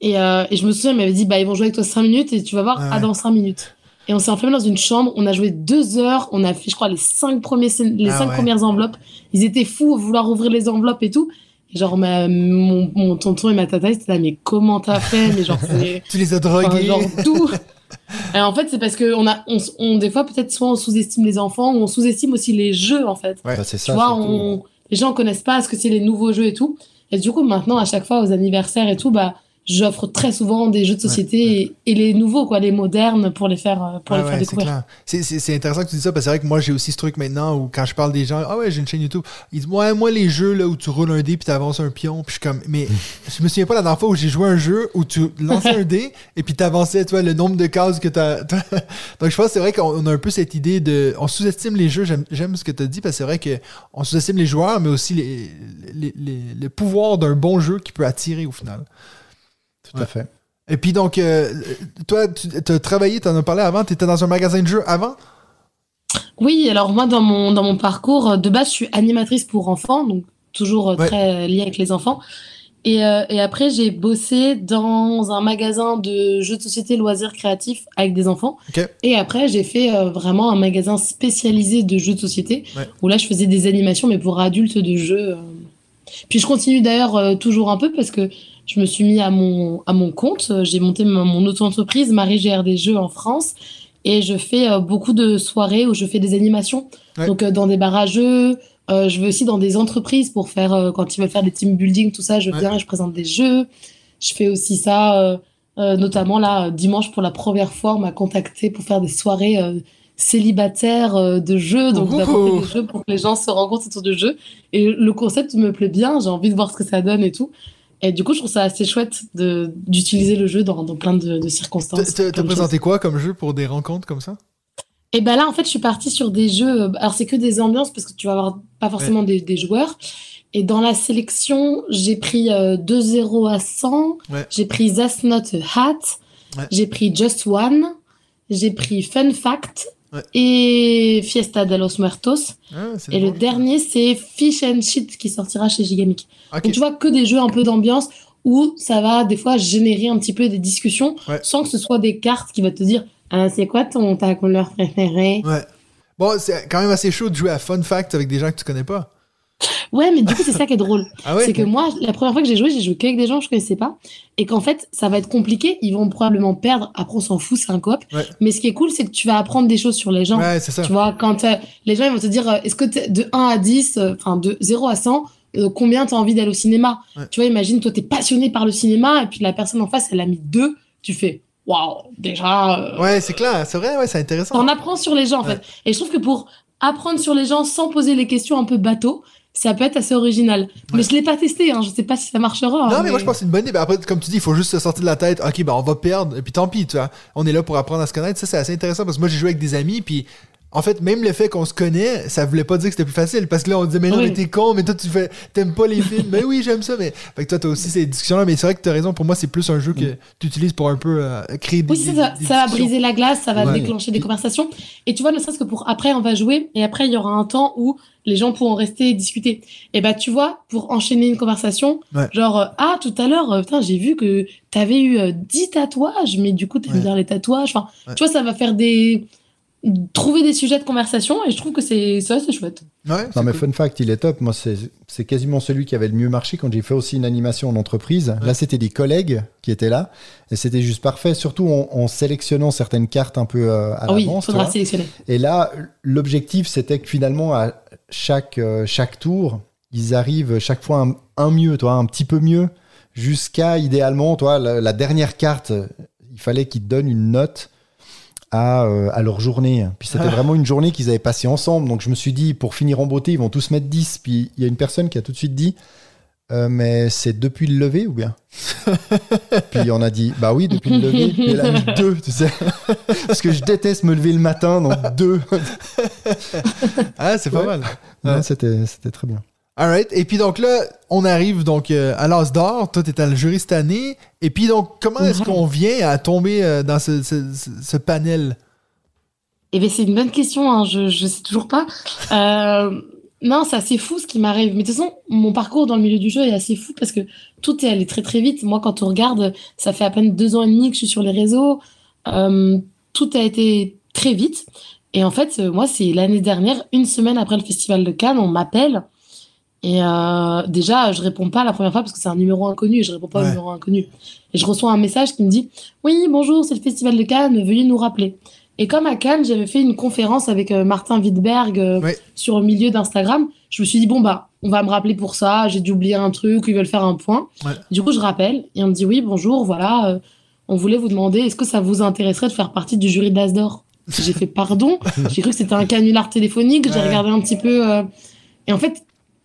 Et, et je me souviens, il m'avait dit bah ils vont jouer avec toi 5 minutes et tu vas voir, Ouais, ah dans 5 minutes. Et on s'est enfermé dans une chambre, on a joué deux heures, on a fait, je crois, les cinq, premiers, scén- les Ah cinq ouais. premières enveloppes. Ils étaient fous à vouloir ouvrir les enveloppes et tout. Genre, ma- mon, mon tonton et ma tata, ils étaient là, mais comment t'as fait? Mais genre. Tu les as enfin, drogués. genre, tout. Et en fait, c'est parce que on a, on, on- des fois, peut-être soit on sous-estime les enfants, ou on sous-estime aussi les jeux, en fait. Ouais. Bah, c'est Tu ça. vois, surtout. on, les gens connaissent pas ce que c'est les nouveaux jeux et tout. Et du coup, maintenant, à chaque fois, aux anniversaires et tout, bah, j'offre très souvent des jeux de société Et, et les nouveaux, quoi, les modernes, pour les faire, euh, pour Ouais, les faire ouais, découvrir. C'est- C'est c'est intéressant que tu dis ça parce que c'est vrai que moi j'ai aussi ce truc maintenant où quand je parle des gens, ah ouais, j'ai une chaîne YouTube, ils disent, ouais, moi les jeux là où tu roules un dé puis t'avances un pion, puis je suis comme, mais je me souviens pas la dernière fois où j'ai joué un jeu où tu lançais un dé et puis t'avançais, tu vois, le nombre de cases que t'as. t'as- Donc je pense que c'est vrai qu'on a un peu cette idée de. On sous-estime les jeux, j'aime- j'aime ce que t'as dit parce que c'est vrai qu'on sous-estime les joueurs, mais aussi les, les, les- le pouvoir d'un bon jeu qui peut attirer au final. Tout à fait. Et puis donc, euh, toi, tu as travaillé, tu en as parlé avant, tu étais dans un magasin de jeux avant? Oui, alors moi, dans mon, dans mon parcours, euh, de base, je suis animatrice pour enfants, donc toujours euh, Ouais. très liée avec les enfants. Et, euh, et après, j'ai bossé dans un magasin de jeux de société loisirs créatifs avec des enfants. Et après, j'ai fait euh, vraiment un magasin spécialisé de jeux de société, Ouais. où là, je faisais des animations, mais pour adultes de jeux. euh. Puis je continue d'ailleurs euh, toujours un peu parce que je me suis mis à mon, à mon compte. J'ai monté ma- mon auto-entreprise, Marie GR des jeux en France. Et je fais euh, beaucoup de soirées où je fais des animations. Ouais. Donc, euh, dans des jeux. euh, je vais aussi dans des entreprises pour faire, euh, quand ils veulent faire des team building, tout ça, je Ouais. viens et je présente des jeux. Je fais aussi ça, notamment là, dimanche, pour la première fois, on m'a contacté pour faire des soirées célibataires de jeux. Donc, des jeux pour que les gens se rencontrent autour de jeux. Et le concept me plaît bien, j'ai envie de voir ce que ça donne et tout. Et du coup, je trouve ça assez chouette de- d'utiliser le jeu dans, dans plein de, de circonstances. T'as présenté quoi comme jeu pour des rencontres comme ça? Et ben là, en fait, je suis partie sur des jeux. Alors, c'est que des ambiances parce que tu vas avoir pas forcément des, des joueurs. Et dans la sélection, j'ai pris euh, 2-0 à 100. Ouais. J'ai pris That's Not a Hat. Ouais. J'ai pris Just One. J'ai pris Fun Fact. Ouais. Et Fiesta de los Muertos. Ah, Et le dernier, c'est Fish and Shit qui sortira chez Gigamic. Ok. Donc tu vois que des jeux un peu d'ambiance où ça va des fois générer un petit peu des discussions Ouais. sans que ce soit des cartes qui vont te dire Ah, c'est quoi ton ta couleur préférée? Ouais. Bon, c'est quand même assez chaud de jouer à Fun Fact avec des gens que tu connais pas. Ouais, mais du coup, c'est ça qui est drôle. Ah ouais? C'est que moi, la première fois que j'ai joué, j'ai joué qu'avec des gens que je connaissais pas. Et qu'en fait, ça va être compliqué. Ils vont probablement perdre. Après, on s'en fout, c'est un coop. Ouais. Mais ce qui est cool, c'est que tu vas apprendre des choses sur les gens. Ouais, c'est ça. Tu vois, quand euh, les gens ils vont te dire, euh, est-ce que de 1 à 10, euh, enfin de 0 à 100, euh, combien tu as envie d'aller au cinéma. Tu vois, imagine, toi, tu es passionné par le cinéma et puis la personne en face, elle a mis 2. Tu fais, waouh, déjà. Ouais, c'est clair. C'est vrai, ouais, c'est intéressant. On apprend sur les gens, en fait. Et je trouve que pour apprendre sur les gens sans poser les questions un peu bateau, ça peut être assez original. Mais je l'ai pas testé, hein. je sais pas si ça marchera. Non, hein, mais moi je pense que c'est une bonne idée. Ben, après, comme tu dis, il faut juste se sortir de la tête. Ok, ben on va perdre, et puis tant pis, tu vois. On est là pour apprendre à se connaître. Ça, c'est assez intéressant parce que moi j'ai joué avec des amis, puis en fait, même le fait qu'on se connaît, ça voulait pas dire que c'était plus facile. Parce que là, on disait, mais non, Oui. mais t'es con, mais toi, tu fais, t'aimes pas les films. mais oui, j'aime ça, mais. Fait que toi, t'as aussi ces discussions-là, mais c'est vrai que t'as raison. Pour moi, c'est plus un jeu que tu utilises pour un peu euh, créer des. Oui, c'est ça, ça va briser la glace, ça va Ouais. déclencher des conversations. Et tu vois, ne serait-ce que pour après, on va jouer, et après, il y aura un temps où les gens pourront rester et discuter. Et bah, tu vois, pour enchaîner une conversation, Ouais. genre, euh, ah, tout à l'heure, euh, putain, j'ai vu que t'avais eu euh, 10 tatouages, mais du coup, t'aimes Ouais. bien les tatouages. Enfin, tu vois, ça va faire des. Trouver des sujets de conversation, et je trouve que c'est ça, c'est chouette. Ouais, Non, mais cool. fun fact, il est top. Moi, c'est c'est quasiment celui qui avait le mieux marché quand j'ai fait aussi une animation en entreprise. Là, c'était des collègues qui étaient là. Et c'était juste parfait, surtout en, en sélectionnant certaines cartes un peu euh, à Ah oui, faudra sélectionner. Et là, l'objectif, c'était que finalement, à chaque, euh, chaque tour, ils arrivent chaque fois un, un mieux, toi, un petit peu mieux, jusqu'à idéalement, toi, la, la dernière carte, il fallait qu'ils donnent une note à, euh, à leur journée. Puis c'était vraiment une journée qu'ils avaient passée ensemble. Donc je me suis dit, pour finir en beauté, ils vont tous mettre 10. Puis il y a une personne qui a tout de suite dit, Euh, mais c'est depuis le lever ou bien? Puis on a dit, bah oui, depuis le lever. Puis elle a mis deux, tu sais. Parce que je déteste me lever le matin, donc deux. Ah, c'est pas mal. Ouais. c'était, c'était très bien. Alright. Et puis donc là, on arrive donc euh, à l'As d'or. Toi, t'es à le jury cette année. Et puis donc, comment est-ce qu'on vient à tomber euh, dans ce, ce- ce- ce panel? Eh bien, c'est une bonne question, hein, je, je sais toujours pas. Euh, non, c'est assez fou ce qui m'arrive. Mais de toute façon, mon parcours dans le milieu du jeu est assez fou parce que tout est allé très très vite. Moi, quand on regarde, ça fait à peine deux ans et demi que je suis sur les réseaux. Euh, tout a été très vite. Et en fait, moi, c'est l'année dernière, une semaine après le Festival de Cannes, on m'appelle. Et euh, déjà, je réponds pas la première fois parce que c'est un numéro inconnu et je réponds pas Ouais. au numéro inconnu. Et je reçois un message qui me dit Oui, bonjour, c'est le Festival de Cannes, veuillez nous rappeler. Et comme à Cannes, j'avais fait une conférence avec euh, Martin Wittberg euh, Ouais. sur le milieu d'Instagram, je me suis dit, bon, bah, on va me rappeler pour ça, j'ai dû oublier un truc, ils veulent faire un point. Ouais. Du coup, je rappelle et on me dit, oui, bonjour, voilà, on voulait vous demander, est-ce que ça vous intéresserait de faire partie du jury d'Asdor J'ai fait pardon, j'ai cru que c'était un canular téléphonique, j'ai regardé un petit peu. Et en fait,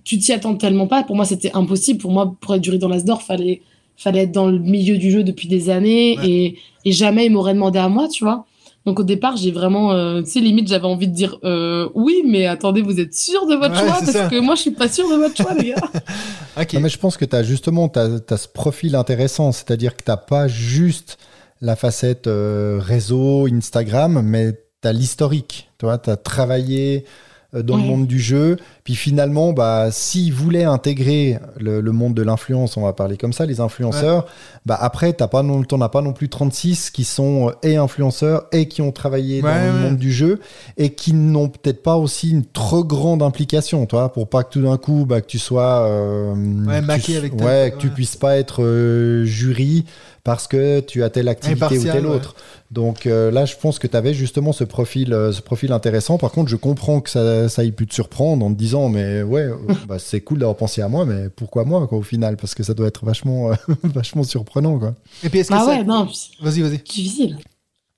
tu t'y attends tellement pas. Pour moi, c'était impossible. Pour moi, pour être jury dans l'Asdor, fallait, fallait être dans le milieu du jeu depuis des années Ouais. et, et jamais ils m'auraient demandé à moi, tu vois. Donc au départ, j'ai vraiment, euh, tu sais, limite, j'avais envie de dire euh, oui, mais attendez, vous êtes sûr de votre Ouais, choix? Parce ça. que moi, je suis pas sûr de votre choix, les gars. Ok. Non, mais je pense que tu as justement t'as, t'as ce profil intéressant, c'est-à-dire que tu pas juste la facette euh, réseau, Instagram, mais tu as l'historique. Tu as travaillé euh, dans le monde du jeu. Puis finalement, bah, s'ils voulaient intégrer le, le monde de l'influence, on va parler comme ça, les influenceurs, bah, après, tu pas non, t'en as pas non plus 36 qui sont euh, et influenceurs et qui ont travaillé Ouais, dans le monde du jeu et qui n'ont peut-être pas aussi une trop grande implication, toi, pour pas que tout d'un coup, bah, que tu sois. euh, Ouais, que maqué tu- avec ta- que tu puisses pas être euh, jury parce que tu as telle activité Impartial, ou telle ouais. autre. Donc euh, là, je pense que tu avais justement ce profil, euh, ce profil intéressant. Par contre, je comprends que ça, ça ait pu te surprendre en te disant, mais ouais, euh, bah, c'est cool d'avoir pensé à moi, mais pourquoi moi, quoi, au final? Parce que ça doit être vachement, euh, vachement surprenant, quoi. Et puis est-ce que Bah ça... ouais, non, puis Vas-y, vas-y. c'est difficile.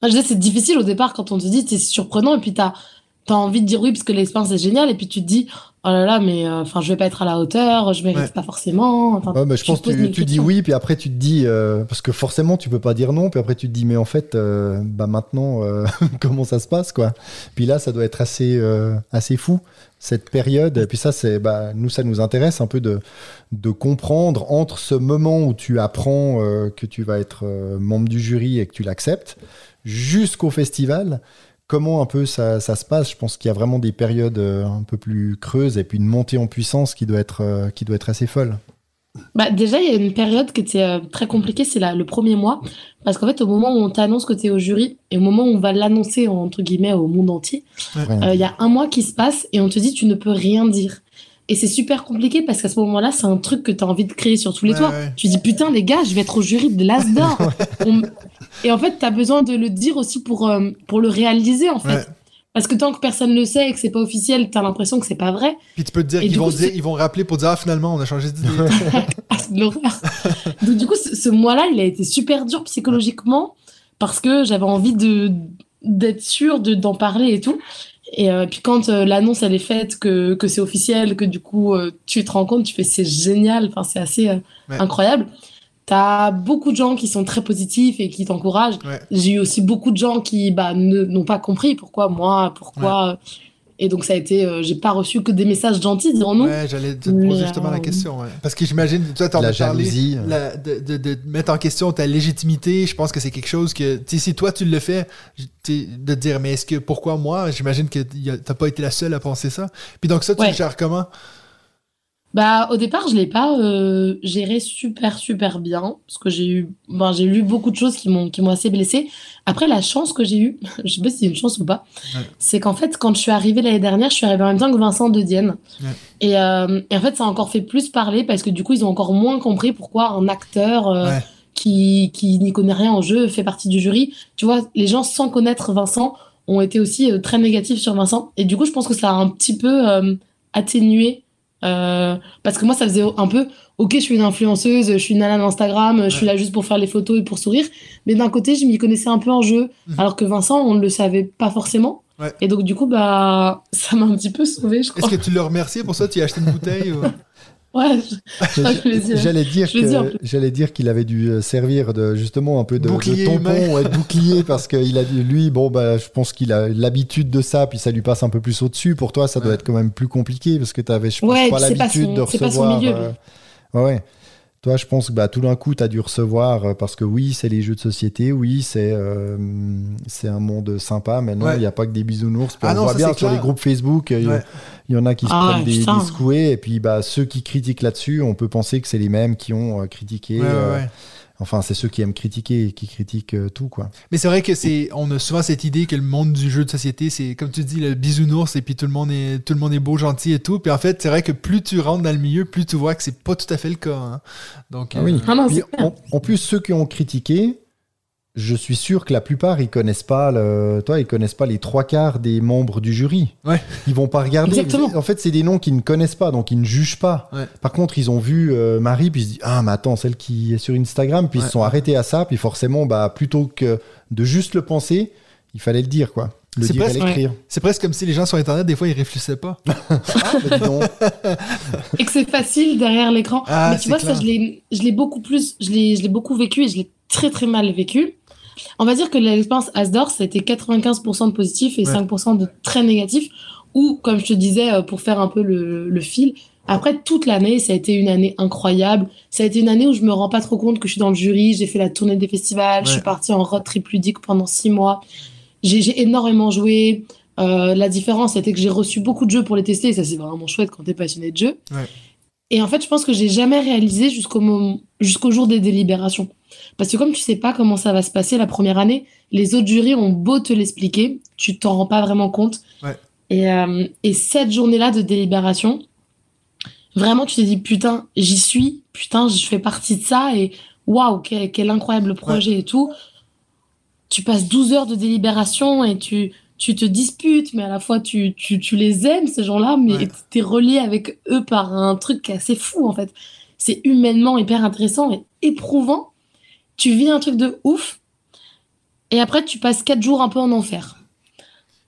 Je disais, c'est difficile au départ quand on te dit, c'est surprenant, et puis t'as as envie de dire oui parce que l'expérience est géniale, et puis tu te dis, oh là là, mais euh, enfin, je vais pas être à la hauteur, je mérite Ouais. pas forcément. Enfin, Ouais, mais je tu pense que tu, dis oui, puis après tu te dis, euh, parce que forcément tu peux pas dire non, puis après tu te dis, mais en fait, euh, bah maintenant, euh, comment ça se passe, quoi? Puis là, ça doit être assez, euh, assez fou, cette période. Et puis ça, c'est, bah, nous, ça nous intéresse un peu de, de comprendre entre ce moment où tu apprends euh, que tu vas être euh, membre du jury et que tu l'acceptes, jusqu'au festival. Comment un peu ça, ça se passe Je pense qu'il y a vraiment des périodes euh, un peu plus creuses et puis une montée en puissance qui doit être, euh, qui doit être assez folle. Bah, déjà, il y a une période qui était euh, très compliquée, c'est le premier mois. Parce qu'en fait, au moment où on t'annonce que tu es au jury et au moment où on va l'annoncer, entre guillemets, au monde entier, euh, il y a un mois qui se passe et on te dit tu ne peux rien dire. Et c'est super compliqué parce qu'à ce moment-là, c'est un truc que tu as envie de créer sur tous les Ouais, toits. ouais. Tu dis putain, les gars, je vais être au jury de l'As d'or. On- Et en fait, tu as besoin de le dire aussi pour, euh, pour le réaliser, en fait. Ouais. Parce que tant que personne ne sait et que c'est pas officiel, tu as l'impression que c'est pas vrai. Puis tu peux te dire qu'ils vont, dire, ils vont rappeler pour dire ah, finalement, on a changé d'idée. Ah, c'est de l'horreur. Donc du coup, ce, ce mois-là, il a été super dur psychologiquement parce que j'avais envie de d'être sûre de d'en parler et tout. Et euh, puis quand euh, l'annonce elle est faite que que c'est officiel, que du coup euh, tu te rends compte, tu fais c'est génial. Enfin c'est assez euh, Ouais. incroyable. T'as beaucoup de gens qui sont très positifs et qui t'encouragent. Ouais. J'ai eu aussi beaucoup de gens qui bah, n'ont pas compris pourquoi moi, pourquoi. Et donc ça a été, euh, j'ai pas reçu que des messages gentils, dirons-nous. Ouais, j'allais te poser justement la euh, question. ouais. Parce que j'imagine, toi, t'en as parlé. la- de, de- de mettre en question ta légitimité, je pense que c'est quelque chose que, tu sais, si toi tu le fais, de te dire, mais est-ce que, pourquoi moi, j'imagine que t'as pas été la seule à penser ça. Puis donc ça, tu Ouais. le gères comment? Bah, au départ, je l'ai pas euh, géré super, super bien, parce que j'ai eu, ben, j'ai lu beaucoup de choses qui m'ont, qui m'ont assez blessée. Après, la chance que j'ai eue, je sais pas si c'est une chance ou pas, Ouais. c'est qu'en fait, quand je suis arrivée l'année dernière, je suis arrivée en même temps que Vincent de Dienne. Ouais. Et, euh, et en fait, ça a encore fait plus parler, parce que du coup, ils ont encore moins compris pourquoi un acteur euh, Ouais. qui, qui n'y connaît rien au jeu fait partie du jury. Tu vois, les gens sans connaître Vincent ont été aussi très négatifs sur Vincent. Et du coup, je pense que ça a un petit peu atténué. Euh, parce que moi, ça faisait un peu, ok, je suis une influenceuse, je suis une nana d'Instagram, je suis là juste pour faire les photos et pour sourire. Mais d'un côté, je m'y connaissais un peu en jeu. Mhm. Alors que Vincent, on ne le savait pas forcément. Ouais. Et donc, du coup, bah, ça m'a un petit peu sauvée, je Est-ce crois. que tu l'as remercié pour ça? Tu as acheté une bouteille? ou- Ouais. J'allais dire j'allais dire qu'il avait dû euh, servir de justement un peu de, de tampon, ouais, de bouclier parce que il a lui bon bah je pense qu'il a l'habitude de ça puis ça lui passe un peu plus au dessus. Pour toi ça doit Ouais. être quand même plus compliqué parce que tu avais je pense Ouais, pas l'habitude de c'est pas son recevoir. milieu, euh, ouais, ouais. Toi, je pense que bah, tout d'un coup, tu as dû recevoir, euh, parce que oui, c'est les jeux de société, oui, c'est euh, c'est un monde sympa, mais non, il Ouais. n'y a pas que des bisounours. Ah on non, voit bien sur les groupes Facebook, il y- Ouais. il y en a qui se Ah, prennent des, des secoués, et puis bah, ceux qui critiquent là-dessus, on peut penser que c'est les mêmes qui ont euh, critiqué. Ouais, ouais, euh, ouais. Enfin, c'est ceux qui aiment critiquer et qui critiquent euh, tout, quoi. Mais c'est vrai que c'est, on a souvent cette idée que le monde du jeu de société, c'est comme tu dis le bisounours et puis tout le monde est, tout le monde est beau, gentil et tout. Puis en fait, c'est vrai que plus tu rentres dans le milieu, plus tu vois que c'est pas tout à fait le cas. hein. Donc, Ah euh. Ah non, Puis, c'est clair. en, en plus, ceux qui ont critiqué, je suis sûr que la plupart, ils connaissent pas le, toi, ils connaissent pas les trois quarts des membres du jury. Ouais. Ils vont pas regarder. Exactement. En fait, c'est des noms qu'ils ne connaissent pas, donc ils ne jugent pas. Ouais. Par contre, ils ont vu euh, Marie, puis ils se disent ah mais attends, celle qui est sur Instagram, puis ils se sont arrêtés à ça, puis forcément, bah plutôt que de juste le penser, il fallait le dire quoi, le C'est presque- l'écrire. c'est presque comme si les gens sur Internet, des fois, ils réfléchissaient pas. Ah, bah, dis donc. et que c'est facile derrière l'écran. Ah, mais tu vois, clair. ça, je l'ai, je l'ai beaucoup plus, je l'ai, je l'ai beaucoup vécu et je l'ai très très mal vécu. On va dire que l'expérience Asdor, ça a été 95% de positif et Ouais. 5% de très négatif. Ou, comme je te disais, euh, pour faire un peu le, le fil, après toute l'année, ça a été une année incroyable. Ça a été une année où je me rends pas trop compte que je suis dans le jury. J'ai fait la tournée des festivals. Je suis partie en road trip ludique pendant six mois. J'ai, énormément joué. Euh, la différence, c'était que j'ai reçu beaucoup de jeux pour les tester. Et ça, c'est vraiment chouette quand t'es passionné de jeu. Ouais. Et en fait, je pense que j'ai jamais réalisé jusqu'au moment, jusqu'au jour des délibérations. Parce que comme tu sais pas comment ça va se passer la première année, les autres jurys ont beau te l'expliquer, tu t'en rends pas vraiment compte. Ouais. Et, euh, et cette journée-là de délibération, vraiment, tu t'es dit, putain, j'y suis, putain, je fais partie de ça, et waouh, quel, quel incroyable projet et tout. Tu passes 12 heures de délibération et tu, tu te disputes, mais à la fois tu, tu, tu les aimes, ces gens-là, mais Ouais. tu es relié avec eux par un truc qui est assez fou, en fait. C'est humainement hyper intéressant et éprouvant. Tu vis un truc de ouf. Et après, tu passes quatre jours un peu en enfer.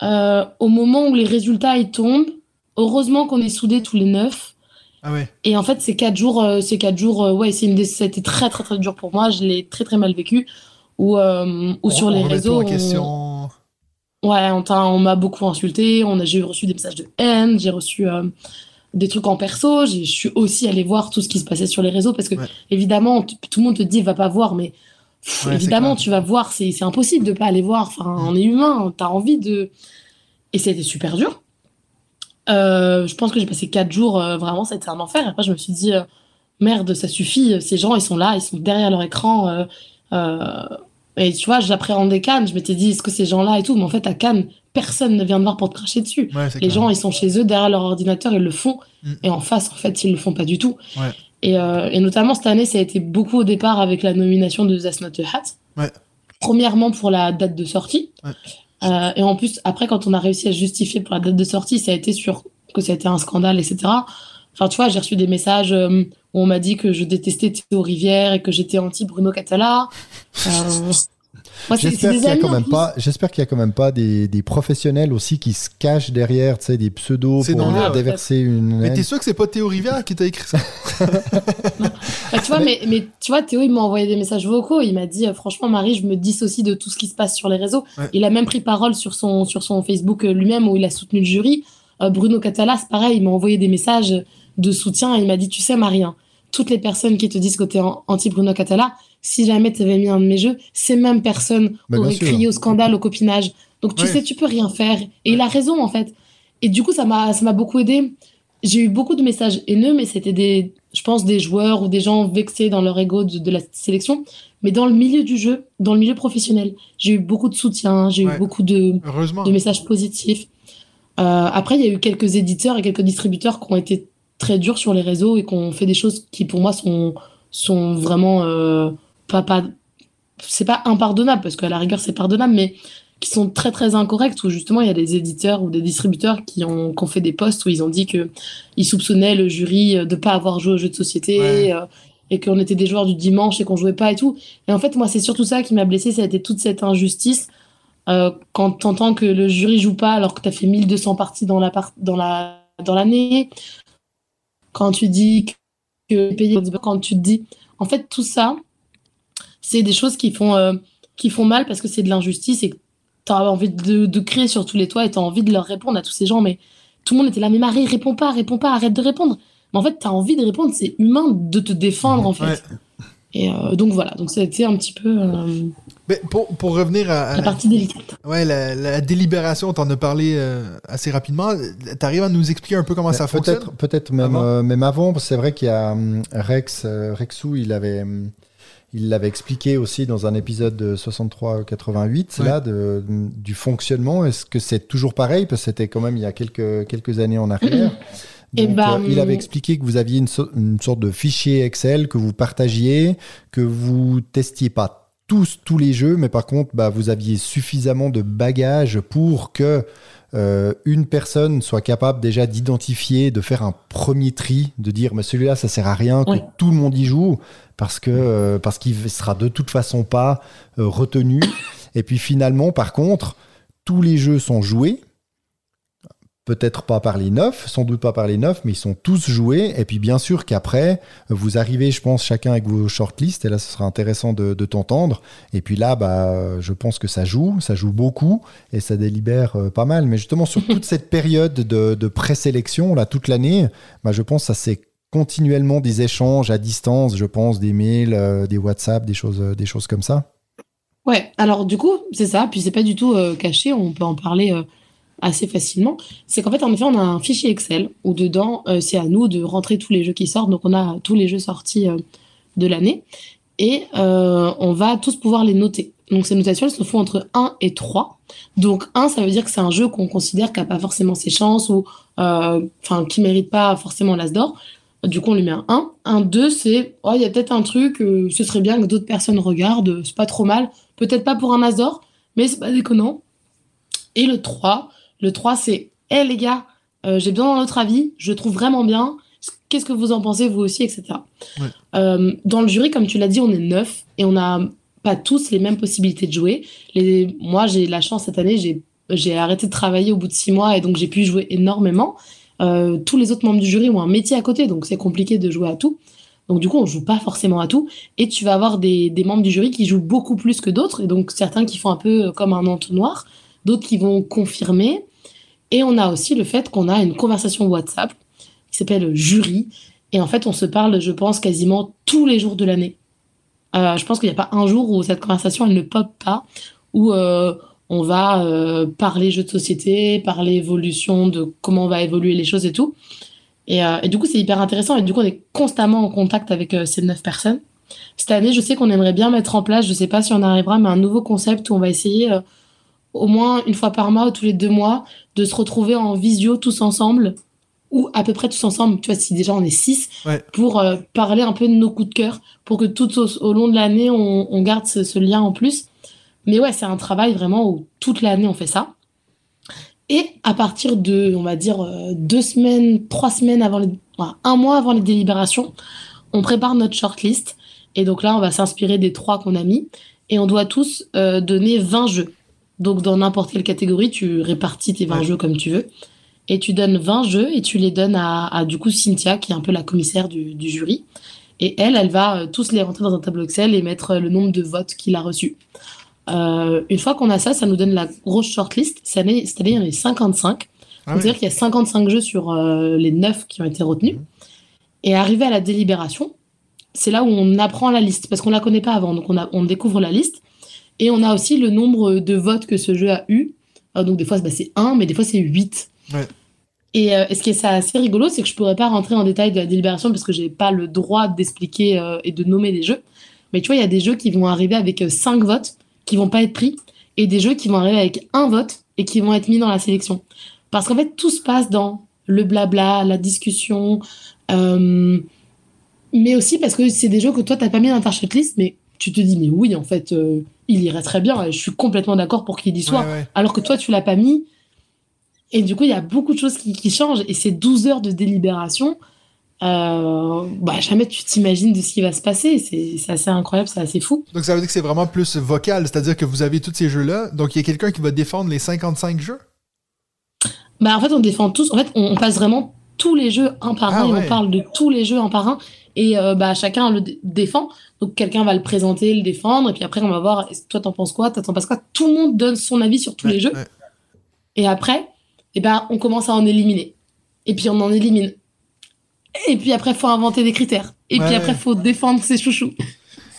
Euh, au moment où les résultats ils tombent, heureusement qu'on est soudés tous les neuf. Ah ouais. Et en fait, ces quatre jours, euh, ces quatre jours, euh, ouais, c'est une des... ça a été très très très dur pour moi. Je l'ai très très mal vécu. Ou euh, ou On- sur les réseaux, en on- question. ouais, on, m'a beaucoup insulté. On a, j'ai reçu des messages de haine. J'ai reçu des trucs en perso. Je suis aussi allée voir tout ce qui se passait sur les réseaux parce que Ouais. évidemment, tout le monde te dit va pas voir, mais pff, Ouais, c'est évidemment, tu vas voir. C'est impossible de pas aller voir. Enfin, on est humain. T'as envie de. Et c'était super dur. Euh, je pense que j'ai passé quatre jours, euh, vraiment, c'était un enfer. Après, je me suis dit, euh, merde, ça suffit, ces gens, ils sont là, ils sont derrière leur écran. et tu vois, j'appréhendais Cannes, je m'étais dit, est-ce que ces gens-là et tout, mais en fait, à Cannes, personne ne vient de voir pour te cracher dessus. Ouais, Les clair. gens, ils sont chez eux, derrière leur ordinateur, ils le font. Mm. Et en face, en fait, ils le font pas du tout. Ouais. Et, euh, et notamment, cette année, ça a été beaucoup au départ avec la nomination de That's Not a Hat. Ouais. Premièrement, pour la date de sortie. Euh, et en plus, après, quand on a réussi à justifier pour la date de sortie, ça a été sur que ça a été un scandale, etc. Enfin, tu vois, j'ai reçu des messages euh, où on m'a dit que je détestais Théo Rivière et que j'étais anti-Bruno Catala. J'espère qu'il y a quand même pas, j'espère qu'il y a quand même pas des, des professionnels aussi qui se cachent derrière, tu sais, des pseudos C'est pour ouais. déverser une. Mais t'es sûr que c'est pas Théo Rivière qui t'a écrit ça? Bah, tu vois, mais, mais tu vois, Théo, il m'a envoyé des messages vocaux. Il m'a dit, euh, franchement, Marie, je me dissocie de tout ce qui se passe sur les réseaux. Ouais. Il a même pris parole sur son, sur son Facebook euh, lui-même où il a soutenu le jury. Euh, Bruno Catala, c'est pareil, il m'a envoyé des messages de soutien. Il m'a dit, tu sais, Marie, hein, toutes les personnes qui te disent que t'es an- anti-Bruno Catala, si jamais t'avais mis un de mes jeux, ces mêmes personnes Bah, auraient crié au scandale, au copinage. Donc, tu Ouais. sais, tu peux rien faire. Et il a raison, en fait. Et du coup, ça m'a, ça m'a beaucoup aidé. J'ai eu beaucoup de messages haineux, mais c'était des, je pense, des joueurs ou des gens vexés dans leur ego de, de la sélection. Mais dans le milieu du jeu, dans le milieu professionnel, j'ai eu beaucoup de soutien, j'ai Ouais. eu beaucoup de, de messages positifs. Euh, après, il y a eu quelques éditeurs et quelques distributeurs qui ont été très durs sur les réseaux et qui ont fait des choses qui, pour moi, sont, sont vraiment euh, pas, pas, c'est pas impardonnable parce qu'à la rigueur, c'est pardonnable, mais qui sont très très incorrectes où justement il y a des éditeurs ou des distributeurs qui ont, qui ont fait des posts où ils ont dit que ils soupçonnaient le jury de pas avoir joué aux jeux de société Ouais. euh, et qu'on était des joueurs du dimanche et qu'on jouait pas et tout. Et en fait, moi, c'est surtout ça qui m'a blessé, ça a été toute cette injustice euh, quand t'entends que le jury joue pas alors que t'as fait 1200 parties dans la par- dans la dans l'année, quand tu dis que payer quand tu te dis, en fait, tout ça, c'est des choses qui font, euh, qui font mal parce que c'est de l'injustice et que tu as envie de, de crier sur tous les toits et tu as envie de leur répondre à tous ces gens. Mais tout le monde était là, mais Marie, réponds pas, réponds pas, arrête de répondre. Mais en fait, tu as envie de répondre, c'est humain de te défendre, en fait. Ouais. Et euh, donc voilà, donc ça a été un petit peu euh, Mais pour, pour revenir à, à la partie délicate. ouais, la, la délibération, t'en as parlé euh, assez rapidement. T'arrives à nous expliquer un peu comment ça fonctionne? Peut-être, peut-être même, Avant? euh, même avant. parce que C'est vrai qu'il y a hum, Rex, euh, Rexou, il avait, hum, il l'avait expliqué aussi dans un épisode de 63-88 Ouais. là de, du fonctionnement. Est-ce que c'est toujours pareil? Parce que c'était quand même il y a quelques quelques années en arrière. Eh Donc, ben, euh, il avait expliqué que vous aviez une, so- une sorte de fichier Excel que vous partagiez, que vous testiez pas tous tous les jeux, mais par contre, bah, vous aviez suffisamment de bagages pour que euh, une personne soit capable déjà d'identifier, de faire un premier tri, de dire mais celui-là ça sert à rien que tout le monde y joue parce que euh, parce qu'il sera de toute façon pas euh, retenu. Et puis finalement, par contre, tous les jeux sont joués. Peut-être pas par les neuf, sans doute pas par les neuf, mais ils sont tous joués. Et puis bien sûr qu'après, vous arrivez, je pense, chacun avec vos shortlists, et là ce sera intéressant de, de t'entendre. Et puis là, bah, je pense que ça joue, ça joue beaucoup, et ça délibère euh, pas mal. Mais justement, sur toute cette période de, de présélection, là, toute l'année, bah, je pense que ça c'est continuellement des échanges à distance, je pense, des mails, euh, des WhatsApp, des choses, euh, des choses comme ça. Ouais, alors du coup, c'est ça, puis c'est pas du tout euh, caché, on peut en parler assez facilement. C'est qu'en fait, en effet, on a un fichier Excel où dedans, c'est à nous de rentrer tous les jeux qui sortent. Donc, on a tous les jeux sortis de l'année et on va tous pouvoir les noter. Donc, ces notations, elles se font entre 1 et 3. Donc, 1, ça veut dire que c'est un jeu qu'on considère qui n'a pas forcément ses chances ou enfin qui mérite pas forcément l'As d'or. Du coup, on lui met un 1. Un 2, c'est oh, il y a peut-être un truc, euh, ce serait bien que d'autres personnes regardent, euh, c'est pas trop mal. Peut-être pas pour un As d'or, mais c'est pas déconnant. Et le 3, le 3, c'est Hé les gars, euh, j'ai besoin d'un autre avis, je trouve vraiment bien. Qu'est-ce que vous en pensez, vous aussi, etc. Ouais. Euh, dans le jury, comme tu l'as dit, on est neuf et on n'a pas tous les mêmes possibilités de jouer. Les... Moi, j'ai la chance cette année, j'ai j'ai arrêté de travailler au bout de six mois et donc j'ai pu jouer énormément. Euh, tous les autres membres du jury ont un métier à côté, donc c'est compliqué de jouer à tout. Donc du coup, on joue pas forcément à tout. Et tu vas avoir des, membres du jury qui jouent beaucoup plus que d'autres, et donc certains qui font un peu comme un entonnoir, d'autres qui vont confirmer. Et on a aussi le fait qu'on a une conversation WhatsApp qui s'appelle Jury. Et en fait, on se parle, je pense, quasiment tous les jours de l'année. Euh, je pense qu'il n'y a pas un jour où cette conversation, elle ne pop pas, où euh, on va euh, parler jeux de société, parler évolution, de comment on va évoluer les choses et tout. Et, euh, et du coup, c'est hyper intéressant. Et du coup, on est constamment en contact avec euh, ces neuf personnes. Cette année, je sais qu'on aimerait bien mettre en place, je sais pas si on arrivera, mais un nouveau concept où on va essayer au moins une fois par mois ou tous les deux mois de se retrouver en visio tous ensemble ou à peu près tous ensemble, tu vois, si déjà on est six, Ouais. pour euh, parler un peu de nos coups de cœur, pour que tout au, au long de l'année, on, on garde ce, ce lien en plus. Mais ouais, c'est un travail vraiment où toute l'année on fait ça. Et à partir de, on va dire, euh, deux semaines, trois semaines avant les, un mois avant les délibérations, on prépare notre shortlist. Et donc là, on va s'inspirer des trois qu'on a mis. Et on doit tous euh, donner 20 jeux. Donc dans n'importe quelle catégorie, tu répartis tes 20 Ouais. jeux comme tu veux. Et tu donnes 20 jeux et tu les donnes à, à, du coup Cynthia, qui est un peu la commissaire du, du jury. Et elle, elle va euh, tous les rentrer dans un tableau Excel et mettre euh, le nombre de votes qu'il a reçus. Euh, une fois qu'on a ça, ça nous donne la grosse shortlist. Cette année, il y en a 55. Ah Donc, ouais. C'est-à-dire qu'il y a 55 jeux sur euh, les 9 qui ont été retenus. Et arrivé à la délibération, c'est là où on apprend la liste, parce qu'on la connaît pas avant. Donc on, a, on découvre la liste. Et on a aussi le nombre de votes que ce jeu a eu. Euh, donc des fois, bah, c'est 1, mais des fois, c'est 8. Ouais. Et, euh, et ce qui est ça assez rigolo, c'est que je pourrais pas rentrer en détail de la délibération parce que j'ai pas le droit d'expliquer et de nommer des jeux. Mais tu vois, il y a des jeux qui vont arriver avec 5 votes qui vont pas être pris et des jeux qui vont arriver avec un vote et qui vont être mis dans la sélection. Parce qu'en fait, tout se passe dans le blabla, la discussion, euh, mais aussi parce que c'est des jeux que toi, t'as pas mis dans ta shortlist, mais tu te dis, mais oui, en fait, euh, il irait très bien, et je suis complètement d'accord pour qu'il y soit, Ouais, ouais. alors que toi, tu l'as pas mis. Et du coup, il y a beaucoup de choses qui, qui changent, et ces 12 heures de délibération, euh, bah, jamais tu t'imagines de ce qui va se passer. C'est assez incroyable, c'est assez fou. Donc ça veut dire que c'est vraiment plus vocal, c'est-à-dire que vous avez tous ces jeux-là, donc il y a quelqu'un qui va défendre les 55 jeux? Bah, en fait, on défend tous. En fait, on, on passe vraiment tous les jeux un par Ah un et on parle de tous les jeux un par un. Et euh, bah, chacun le dé- défend. Donc quelqu'un va le présenter, le défendre, et puis après on va voir, toi t'en penses quoi, toi t'en penses quoi? Tout le monde donne son avis sur tous les jeux. ouais. Et après, eh ben, on commence à en éliminer. Et puis on en élimine. Et puis après, faut inventer des critères. Et Ouais. puis après, faut défendre ses chouchous.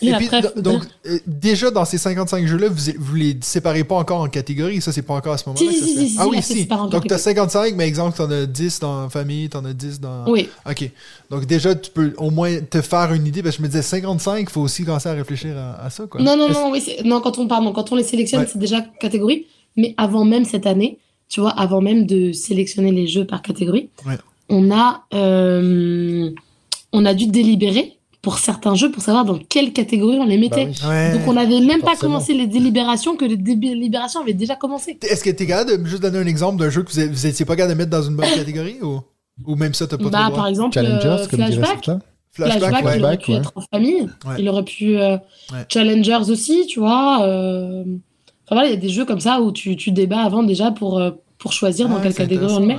Et, Et puis, après, donc, euh, déjà dans ces 55 jeux-là, vous, vous les séparez pas encore en catégories. Ça, c'est pas encore à ce moment-là. Si, si, ah oui, si. Donc, t'as catégories. 55, mais exemple, t'en as 10 dans famille, t'en as 10 dans. Oui. Ok. Donc, déjà, tu peux au moins te faire une idée. Parce que je me disais 55, il faut aussi commencer à réfléchir à, à ça, quoi. Non, non, non, oui, non, quand on pardon, quand on les sélectionne, Ouais. c'est déjà catégorie. Mais avant même cette année, tu vois, avant même de sélectionner les jeux par catégorie, Ouais. On a, euh, on a dû délibérer pour certains jeux pour savoir dans quelle catégorie on les Bah mettait. oui. Ouais. Donc on n'avait même pas commencé les délibérations que les délibérations avaient déjà commencé. Est-ce que t'es capable de juste donner un exemple d'un jeu que vous, êtes- vous étiez pas capable de mettre dans une bonne catégorie ou, ou même ça, t'as pas Bah, par exemple, Challengers, euh, comme Flashback. Flashback, Flashback, ouais. il aurait Flashback, pu ouais. être en famille. Ouais. Il aurait pu euh, Ouais. Challengers aussi, tu vois. euh, Enfin voilà, il y a des jeux comme ça où tu, tu débats avant déjà pour, euh, pour choisir dans quelle catégorie on le met.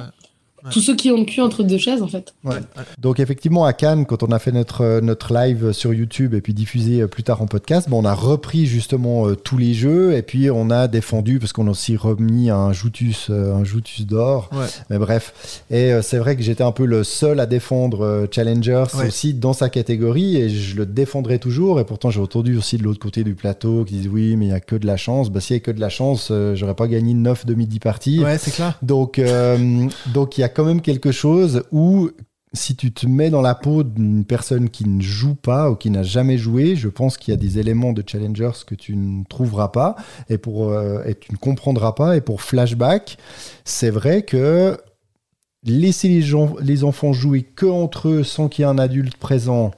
Ouais. Tous ceux qui ont le cul entre deux chaises, en fait. Ouais. Donc effectivement à Cannes, quand on a fait notre, euh, notre live sur YouTube et puis diffusé euh, plus tard en podcast, bon, on a repris justement euh, tous les jeux et puis on a défendu parce qu'on a aussi remis un Joutus, euh, un Joutus d'or. Ouais. Mais bref, et euh, c'est vrai que j'étais un peu le seul à défendre euh, Challengers Ouais. aussi dans sa catégorie et je le défendrai toujours. Et pourtant j'ai entendu aussi de l'autre côté du plateau qui disent oui mais il y a que de la chance. Bah s'il y a que de la chance, euh, j'aurais pas gagné 9 demi parties. Ouais, c'est clair. Donc, euh, donc il y a quand même quelque chose où si tu te mets dans la peau d'une personne qui ne joue pas ou qui n'a jamais joué, je pense qu'il y a des éléments de challengers que tu ne trouveras pas et pour euh, et tu ne comprendras pas. Et pour flashback, c'est vrai que laisser les gens, les enfants jouer que entre eux sans qu'il y ait un adulte présent.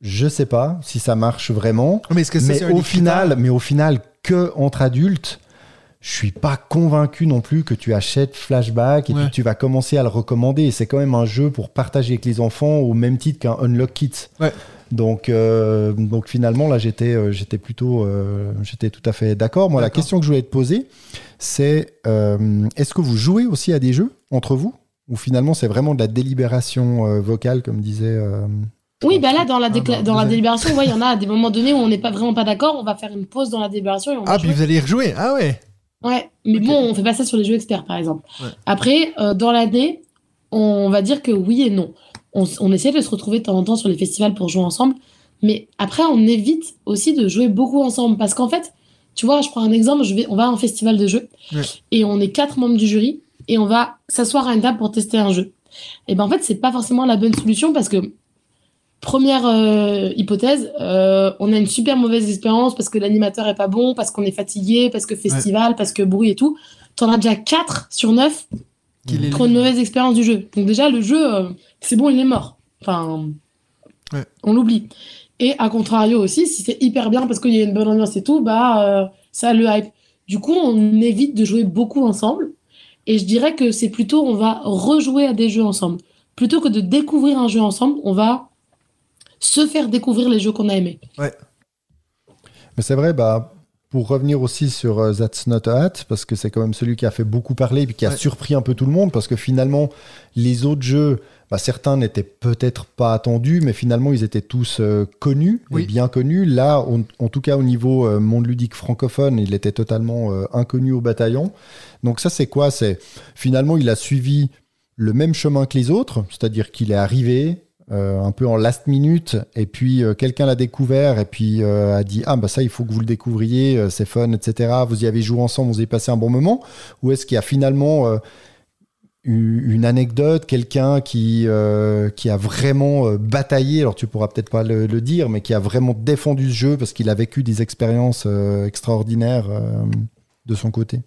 Je sais pas si ça marche vraiment. Mais est-ce que ça, Mais au final, mais au final, que entre adultes, je suis pas convaincu non plus que tu achètes Flashback et Ouais. puis tu vas commencer à le recommander. C'est quand même un jeu pour partager avec les enfants au même titre qu'un Unlock Kit. Ouais. Donc, euh, donc finalement, là, j'étais, euh, j'étais plutôt, euh, j'étais tout à fait d'accord. Moi, la question que je voulais te poser, c'est euh, est-ce que vous jouez aussi à des jeux entre vous? Ou finalement c'est vraiment de la délibération euh, vocale, comme disait. euh, Oui, bah là, dans la, Ah, décla- dans vous la avez- délibération, ouais, il y en a à des moments donnés où on n'est pas vraiment pas d'accord, on va faire une pause dans la délibération et on va Ah, jouer. puis vous allez y rejouer. Ah ouais. Ouais, mais bon, on fait pas ça sur les jeux experts, par exemple. Ouais. Après, euh, dans l'année, on va dire que oui et non. On, on essaie de se retrouver de temps en temps sur les festivals pour jouer ensemble, mais après, on évite aussi de jouer beaucoup ensemble parce qu'en fait, tu vois, je prends un exemple, je vais, on va à un festival de jeux Ouais. et on est quatre membres du jury et on va s'asseoir à une table pour tester un jeu. Et ben en fait, c'est pas forcément la bonne solution parce que Première euh, hypothèse, euh, on a une super mauvaise expérience parce que l'animateur est pas bon, parce qu'on est fatigué, parce que festival, parce que bruit et tout. T'en as déjà 4 sur 9 Qu'il est pour une mauvaise expérience du jeu. Donc déjà, le jeu, euh, c'est bon, il est mort. Enfin, Ouais. on l'oublie. Et à contrario aussi, si c'est hyper bien parce qu'il y a une bonne ambiance et tout, bah ça le hype. Du coup, on évite de jouer beaucoup ensemble. Et je dirais que c'est plutôt, on va rejouer à des jeux ensemble. Plutôt que de découvrir un jeu ensemble, on va se faire découvrir les jeux qu'on a aimés. Mais c'est vrai, bah, pour revenir aussi sur euh, That's Not a Hat, parce que c'est quand même celui qui a fait beaucoup parler et qui a Ouais. surpris un peu tout le monde, parce que finalement, les autres jeux, bah, certains n'étaient peut-être pas attendus, mais finalement, ils étaient tous euh, connus, Oui. et bien connus. Là, on- en tout cas, au niveau euh, monde ludique francophone, il était totalement euh, inconnu au bataillon. Donc ça, c'est quoi? C'est finalement, il a suivi le même chemin que les autres, c'est-à-dire qu'il est arrivé, euh, un peu en last minute, et puis euh, quelqu'un l'a découvert, et puis euh, a dit Ah, bah ça, il faut que vous le découvriez, c'est fun, etc. Vous y avez joué ensemble, vous avez passé un bon moment Ou est-ce qu'il y a finalement une anecdote, quelqu'un qui, qui a vraiment bataillé, alors tu pourras peut-être pas le, dire, mais qui a vraiment défendu ce jeu parce qu'il a vécu des expériences extraordinaires de son côté?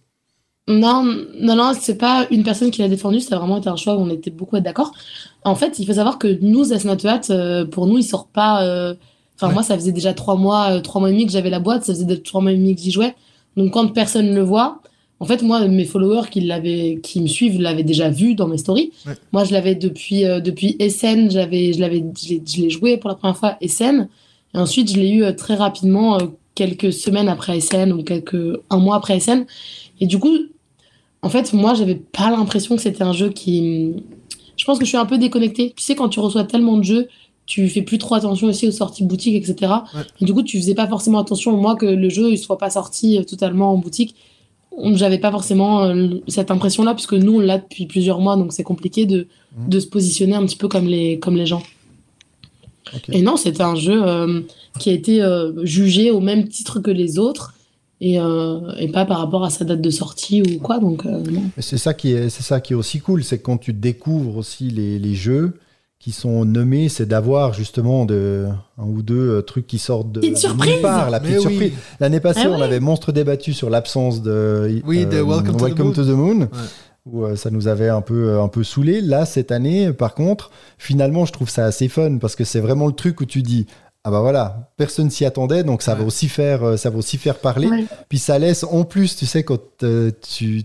Non, non, non, c'est pas une personne qui l'a défendu, ça a vraiment été un choix où on était beaucoup d'accord. En fait, il faut savoir que nous, That's Not a Hat, euh, pour nous, il sort pas. euh, Enfin, Ouais. moi, ça faisait déjà trois mois, euh, trois mois et demi que j'avais la boîte, ça faisait déjà trois mois et demi que j'y jouais. Donc, quand personne ne le voit, en fait, moi, mes followers qui, l'avaient, qui me suivent l'avaient déjà vu dans mes stories. Ouais. Moi, je l'avais depuis, euh, depuis SN, j'avais, je, l'ai, joué pour la première fois SN. Et ensuite, je l'ai eu euh, très rapidement, quelques semaines après SN ou quelques, un mois après SN. Et du coup, en fait, moi, j'avais pas l'impression que c'était un jeu qui. Je pense que je suis un peu déconnectée. Tu sais, quand tu reçois tellement de jeux tu fais plus trop attention aussi aux sorties boutique, etc. Ouais. Et du coup, tu faisais pas forcément attention, moi, que le jeu ne soit pas sorti euh, totalement en boutique. J'avais pas forcément euh, cette impression-là, puisque nous, on l'a depuis plusieurs mois, donc c'est compliqué de, Mhm. de se positionner un petit peu comme les, comme les gens. Et non, c'était un jeu euh, qui a été euh, jugé au même titre que les autres, et, euh, et pas par rapport à sa date de sortie ou quoi, donc euh, C'est ça qui est, c'est ça qui est aussi cool, c'est que quand tu découvres aussi les, les jeux qui sont nommés, c'est d'avoir justement de, un ou deux euh, trucs qui sortent de, Petite de surprise part, la petite oui. surprise. L'année passée, Ah on avait monstre débattu sur l'absence de, Oui, de Welcome to the Moon. Moon, où ça nous avait un peu, un peu saoulé. Là, cette année, par contre, finalement, je trouve ça assez fun parce que c'est vraiment le truc où tu dis. Ah bah voilà, personne s'y attendait, donc ça va aussi faire, euh, ça va aussi faire parler. Ouais. Puis ça laisse, en plus, tu sais, quand euh, tu,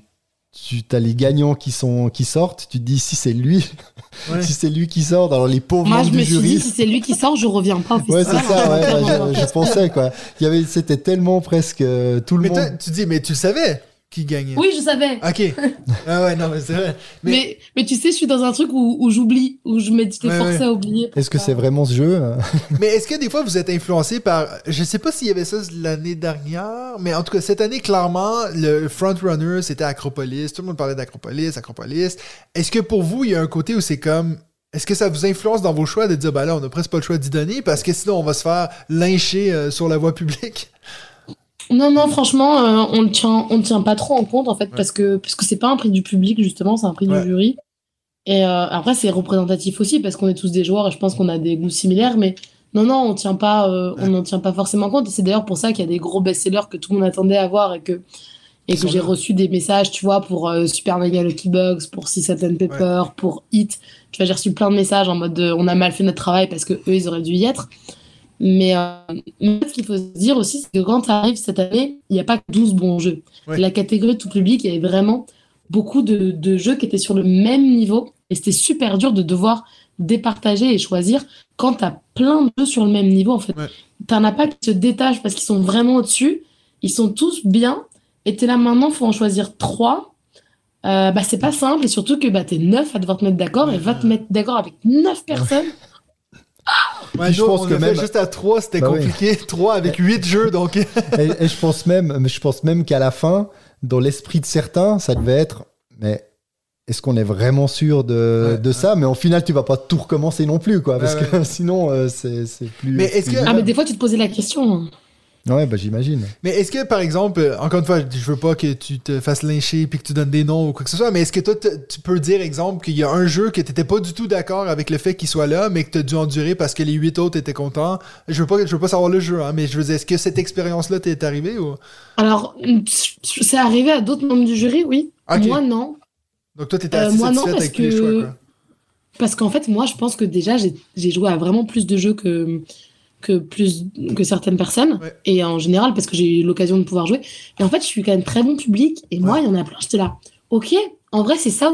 tu as les gagnants qui, sont, qui sortent, tu te dis si c'est lui, Ouais. si c'est lui qui sort, alors les pauvres Moi, membres je me suis dit, si c'est lui qui sort, je reviens pas Ouais, c'est ça, ouais, je, je pensais quoi. Il y avait, c'était tellement presque euh, tout le Mais monde. toi, tu dis, mais tu savais qui gagnait. Oui, je savais. Ok. ah ouais, non, mais c'est vrai. Mais, Mais... Mais, tu sais, je suis dans un truc où, où j'oublie, où je m'étais Ouais, ouais. à oublier. Est-ce que c'est vraiment ce jeu euh mais est-ce que des fois vous êtes influencé par. Je sais pas s'il y avait ça l'année dernière, mais en tout cas, cette année, clairement, le frontrunner, c'était Acropolis. Tout le monde parlait d'Acropolis, Acropolis. Est-ce que pour vous, il y a un côté où c'est comme. Est-ce que ça vous influence dans vos choix de dire, bah là, on n'a presque pas le choix d'y donner parce que sinon, on va se faire lyncher euh, sur la voie publique? Non, non, franchement, euh, on le tient, on tient pas trop en compte, en fait, parce que, parce que c'est pas un prix du public, justement, c'est un prix Ouais. du jury. Et euh, après, c'est représentatif aussi, parce qu'on est tous des joueurs et je pense qu'on a des goûts similaires, mais non, non, on tient pas, euh, on n'en tient pas forcément compte. Et c'est d'ailleurs pour ça qu'il y a des gros best-sellers que tout le monde attendait à voir et que, et que j'ai reçu des messages, tu vois, pour Super Mega Lucky Bugs, pour Six Satan Pepper, pour Hit. Tu vois, j'ai reçu plein de messages en mode de, on a mal fait notre travail parce que eux, ils auraient dû y être. Mais, euh, ce qu'il faut se dire aussi, c'est que quand tu arrives cette année, il n'y a pas que 12 bons jeux. Ouais. La catégorie tout public, il y avait vraiment beaucoup de, de jeux qui étaient sur le même niveau. Et c'était super dur de devoir départager et choisir quand tu as plein de jeux sur le même niveau. En fait, Ouais. tu n'en as pas qui se détachent parce qu'ils sont vraiment au-dessus. Ils sont tous bien. Et tu es là maintenant, il faut en choisir trois. Euh, bah, c'est pas simple. Et surtout que bah, tu es neuf à devoir te mettre d'accord. Et va te mettre d'accord avec neuf personnes. Ouais, je pense on que même- juste à 3, c'était Bah oui. compliqué. 3 avec 8 jeux, donc. et, et je pense même, je pense même qu'à la fin, dans l'esprit de certains, ça devait être, mais est-ce qu'on est vraiment sûr de, Ouais, de ouais. ça? Mais au final, tu vas pas tout recommencer non plus, quoi, parce Ouais, que sinon, euh, c'est c'est plus. Mais est-ce que- Ah, mais des fois, tu te posais la question. Ouais, bah j'imagine. Mais est-ce que, par exemple, euh, encore une fois, je veux pas que tu te fasses lyncher puis que tu donnes des noms ou quoi que ce soit, mais est-ce que toi, tu peux dire, exemple, qu'il y a un jeu que t'étais pas du tout d'accord avec le fait qu'il soit là, mais que t'as dû endurer parce que les huit autres étaient contents? Je veux pas, je veux pas savoir le jeu, hein, mais je veux dire, est-ce que cette expérience-là t'est arrivée ou? Alors, c'est arrivé à d'autres membres du jury, oui. Moi, non. Donc toi, t'étais Euh, assez moi, non, parce avec tous les que- choix, quoi. Parce qu'en fait, moi, je pense que déjà, j'ai joué à vraiment plus de jeux que, que, plus, que certaines personnes. Ouais. Et en général, parce que j'ai eu l'occasion de pouvoir jouer. Et en fait, je suis quand même très bon public. Et moi, il y en a plein, j'étais là. Ok, en vrai, c'est ça.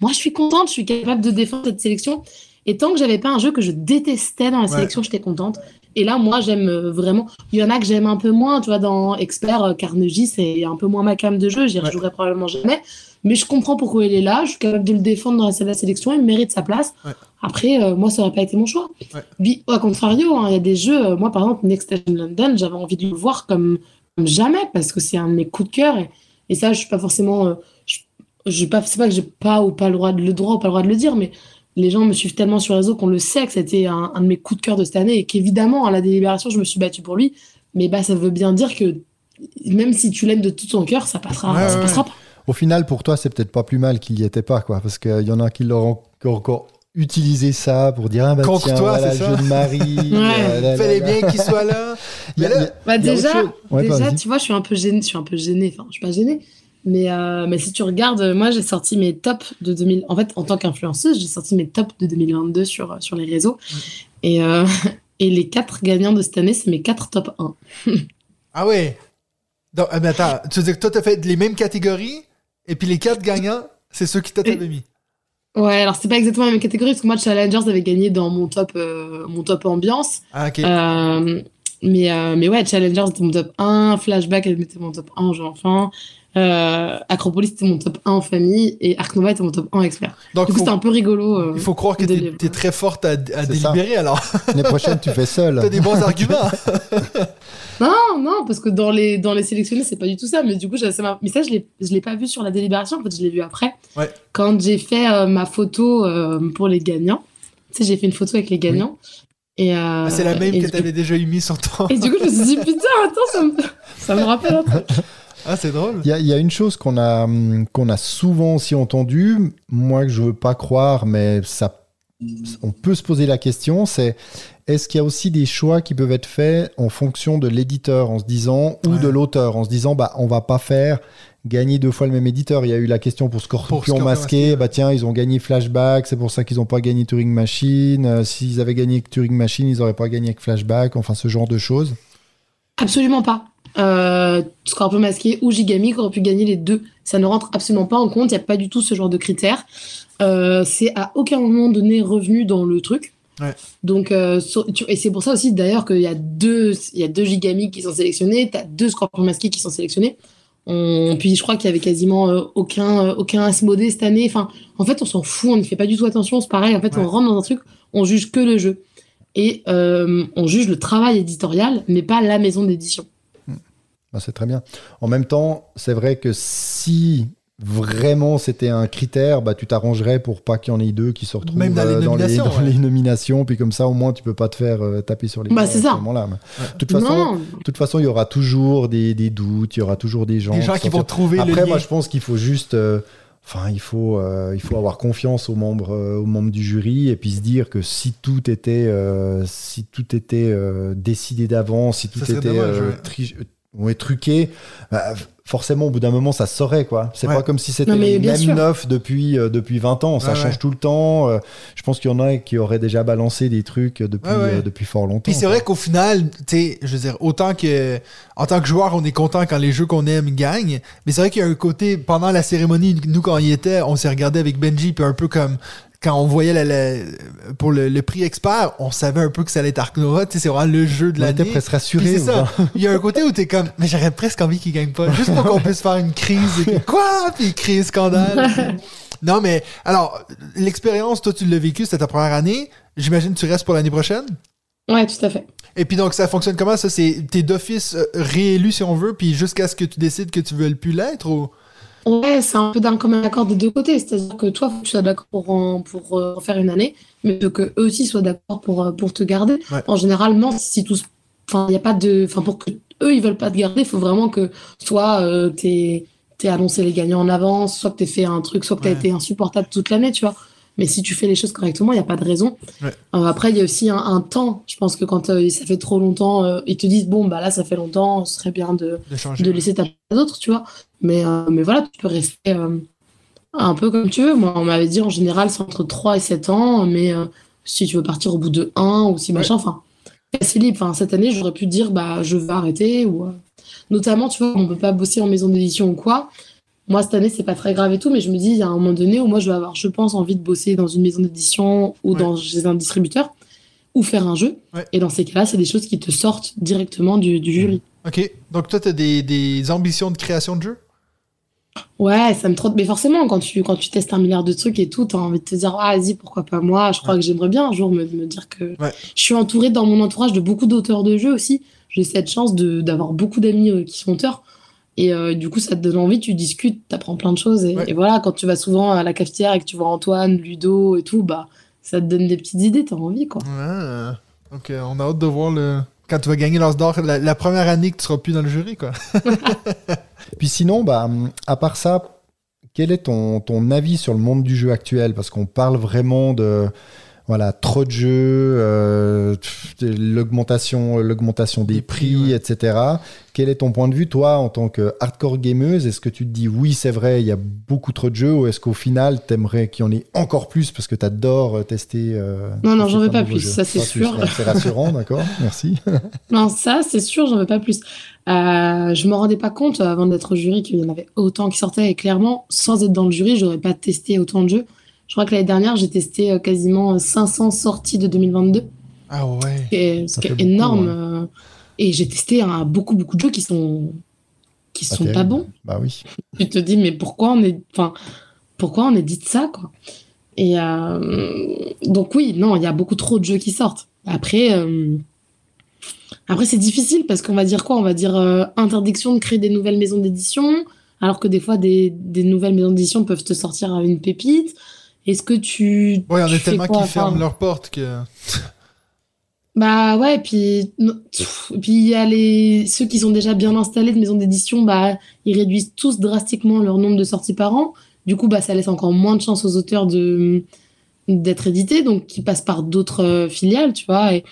Moi, je suis contente, je suis capable de défendre cette sélection. Et tant que j'avais pas un jeu que je détestais dans la Ouais. sélection, j'étais contente. Et là, moi, j'aime euh, vraiment. Il y en a que j'aime un peu moins, tu vois, dans Expert, euh, Carnegie, c'est un peu moins ma cam de jeu, j'y rejouerai probablement jamais. Mais je comprends pourquoi il est là, je suis capable de le défendre dans la salle de la sélection, il mérite sa place. Ouais. Après, euh, moi, ça aurait pas été mon choix. Ouais. Bi- Au contrario, hein, il y a des jeux, euh, moi, par exemple, Next Station London, j'avais envie de le voir comme, comme jamais, parce que c'est un de mes coups de cœur. Et, et ça, je suis pas forcément. euh, je, je pas, c'est pas que j'ai pas ou pas le droit, de, le droit ou pas le droit de le dire, mais les gens me suivent tellement sur les réseaux qu'on le sait que c'était un, un de mes coups de cœur de cette année et qu'évidemment, à la délibération, je me suis battue pour lui. Mais bah, ça veut bien dire que même si tu l'aimes de tout ton cœur, ça passera, Ouais, ça passera pas. Au final, pour toi, c'est peut-être pas plus mal qu'il y était pas, quoi, parce qu'il y en a qui l'auront encore, utilisé ça pour dire ah bah Contre tiens, toi, voilà c'est le ça jeu de Marie. euh, là, Fallait bien qu'il soit là. Il y a- Mais là- il y a- Bah déjà. Ouais, déjà tu vois, je suis un peu gênée. Je suis un peu gênée. Enfin, je suis pas gênée. Mais, euh, mais si tu regardes, euh, moi, j'ai sorti mes tops de 2000. En fait, en tant qu'influenceuse, j'ai sorti mes tops de 2022 sur, sur les réseaux. Et, euh, et les quatre gagnants de cette année, c'est mes quatre top 1. Ah ouais. Donc, ah, mais attends, tu veux dire que toi, t'as fait les mêmes catégories, et puis les quatre gagnants, c'est ceux qui t'avais mis. Ouais, alors c'est pas exactement la même catégorie, parce que moi, Challengers avait gagné dans mon top, euh, mon top ambiance. Ah, ok. Euh, Mais, euh, mais ouais, Challengers c'était mon top 1, Flashback elle mettait mon top 1 en jeu enfant, euh, Acropolis c'était mon top 1 en famille et Arc Nova était mon top 1 en expert. Donc, Du coup faut- c'était un peu rigolo. euh, il faut croire que t'es délivrer. es très forte à, à ça. délibérer alors. L'année prochaine, tu fais seul. T'as des bons arguments. Non, non, parce que dans les, dans les sélectionnés, c'est pas du tout ça. Mais du coup, ça m'a- mais ça, je l'ai je l'ai pas vu sur la délibération. En fait, je l'ai vu après. Ouais. Quand j'ai fait euh, ma photo euh, pour les gagnants. Tu sais, j'ai fait une photo avec les gagnants. Et, euh, C'est la même et que t'avais déjà eu mis sur ton. Et du coup, je me suis dit, putain, attends, ça me, ça me rappelle un truc. Ah, c'est drôle. Il y, y a une chose qu'on a, qu'on a souvent aussi entendu, moi que je veux pas croire, mais ça, on peut se poser la question, c'est est-ce qu'il y a aussi des choix qui peuvent être faits en fonction de l'éditeur, en se disant, ou Ouais. de l'auteur, en se disant, bah, on va pas faire gagner deux fois le même éditeur. Il y a eu la question pour Scorpion, Pour Scorpion masqué, masqué, bah tiens, ils ont gagné Flashback, c'est pour ça qu'ils n'ont pas gagné Turing Machine. Euh, S'ils avaient gagné Turing Machine, ils n'auraient pas gagné avec Flashback, enfin ce genre de choses. Absolument pas. Euh, Scorpion masqué ou Gigamic auraient pu gagner les deux. Ça ne rentre absolument pas en compte. Il n'y a pas du tout ce genre de critères. Euh, c'est à aucun moment donné revenu dans le truc. Ouais. Donc, euh, sur- tu- et c'est pour ça aussi d'ailleurs qu'il y a deux, il y a deux qui sont sélectionnés, tu as deux Scorpions masqués qui sont sélectionnés. On, puis je crois qu'il y avait quasiment euh, aucun, euh, aucun Asmodée cette année. Enfin, en fait, on s'en fout, on ne fait pas du tout attention. C'est pareil, en fait, Ouais. on rentre dans un truc, on juge que le jeu. Et euh, on juge le travail éditorial, mais pas la maison d'édition. Bah, c'est très bien. En même temps, c'est vrai que si vraiment c'était un critère, bah, tu t'arrangerais pour pas qu'il y en ait deux qui se retrouvent Même dans les euh, dans, les, nominations, dans ouais. les nominations, puis comme ça au moins tu peux pas te faire euh, taper sur les Bah, doigts c'est à ça. ce moment-là. Mais De toute façon, non, de toute façon, il y aura toujours des, des doutes, il y aura toujours des gens. Des gens qui vont trouver le Après, moi, je pense qu'il faut juste. euh, Enfin, il faut, euh, il faut avoir confiance aux membres, euh, aux membres du jury et puis se dire que si tout était, euh, si tout était euh, décidé d'avance, si tout Ça était dommage, euh, ouais. tri- ouais, truqué, bah, forcément, au bout d'un moment, ça se saurait, quoi. C'est Ouais. pas comme si c'était les mêmes neuf depuis, euh, depuis 20 ans. Ça Ouais, change ouais. tout le temps. Euh, je pense qu'il y en a qui auraient déjà balancé des trucs depuis, Ouais, ouais. euh, depuis fort longtemps. Puis c'est vrai qu'au final, tu sais, je veux dire, autant que, en tant que joueur, on est content quand les jeux qu'on aime gagnent. Mais c'est vrai qu'il y a un côté, pendant la cérémonie, nous, quand on y était, on s'est regardé avec Benji, puis un peu comme, quand on voyait la, la- pour le, le prix expert, on savait un peu que ça allait être Ark Nova, tu sais, c'est vraiment le jeu de On était l'année. presque Puis rassurés. c'est ça. Il y a un côté où t'es comme, mais j'aurais presque envie qu'il gagne pas. Juste pour qu'on puisse faire une crise. et que, quoi? Puis créer scandale. non, mais, alors, l'expérience, toi, tu l'as vécu, c'était ta première année. J'imagine que tu restes pour l'année prochaine. ouais, tout à fait. Et puis donc ça fonctionne comment ça? C'est t'es d'office euh, réélu si on veut puis jusqu'à ce que tu décides que tu veux plus l'être ou? Ouais, c'est un peu d'un commun accord des deux côtés. C'est-à-dire que toi, faut que tu sois d'accord pour, en- pour euh, en faire une année, mais que eux aussi soient d'accord pour, euh, pour te garder. Ouais. En généralement, si tous, enfin, il y a pas de, enfin, pour que eux ils veulent pas te garder, il faut vraiment que soit euh, t'aies t'aies annoncé les gagnants en avance, soit que t'aies fait un truc, soit que t'as Ouais. été insupportable toute l'année, tu vois. Mais si tu fais les choses correctement, il n'y a pas de raison. Ouais. Euh, après, il y a aussi un, un temps. Je pense que quand euh, ça fait trop longtemps, euh, ils te disent bon bah là ça fait longtemps, ce serait bien de de changer de laisser ta place à d'autres, tu vois. Mais, euh, mais voilà, tu peux rester euh, un peu comme tu veux. Moi, on m'avait dit en général, c'est entre 3 et 7 ans, mais euh, si tu veux partir au bout de 1 ou si machin, enfin, c'est libre. Enfin, cette année, j'aurais pu dire, bah, je vais arrêter. Ou, Notamment, tu vois, on peut pas bosser en maison d'édition ou quoi. Moi, cette année, c'est pas très grave et tout, mais je me dis, il y a un moment donné où moi, je vais avoir, je pense, envie de bosser dans une maison d'édition ou Ouais. dans, chez un distributeur ou faire un jeu. Ouais. Et dans ces cas-là, c'est des choses qui te sortent directement du, du jury. OK. Donc toi t'as des, des ambitions de création de jeu Ouais, ça me trotte. Mais forcément, quand tu, quand tu testes un milliard de trucs et tout, t'as envie de te dire, ah, vas-y, pourquoi pas moi? Je crois que j'aimerais bien un jour me, me dire que Ouais. je suis entourée dans mon entourage de beaucoup d'auteurs de jeux aussi. J'ai cette chance de, d'avoir beaucoup d'amis euh, qui sont auteurs. Et euh, du coup, ça te donne envie, tu discutes, t'apprends plein de choses. Et, Ouais. et voilà, quand tu vas souvent à la cafetière et que tu vois Antoine, Ludo et tout, bah, ça te donne des petites idées, t'as envie, quoi. Donc euh, on a hâte de voir le quand tu vas gagner l'As d'or la, la première année que tu seras plus dans le jury quoi. Puis sinon, bah, à part ça, quel est ton, ton avis sur le monde du jeu actuel? Parce qu'on parle vraiment de voilà, trop de jeux, euh, pff, de l'augmentation, l'augmentation des, prix, ouais. etc. Quel est ton point de vue, toi, en tant que hardcore gameuse? Est-ce que tu te dis oui, c'est vrai, il y a beaucoup trop de jeux, ou est-ce qu'au final, t'aimerais qu'il y en ait encore plus parce que t'adores euh, tester euh, Non, non, j'en veux pas plus, jeux ça, c'est Pas plus, sûr. C'est rassurant, d'accord, merci. Non, ça, c'est sûr, j'en veux pas plus. Euh, je me rendais pas compte euh, avant d'être au jury qu'il y en avait autant qui sortaient. Et clairement, sans être dans le jury, j'aurais pas testé autant de jeux. Je crois que l'année dernière, j'ai testé euh, quasiment 500 sorties de 2022, Ah ouais. et, ce qui est beaucoup, énorme. ouais. euh, Et j'ai testé un, beaucoup, beaucoup de jeux qui sont, qui sont pas bons. Bah oui. Tu te dis, mais pourquoi on est, enfin, pourquoi on édite ça, quoi? Et euh, donc oui, non, il y a beaucoup trop de jeux qui sortent. Après, euh, après c'est difficile parce qu'on va dire quoi? On va dire euh, interdiction de créer des nouvelles maisons d'édition, alors que des fois des, des nouvelles maisons d'édition peuvent te sortir une pépite. Est-ce que tu Ouais, il y en a tellement qui ferment leurs portes que. Bah ouais, puis puis il y a les ceux qui sont déjà bien installés de maisons d'édition, bah ils réduisent tous drastiquement leur nombre de sorties par an. Du coup, bah ça laisse encore moins de chance aux auteurs de d'être édités, donc qui passent par d'autres euh, filiales, tu vois. Et,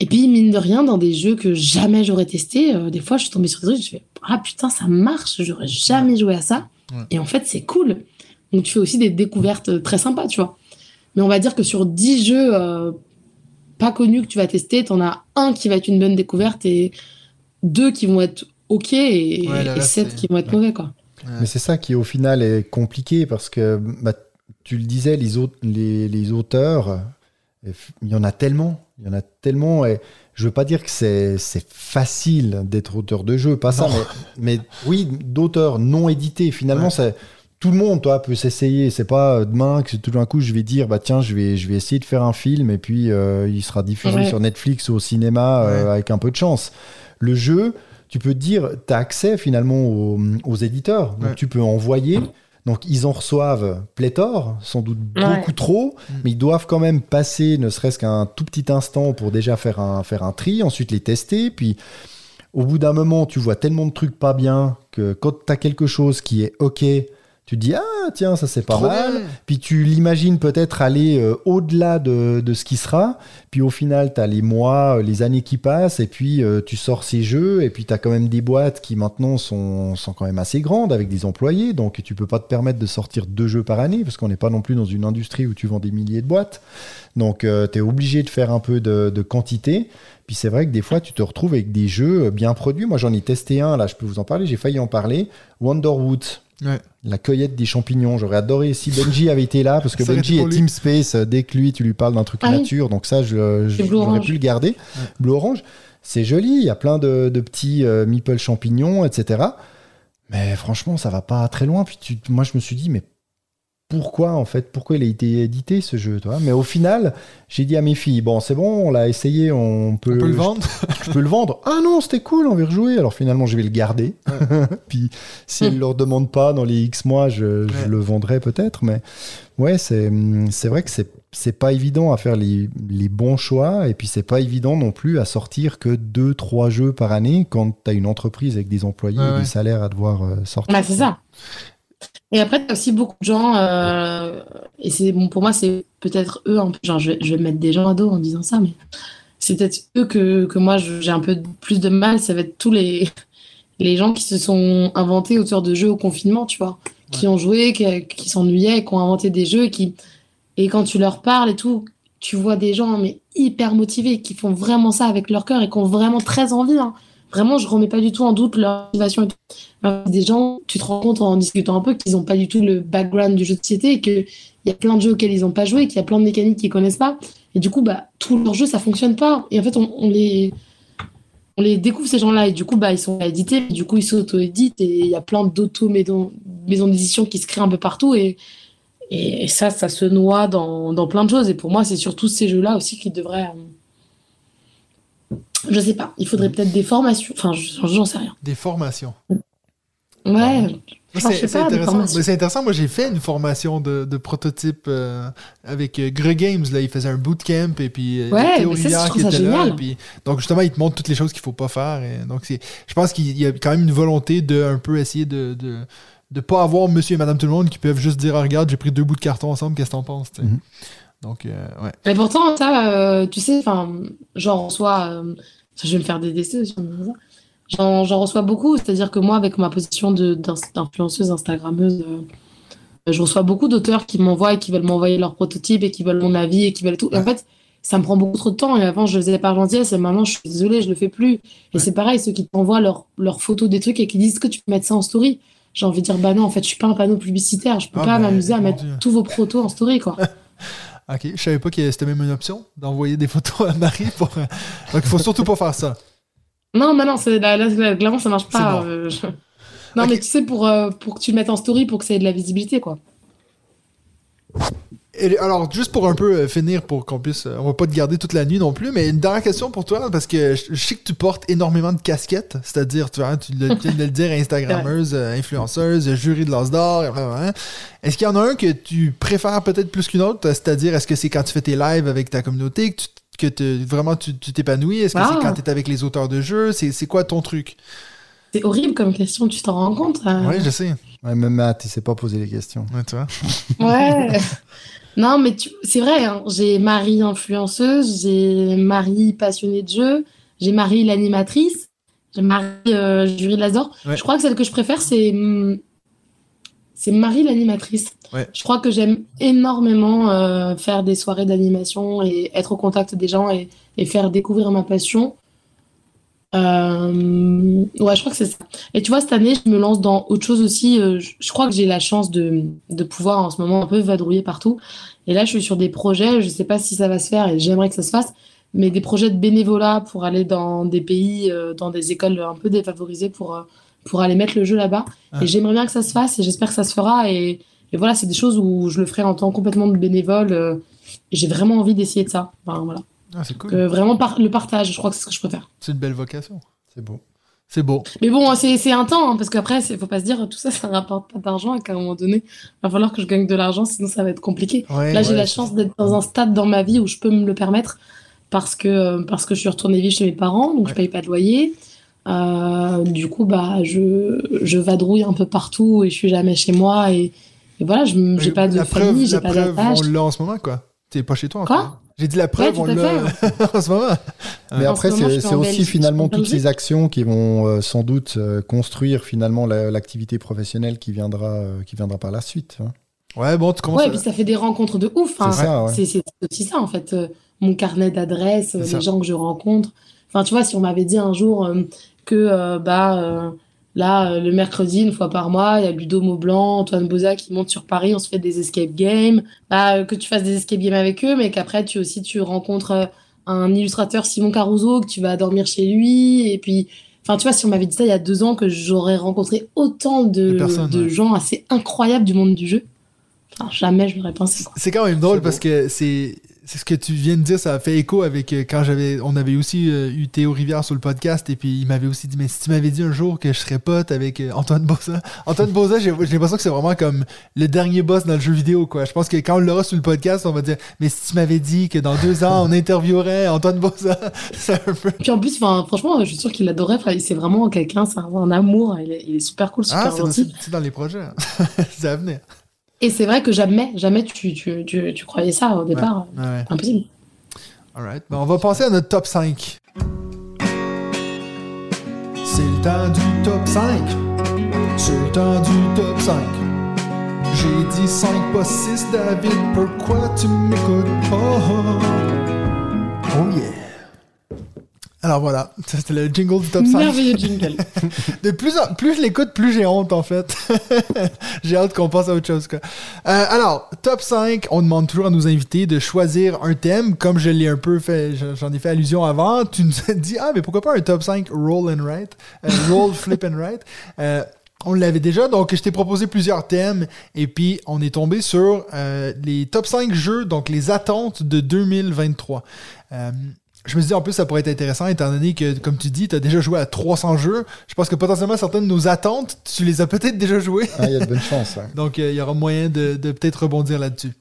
et puis mine de rien, dans des jeux que jamais j'aurais testé, euh, des fois je suis tombée sur des trucs, je fais ah putain ça marche, j'aurais jamais joué à ça. Ouais. Et en fait c'est cool. Donc tu fais aussi des découvertes euh, très sympas, tu vois. Mais on va dire que sur 10 jeux euh, pas connus que tu vas tester, t'en as un qui va être une bonne découverte et deux qui vont être ok et, Ouais, là, et là, sept qui vont être ouais. mauvais quoi. Mais c'est ça qui, au final, est compliqué parce que, bah, tu le disais, les, aut- les, les auteurs, euh, il y en a tellement. Il y en a tellement. Et je veux pas dire que c'est facile d'être auteur de jeu, pas ça, mais, mais oui, d'auteurs non édités. Finalement, Ouais. Tout le monde, toi, peut s'essayer. C'est pas euh, demain que tout d'un coup je vais dire, bah tiens, je vais, je vais essayer de faire un film et puis euh, il sera diffusé Ouais. sur Netflix ou au cinéma euh, avec un peu de chance. Le jeu, tu peux te dire, tu as accès finalement aux, aux éditeurs. Donc Ouais. tu peux envoyer. Donc ils en reçoivent pléthore, sans doute Ouais. beaucoup trop, Mm. mais ils doivent quand même passer ne serait-ce qu'un tout petit instant pour déjà faire un, faire un tri, ensuite les tester. Puis au bout d'un moment, tu vois tellement de trucs pas bien que quand tu as quelque chose qui est OK, tu te dis Ah, tiens, ça c'est pas Trop mal. bien. Puis tu l'imagines peut-être aller euh, au-delà de, de ce qui sera. Puis au final, tu as les mois, euh, les années qui passent, et puis euh, tu sors ces jeux, et puis tu as quand même des boîtes qui maintenant sont, sont quand même assez grandes avec des employés. Donc tu peux pas te permettre de sortir deux jeux par année, parce qu'on n'est pas non plus dans une industrie où tu vends des milliers de boîtes. Donc tu es obligé de faire un peu de, de quantité. Puis c'est vrai que des fois, tu te retrouves avec des jeux bien produits. Moi, j'en ai testé un, là, je peux vous en parler, j'ai failli en parler. Wonderwood. Ouais. La cueillette des champignons. J'aurais adoré si Benji avait été là, parce que Ça Benji est. Team Space. euh, Dès que lui, tu lui parles d'un truc Ah oui. nature, donc ça, je, je- j'aurais Orange. pu le garder. Bleu orange, c'est joli. Il y a plein de, de petits euh, meeple champignons, etc. Mais franchement, ça va pas très loin. Puis tu- moi, je me suis dit, mais pourquoi en fait Pourquoi il a été édité ce jeu toi Mais au final, j'ai dit à mes filles, bon, c'est bon, on l'a essayé, on peut, On peut le vendre. je peux le vendre. Ah non, c'était cool, on va y rejouer. Alors finalement, je vais le garder. Puis si elle ne le redemande pas dans les X mois, je, je Ouais. le vendrai peut-être. Mais ouais, c'est c'est vrai que c'est c'est pas évident à faire les, les bons choix. Et puis c'est pas évident non plus à sortir que deux, trois jeux par année quand tu as une entreprise avec des employés Ouais, et ouais. des salaires à devoir euh, sortir. Bah, c'est ça. Et après, tu as aussi beaucoup de gens, euh, et c'est bon, pour moi, c'est peut-être eux, un peu, genre, je vais, je vais mettre des gens à dos en disant ça, mais c'est peut-être eux que, que moi, j'ai un peu plus de mal. Ça va être tous les, les gens qui se sont inventés autour de jeux au confinement, tu vois, qui ont joué, qui, qui s'ennuyaient, qui ont inventé des jeux, et qui, et quand tu leur parles et tout, tu vois des gens, mais hyper motivés, qui font vraiment ça avec leur cœur et qui ont vraiment très envie, hein. Vraiment, je remets pas du tout en doute leur motivation tout. Des gens, tu te rends compte en discutant un peu qu'ils n'ont pas du tout le background du jeu de société et qu'il y a plein de jeux auxquels ils n'ont pas joué, qu'il y a plein de mécaniques qu'ils connaissent pas. Et du coup, bah, tous leurs jeux, ça fonctionne pas. Et en fait, on, les, on les découvre, ces gens-là. Et du coup, bah, ils sont édités. Et du coup, ils s'auto-éditent. Et il y a plein d'auto-maisons maisons d'édition qui se créent un peu partout. Et, et ça, ça se noie dans, dans plein de choses. Et pour moi, c'est surtout ces jeux-là aussi qui devraient. euh, Je sais pas. Il faudrait peut-être des formations. Enfin, je- j'en sais rien. Des formations. Ouais. Enfin, je C'est intéressant. formations. Mais c'est intéressant. Moi, j'ai fait une formation de, de prototype euh, avec euh, Greg Games. Là, il faisait un bootcamp et puis euh, Ouais, Théo mais ça, je Rivière trouve qui était là. génial. et puis, donc, justement, il te montre toutes les choses qu'il faut pas faire. Et donc, c'est, je pense qu'il y a quand même une volonté de un peu essayer de, de, de pas avoir monsieur et madame tout le monde qui peuvent juste dire Ah, Regarde, j'ai pris deux bouts de carton ensemble, qu'est-ce que t'en penses sais. Donc, euh, ouais. Mais pourtant, ça, euh, tu sais, enfin, j'en reçois. euh, je vais me faire détester aussi. en disant ça. J'en j'en reçois beaucoup. C'est-à-dire que moi, avec ma position de- d'influenceuse, Instagrammeuse, je reçois beaucoup d'auteurs qui m'envoient et qui veulent m'envoyer leur prototype et qui veulent mon avis et qui veulent tout. Et en fait, ça me prend beaucoup trop de temps. Et avant, je le faisais par gentillesse et maintenant, je suis désolée, je le fais plus. Et Ouais. c'est pareil, ceux qui t'envoient leurs leurs photos des trucs et qui disent Est-ce que tu peux mettre ça en story J'ai envie de dire Bah non, en fait, je suis pas un panneau publicitaire. Je peux Ah, pas ben, m'amuser à mettre Dieu. tous vos protos en story, quoi. Ok, je savais pas que c'était même une option d'envoyer des photos à Marie pour. euh, Donc il faut surtout pas faire ça. Non, mais non, c'est là, clairement, ça marche pas. bon. euh, je- Non, mais tu sais, pour, euh, pour que tu le mettes en story, pour que ça ait de la visibilité, quoi. Et alors, juste pour un peu euh, finir, pour qu'on puisse. euh, on va pas te garder toute la nuit non plus, mais une dernière question pour toi, parce que je, sais que tu portes énormément de casquettes, c'est-à-dire, tu, vois, tu le- tu viens de le dire, Instagrammeuse, euh, influenceuse, jury de l'As d'or, vraiment. Est-ce qu'il y en a un que tu préfères peut-être plus qu'une autre, c'est-à-dire, est-ce que c'est quand tu fais tes lives avec ta communauté que tu que te- vraiment tu t'épanouis? Est-ce que c'est quand tu es avec les auteurs de jeux? C'est quoi ton truc? C'est horrible comme question, tu t'en rends compte euh? Oui, je sais. Ouais, même Matt, il sait pas poser les questions. Ouais, tu vois. Ouais. non, mais tu... c'est vrai, hein, j'ai Marie influenceuse, j'ai Marie passionnée de jeu, j'ai Marie l'animatrice, j'ai Marie euh, jury de l'Azor. Ouais. Je crois que celle que je préfère, c'est hum, c'est Marie l'animatrice. Ouais. Je crois que j'aime énormément euh, faire des soirées d'animation et être au contact des gens et, et faire découvrir ma passion. Euh, ouais, je crois que c'est ça. Et tu vois, cette année, je me lance dans autre chose aussi. euh, je, crois que j'ai la chance de, de pouvoir en ce moment un peu vadrouiller partout. Et là, je suis sur des projets, je sais pas si ça va se faire et j'aimerais que ça se fasse, mais des projets de bénévolat pour aller dans des pays, euh, dans des écoles un peu défavorisées pour, euh, pour aller mettre le jeu là-bas. Ah. Et j'aimerais bien que ça se fasse et j'espère que ça se fera. Et, et voilà, c'est des choses où je le ferai en tant complètement de bénévole. et j'ai vraiment envie d'essayer de ça. Enfin, voilà. Ah, c'est cool. Donc, euh, vraiment par- le partage, je crois que c'est ce que je préfère. C'est une belle vocation. C'est beau. C'est beau. Mais bon, c'est c'est un temps, hein, parce qu'après, il faut pas se dire tout ça, ça rapporte pas d'argent et qu'à un moment donné, il va falloir que je gagne de l'argent, sinon ça va être compliqué. Ouais, Là, j'ai ouais, la chance d'être dans un stade dans ma vie où je peux me le permettre parce que, euh, parce que je suis retournée vivre chez mes parents, donc je Ouais. paye pas de loyer. Euh, du coup, bah, je, je vadrouille un peu partout et je suis jamais chez moi et, et voilà, je j'ai pas de la famille, preuve, j'ai la pas preuve, d'attache. on l'a en ce moment, quoi. T'es pas chez toi Quoi? J'ai dit la preuve, on l'a en ce moment. Mais En après, c'est aussi finalement toutes ces actions qui vont euh, sans doute euh, construire finalement la- l'activité professionnelle qui viendra, euh, qui viendra par la suite. hein. Ouais, bon, tu commences Ouais, à- et puis ça fait des rencontres de ouf. hein. C'est ouais. Aussi ça, en fait. euh, mon carnet d'adresses, euh, ça. les gens que je rencontre. Enfin, tu vois, si on m'avait dit un jour euh, que, euh, bah, euh, là, euh, le mercredi, une fois par mois, il y a Ludo Maublanc, Antoine Boza qui monte sur Paris, on se fait des escape games, bah, euh, que tu fasses des escape games avec eux, mais qu'après, tu aussi, tu rencontres euh, un illustrateur, Simon Caruso, que tu vas dormir chez lui, et puis. Enfin, tu vois, si on m'avait dit ça il y a deux ans, que j'aurais rencontré autant de, De personnes, de ouais. gens assez incroyables du monde du jeu, enfin, jamais je l'aurais pensé. C'est quand même drôle parce que c'est c'est ce que tu viens de dire, ça a fait écho avec euh, quand j'avais on avait aussi euh, eu Théo Rivière sur le podcast et puis il m'avait aussi dit mais si tu m'avais dit un jour que je serais pote avec euh, Antoine Boza. Antoine Boza, j'ai l'impression que c'est vraiment comme le dernier boss dans le jeu vidéo quoi. Je pense que quand on l'aura sur le podcast, on va dire mais si tu m'avais dit que dans deux ans on interviewerait Antoine Boza, c'est un peu Puis en plus, franchement, je suis sûre qu'il l'adorait. Enfin, c'est vraiment quelqu'un, c'est un, un amour. Il est, il est super cool, super ah c'est gentil. c'est- c'est dans les projets. hein. c'est à venir. Et c'est vrai que jamais, jamais tu, tu, tu, tu croyais ça au départ. Ouais, ouais. Impossible. Alright. Ben, on va passer à notre top 5. C'est le temps du top 5. C'est le temps du top 5. J'ai dit 5 pas 6, David. Pourquoi tu m'écoutes pas? Oh yeah. Alors voilà, c'était le jingle du top 5. Merveilleux jingle. De plus en plus je l'écoute, plus j'ai honte en fait. j'ai hâte qu'on passe à autre chose. Quoi. Euh, alors, top 5, on demande toujours à nos invités de choisir un thème. Comme je l'ai un peu fait, j'en ai fait allusion avant, tu nous as dit, ah, mais pourquoi pas un top 5 roll and write, euh, roll, flip and write. Euh, on l'avait déjà, donc je t'ai proposé plusieurs thèmes et puis on est tombé sur euh, les top 5 jeux, donc les attentes de 2023. Je me suis dit, en plus, ça pourrait être intéressant, étant donné que, comme tu dis, tu as déjà joué à 300 jeux. Je pense que potentiellement, certaines de nos attentes, tu les as peut-être déjà jouées. Ah, Il y a de bonnes chances. ouais. Donc, euh, il y aura moyen de, de peut-être rebondir là-dessus.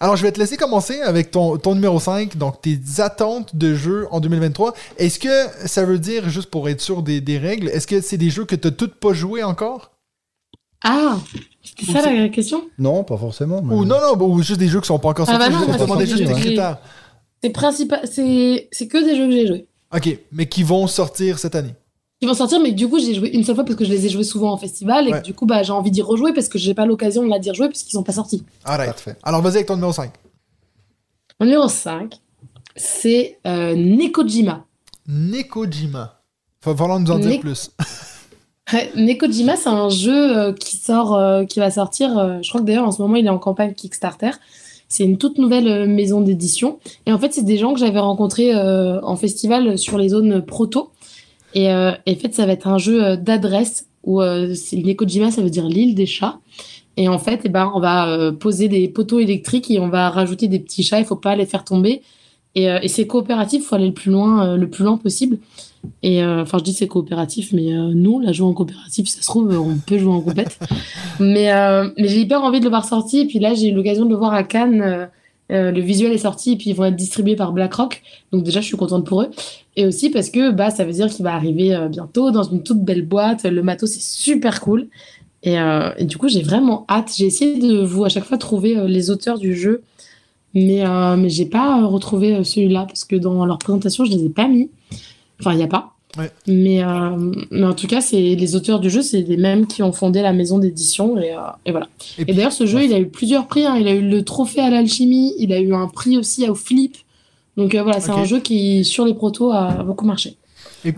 Alors, je vais te laisser commencer avec ton, ton numéro 5, donc tes attentes de jeux en 2023. Est-ce que ça veut dire, juste pour être sûr des, des règles, est-ce que c'est des jeux que tu n'as toutes pas joués encore? Ah, c'est ça la question? Non, pas forcément. mais- Ou non, non, ou juste des jeux qui sont pas encore Ah sortis? bah non, je te demandais juste des ouais. critères. C'est principal, c'est c'est que des jeux que j'ai joués. OK, mais qui vont sortir cette année. Ils vont sortir, mais du coup, j'ai joué une seule fois parce que je les ai joués souvent en festival et Ouais. que du coup, bah, j'ai envie d'y rejouer parce que j'ai pas l'occasion de la dire jouer parce qu'ils sont pas sortis. Alright. Parfait. Alors, vas-y avec ton numéro 5. Mon numéro 5, c'est euh, Nekojima. Nekojima. Va falloir nous en dire Ne- plus. Ouais, Nekojima, c'est un jeu euh, qui sort, euh, qui va sortir. euh, je crois que d'ailleurs en ce moment il est en campagne Kickstarter. C'est une toute nouvelle euh, maison d'édition. Et en fait, c'est des gens que j'avais rencontrés euh, en festival sur les zones proto. Et, euh, et en fait, ça va être un jeu d'adresse où euh, Nekojima, ça veut dire l'île des chats. Et en fait, eh ben, on va poser des poteaux électriques et on va rajouter des petits chats. Il faut pas les faire tomber. Et, c'est coopératif, faut aller le plus loin, le plus loin possible. Et euh, enfin, je dis c'est coopératif, mais euh, nous, la jouer en coopératif, ça se trouve, on peut jouer en compète. mais euh, mais j'ai hyper envie de le voir sorti. Et puis là, j'ai eu l'occasion de le voir à Cannes. euh, euh, le visuel est sorti et puis ils vont être distribués par BlackRock. Donc déjà, je suis contente pour eux. Et aussi parce que bah, ça veut dire qu'il va arriver euh, bientôt dans une toute belle boîte. Le matos, c'est super cool. Et, euh, et du coup, j'ai vraiment hâte. J'ai essayé de vous à chaque fois trouver euh, les auteurs du jeu. Mais, euh, mais j'ai pas euh, retrouvé euh, celui-là parce que dans leur présentation, je les ai pas mis. Enfin, il n'y a pas. Ouais. Mais, euh, mais en tout cas, c'est les auteurs du jeu, c'est les mêmes qui ont fondé la maison d'édition. Et, euh, et voilà. Et d'ailleurs, ce jeu, il a eu plusieurs prix. hein. Il a eu le trophée à l'alchimie. Il a eu un prix aussi au flip. Donc euh, voilà, c'est un jeu qui, sur les protos, a beaucoup marché.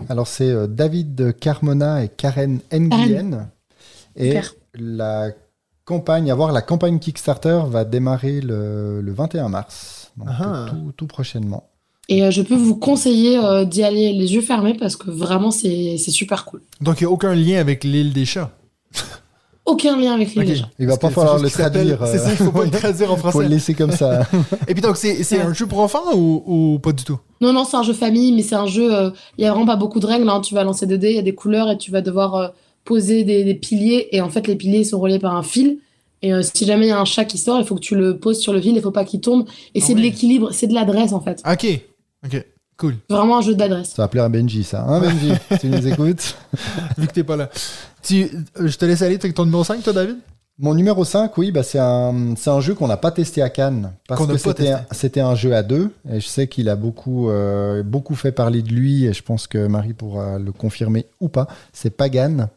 Alors, c'est euh, David Carmona et Karen Nguyen. Et Super. la campagne, à voir, la campagne Kickstarter va démarrer le, le 21 mars. Donc, Ah. tout, tout prochainement. Et euh, je peux vous conseiller euh, d'y aller les yeux fermés parce que vraiment, c'est c'est super cool. Donc, il n'y a aucun lien avec l'île des chats. Aucun lien avec les Ok. légendes. Il va Parce pas falloir le traduire. C'est ça, il faut pas le traduire en Il faut le français. laisser comme ça. Et puis donc, c'est c'est un jeu pour enfants ou, ou pas du tout? Non, non, c'est un jeu famille, mais c'est un jeu. euh, Il y a vraiment pas beaucoup de règles. hein. Tu vas lancer des dés, il y a des couleurs et tu vas devoir euh, poser des, des piliers. Et en fait, les piliers sont reliés par un fil. Et euh, si jamais il y a un chat qui sort, il faut que tu le poses sur le fil. Il faut pas qu'il tombe. Et Ah c'est de l'équilibre, c'est de l'adresse en fait. Ok. Ok. Cool. Vraiment un jeu d'adresse. Ça va plaire à Benji, ça. Hein, Benji Tu nous écoutes Vu que t'es pas là. Tu, euh, je te laisse aller avec ton numéro 5, toi, David? Mon numéro 5, oui, bah, c'est un, c'est un jeu qu'on n'a pas testé à Cannes. Parce que c'était un, c'était un jeu à deux. Et je sais qu'il a beaucoup, euh, beaucoup fait parler de lui. Et je pense que Marie pourra le confirmer ou pas. C'est Pagan.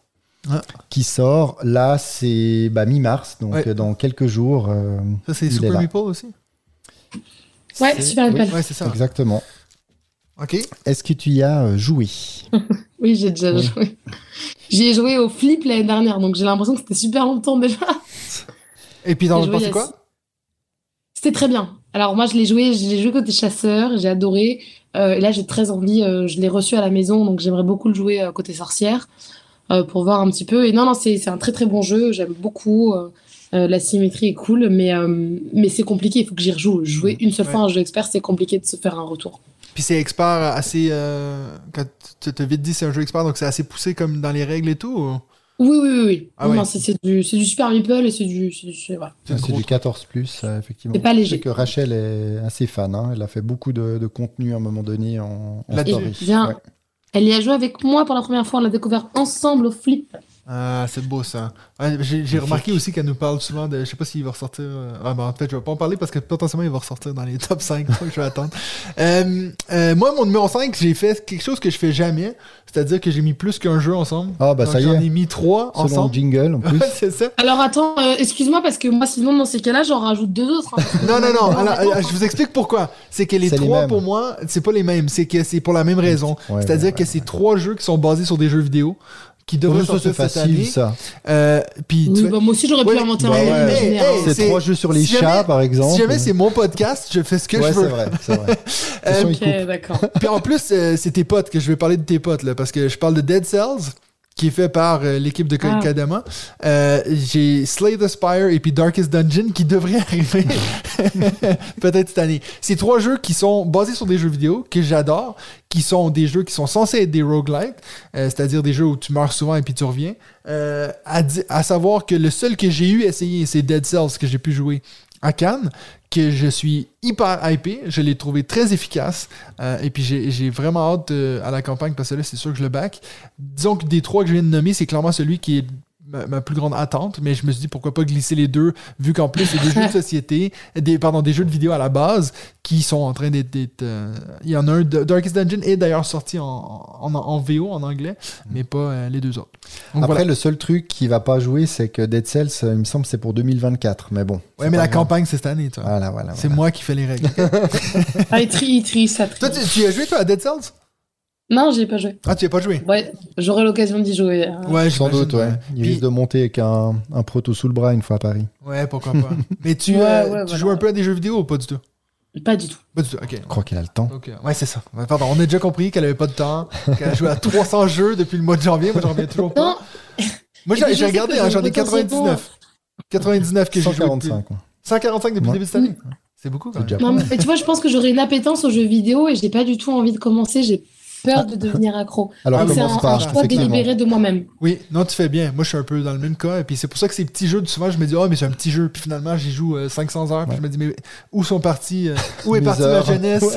Ah. Qui sort là, c'est bah, mi-mars, donc Ouais. euh, dans quelques jours. euh, Ça, c'est Super. Meeple aussi? Ouais, c'est- Super oui, Meeple. Ouais, c'est ça. Exactement. Ok. Est-ce que tu y as euh, joué Oui, j'ai déjà joué. J'y ai joué au flip l'année dernière, donc j'ai l'impression que c'était super longtemps déjà. Et puis, t'en a quoi C'était très bien. Alors moi, je l'ai joué, je l'ai joué côté chasseur, j'ai adoré. Euh, et là, j'ai très envie, euh, je l'ai reçu à la maison, donc j'aimerais beaucoup le jouer euh, côté sorcière euh, pour voir un petit peu. Et non, non, c'est c'est un très très bon jeu, j'aime beaucoup. Euh, la symétrie est cool, mais, euh, mais c'est compliqué, il faut que j'y rejoue. Jouer une seule Ouais. fois un jeu expert, c'est compliqué de se faire un retour. Puis c'est expert assez. euh, quand tu t'as vite dit c'est un jeu expert, donc c'est assez poussé comme dans les règles et tout ou- Oui, oui, oui, oui. Ah Non, ouais. non, c'est c'est du, c'est du Super Meeple et c'est du... c'est du- c'est- voilà. C'est C'est gros. du 14 plus, effectivement. C'est pas Je léger. sais que Rachel est assez fan. hein. Elle a fait beaucoup de, de contenu à un moment donné en, en story. Bien. Ouais. Elle y a joué avec moi pour la première fois, on l'a découvert ensemble au flip. Ah, c'est beau ça. Ouais, J'ai remarqué aussi qu'elle nous parle souvent de. Je sais pas s'il va ressortir. euh, Ah, ben, en fait, je vais pas en parler parce que potentiellement il va ressortir dans les top 5. donc je vais attendre. Euh, euh, moi, mon numéro 5, j'ai fait quelque chose que je fais jamais. C'est-à-dire que j'ai mis plus qu'un jeu ensemble. Ah, bah Donc, ça y J'en est. ai mis trois Selon le ensemble. jingle, en plus. Ouais, c'est ça. Alors attends, euh, excuse-moi parce que moi sinon dans ces cas-là j'en rajoute deux autres. hein. Non, non, non. Alors, je vous explique pourquoi. C'est que les trois, pour moi, c'est pas les mêmes. C'est que c'est pour la même raison. Ouais, C'est-à-dire ouais, que c'est trois jeux qui sont basés sur des jeux vidéo qui devraient ça, sortir cette année. facile, ça. Euh, puis Oui, tu- bah, moi aussi j'aurais Ouais, pu inventer bah un ouais, hey, hein. C'est c'est- trois jeux sur les si jamais- chats, par exemple. Si jamais c'est mon podcast, je fais ce que Ouais, je veux. c'est vrai, c'est vrai. Euh, Ok, d'accord. Puis en plus, euh, c'est tes potes que je vais parler de tes potes, là, parce que je parle de Dead Cells, qui est fait par euh, l'équipe de Ah. Kadama. Euh, J'ai Slay the Spire et puis Darkest Dungeon qui devraient arriver peut-être cette année. C'est trois jeux qui sont basés sur des jeux vidéo que j'adore, qui sont des jeux qui sont censés être des roguelites, euh, c'est-à-dire des jeux où tu meurs souvent et puis tu reviens. Euh, à, à savoir que le seul que j'ai eu essayé, c'est Dead Cells que j'ai pu jouer à Cannes, que je suis hyper hypé. Je l'ai trouvé très efficace. Euh, et puis j'ai vraiment hâte euh, à la campagne parce que là, c'est sûr que je le back. Disons que des trois que je viens de nommer, c'est clairement celui qui est ma, ma plus grande attente, mais je me suis dit pourquoi pas glisser les deux, vu qu'en plus c'est des jeux de société, des, pardon, des jeux de vidéo à la base qui sont en train d'être. euh, il y en a un, de- Darkest Dungeon est d'ailleurs sorti en, en, en VO, en anglais, mais pas euh, les deux autres. Donc Après, voilà. le seul truc qui va pas jouer, c'est que Dead Cells, euh, il me semble, c'est pour 2024. Mais bon. Ouais, mais la grave. campagne, c'est cette année, toi. Voilà, voilà. C'est voilà. moi qui fais les règles. Ah, il trie, il trie, ça trie. toi, tu, tu y as joué, toi, à Dead Cells? Non, j'ai pas joué. Ah, tu n'y as pas joué? Ouais, j'aurai l'occasion d'y jouer. euh. Ouais, Sans doute, ouais. Il Puis- risque de monter avec un, un proto sous le bras une fois à Paris. Ouais, pourquoi pas. Mais tu, Ouais, euh, ouais, tu voilà. joues un peu à des jeux vidéo ou pas du tout? Pas du tout. Pas du tout, ok. Je crois qu'il a le temps. Euh, ouais, c'est ça. Pardon, on a déjà compris qu'elle avait pas de temps, qu'elle a joué à 300 jeux depuis le mois de janvier. Moi, j'en reviens toujours pas. Non, Moi, j'ai regardé, hein, je j'en ai potentiellement- 99. 99 que j'ai joué. depuis- 145. ouais. 145 depuis le début de cette année. C'est beaucoup quand même. non, mais tu vois, je pense que j'aurai une appétence aux jeux vidéo et j'ai pas du tout envie de commencer. J'ai peur de devenir accro. Alors Ah, Donc, c'est un, commence un par, choix délibéré de moi-même. Oui, non, tu fais bien. Moi, je suis un peu dans le même cas. Et puis, c'est pour ça que ces petits jeux, souvent, je me dis, oh, mais c'est un petit jeu. Puis finalement, j'y joue euh, 500 heures. Puis Ouais. je me dis, mais où sont partis euh, Où est partie ma jeunesse?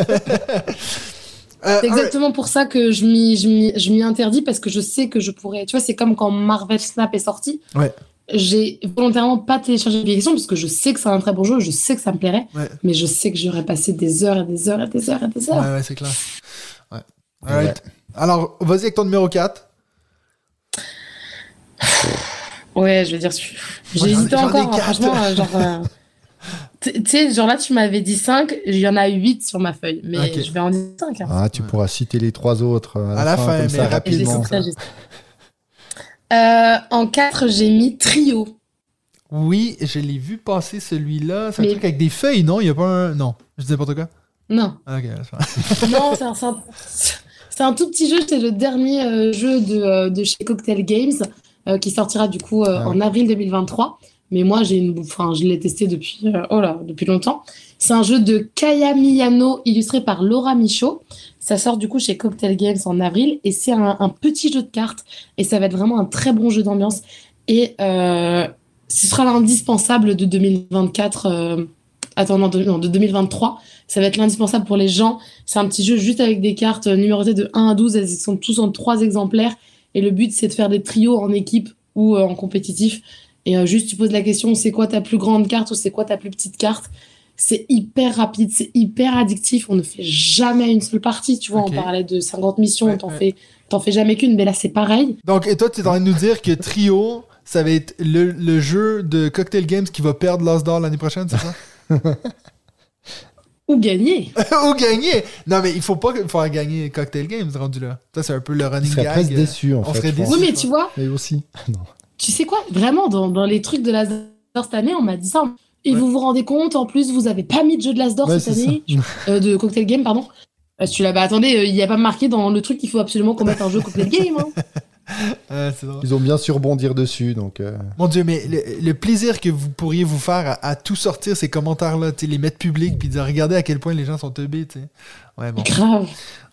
Euh, C'est alright. exactement pour ça que je m'y, je m'y, je m'y interdis parce que je sais que je pourrais. Tu vois, c'est comme quand Marvel Snap est sorti. Ouais. J'ai volontairement pas téléchargé l'application parce que je sais que c'est un très bon jeu, je sais que ça me plairait, Ouais. mais je sais que j'aurais passé des heures et des heures et des heures et des heures. Ouais, ouais, c'est clair. Ouais. Alright. Alors, vas-y avec ton numéro 4. Ouais, je veux dire, ai encore, hein, franchement, euh, genre. euh, Tu sais, genre là, tu m'avais dit 5, il y en a 8 sur ma feuille, mais Ok. je vais en dire 5. Ah, tu Ouais. pourras citer les trois autres euh, à, À la fin, comme mais ça, rapidement. rapidement. Euh, en 4, j'ai mis Trio. Oui, je l'ai vu passer celui-là. C'est un Mais- truc avec des feuilles, non? Il n'y a pas un. Non, je dis n'importe quoi. Non, Ah, Ok, c'est pas- non, c'est un, c'est un- tout petit jeu, c'est le dernier euh, jeu de, euh, de chez Cocktail Games euh, qui sortira du coup Ah en avril 2023. Mais moi, j'ai une, enfin, je l'ai testé depuis, oh là, depuis longtemps. C'est un jeu de Kaya Miyano illustré par Laura Michaud. Ça sort du coup chez Cocktail Games en avril et c'est un, un petit jeu de cartes et ça va être vraiment un très bon jeu d'ambiance. Et euh, ce sera l'indispensable de 2024. euh, Attends, non, de, non, de 2023. Ça va être l'indispensable pour les gens. C'est un petit jeu juste avec des cartes numérotées de 1 à 12. Elles sont tous en trois exemplaires. Et le but, c'est de faire des trios en équipe ou euh, en compétitif. Et euh, juste, tu poses la question, c'est quoi ta plus grande carte ou c'est quoi ta plus petite carte? C'est hyper rapide, c'est hyper addictif. On ne fait jamais une seule partie. Tu vois, on parlait de 50 missions, Ouais, t'en ouais. fais, t'en fais jamais qu'une. Mais là, c'est pareil. Donc, et toi, tu es en train de nous dire que Trio, ça va être le, le jeu de Cocktail Games qui va perdre l'As d'or l'année prochaine, c'est ça? Ou gagner. Ou gagner Non, mais il faut pas faire gagner Cocktail Games rendu là. Ça, c'est un peu le running gag. presque euh, déçu, en on fait. serait je pense. déçu. Oui, mais tu vois, Et aussi. Non. Tu sais quoi? Vraiment, dans, dans les trucs de l'Asdor cette année, on m'a dit ça. Et Ouais. vous vous rendez compte, en plus, vous avez pas mis de jeu de l'Asdor Ouais, cette année, euh, de Cocktail Game, pardon. Euh, tu l'as, bah attendez, euh, il n'y a pas marqué dans le truc qu'il faut absolument qu'on mette un jeu Cocktail Game. hein. euh. Ils ont bien su rebondir dessus, donc. euh, Mon Dieu, mais le, le plaisir que vous pourriez vous faire à, à tout sortir ces commentaires-là, les mettre publics, puis dire regardez à quel point les gens sont teubés, tu sais. Ouais, bon. Grave.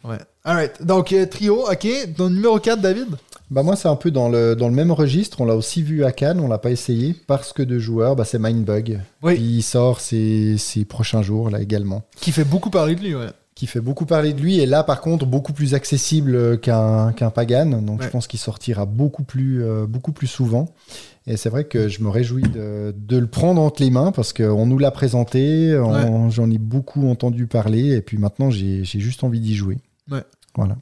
Ouais. Alright. Donc, euh, trio, ok. Ton numéro 4, David? Bah moi c'est un peu dans le, dans le même registre, on l'a aussi vu à Cannes, on l'a pas essayé, parce que de joueurs, bah, c'est Mindbug. Oui. Il sort ces, ces prochains jours là également. Qui fait beaucoup parler de lui, ouais. Qui fait beaucoup parler de lui, et là par contre beaucoup plus accessible qu'un qu'un Pagan, donc Ouais. je pense qu'il sortira beaucoup plus, euh, beaucoup plus souvent. Et c'est vrai que je me réjouis de, de le prendre entre les mains, parce qu'on nous l'a présenté, j'en ai beaucoup entendu parler, et puis maintenant j'ai j'ai juste envie d'y jouer. Ouais. Voilà.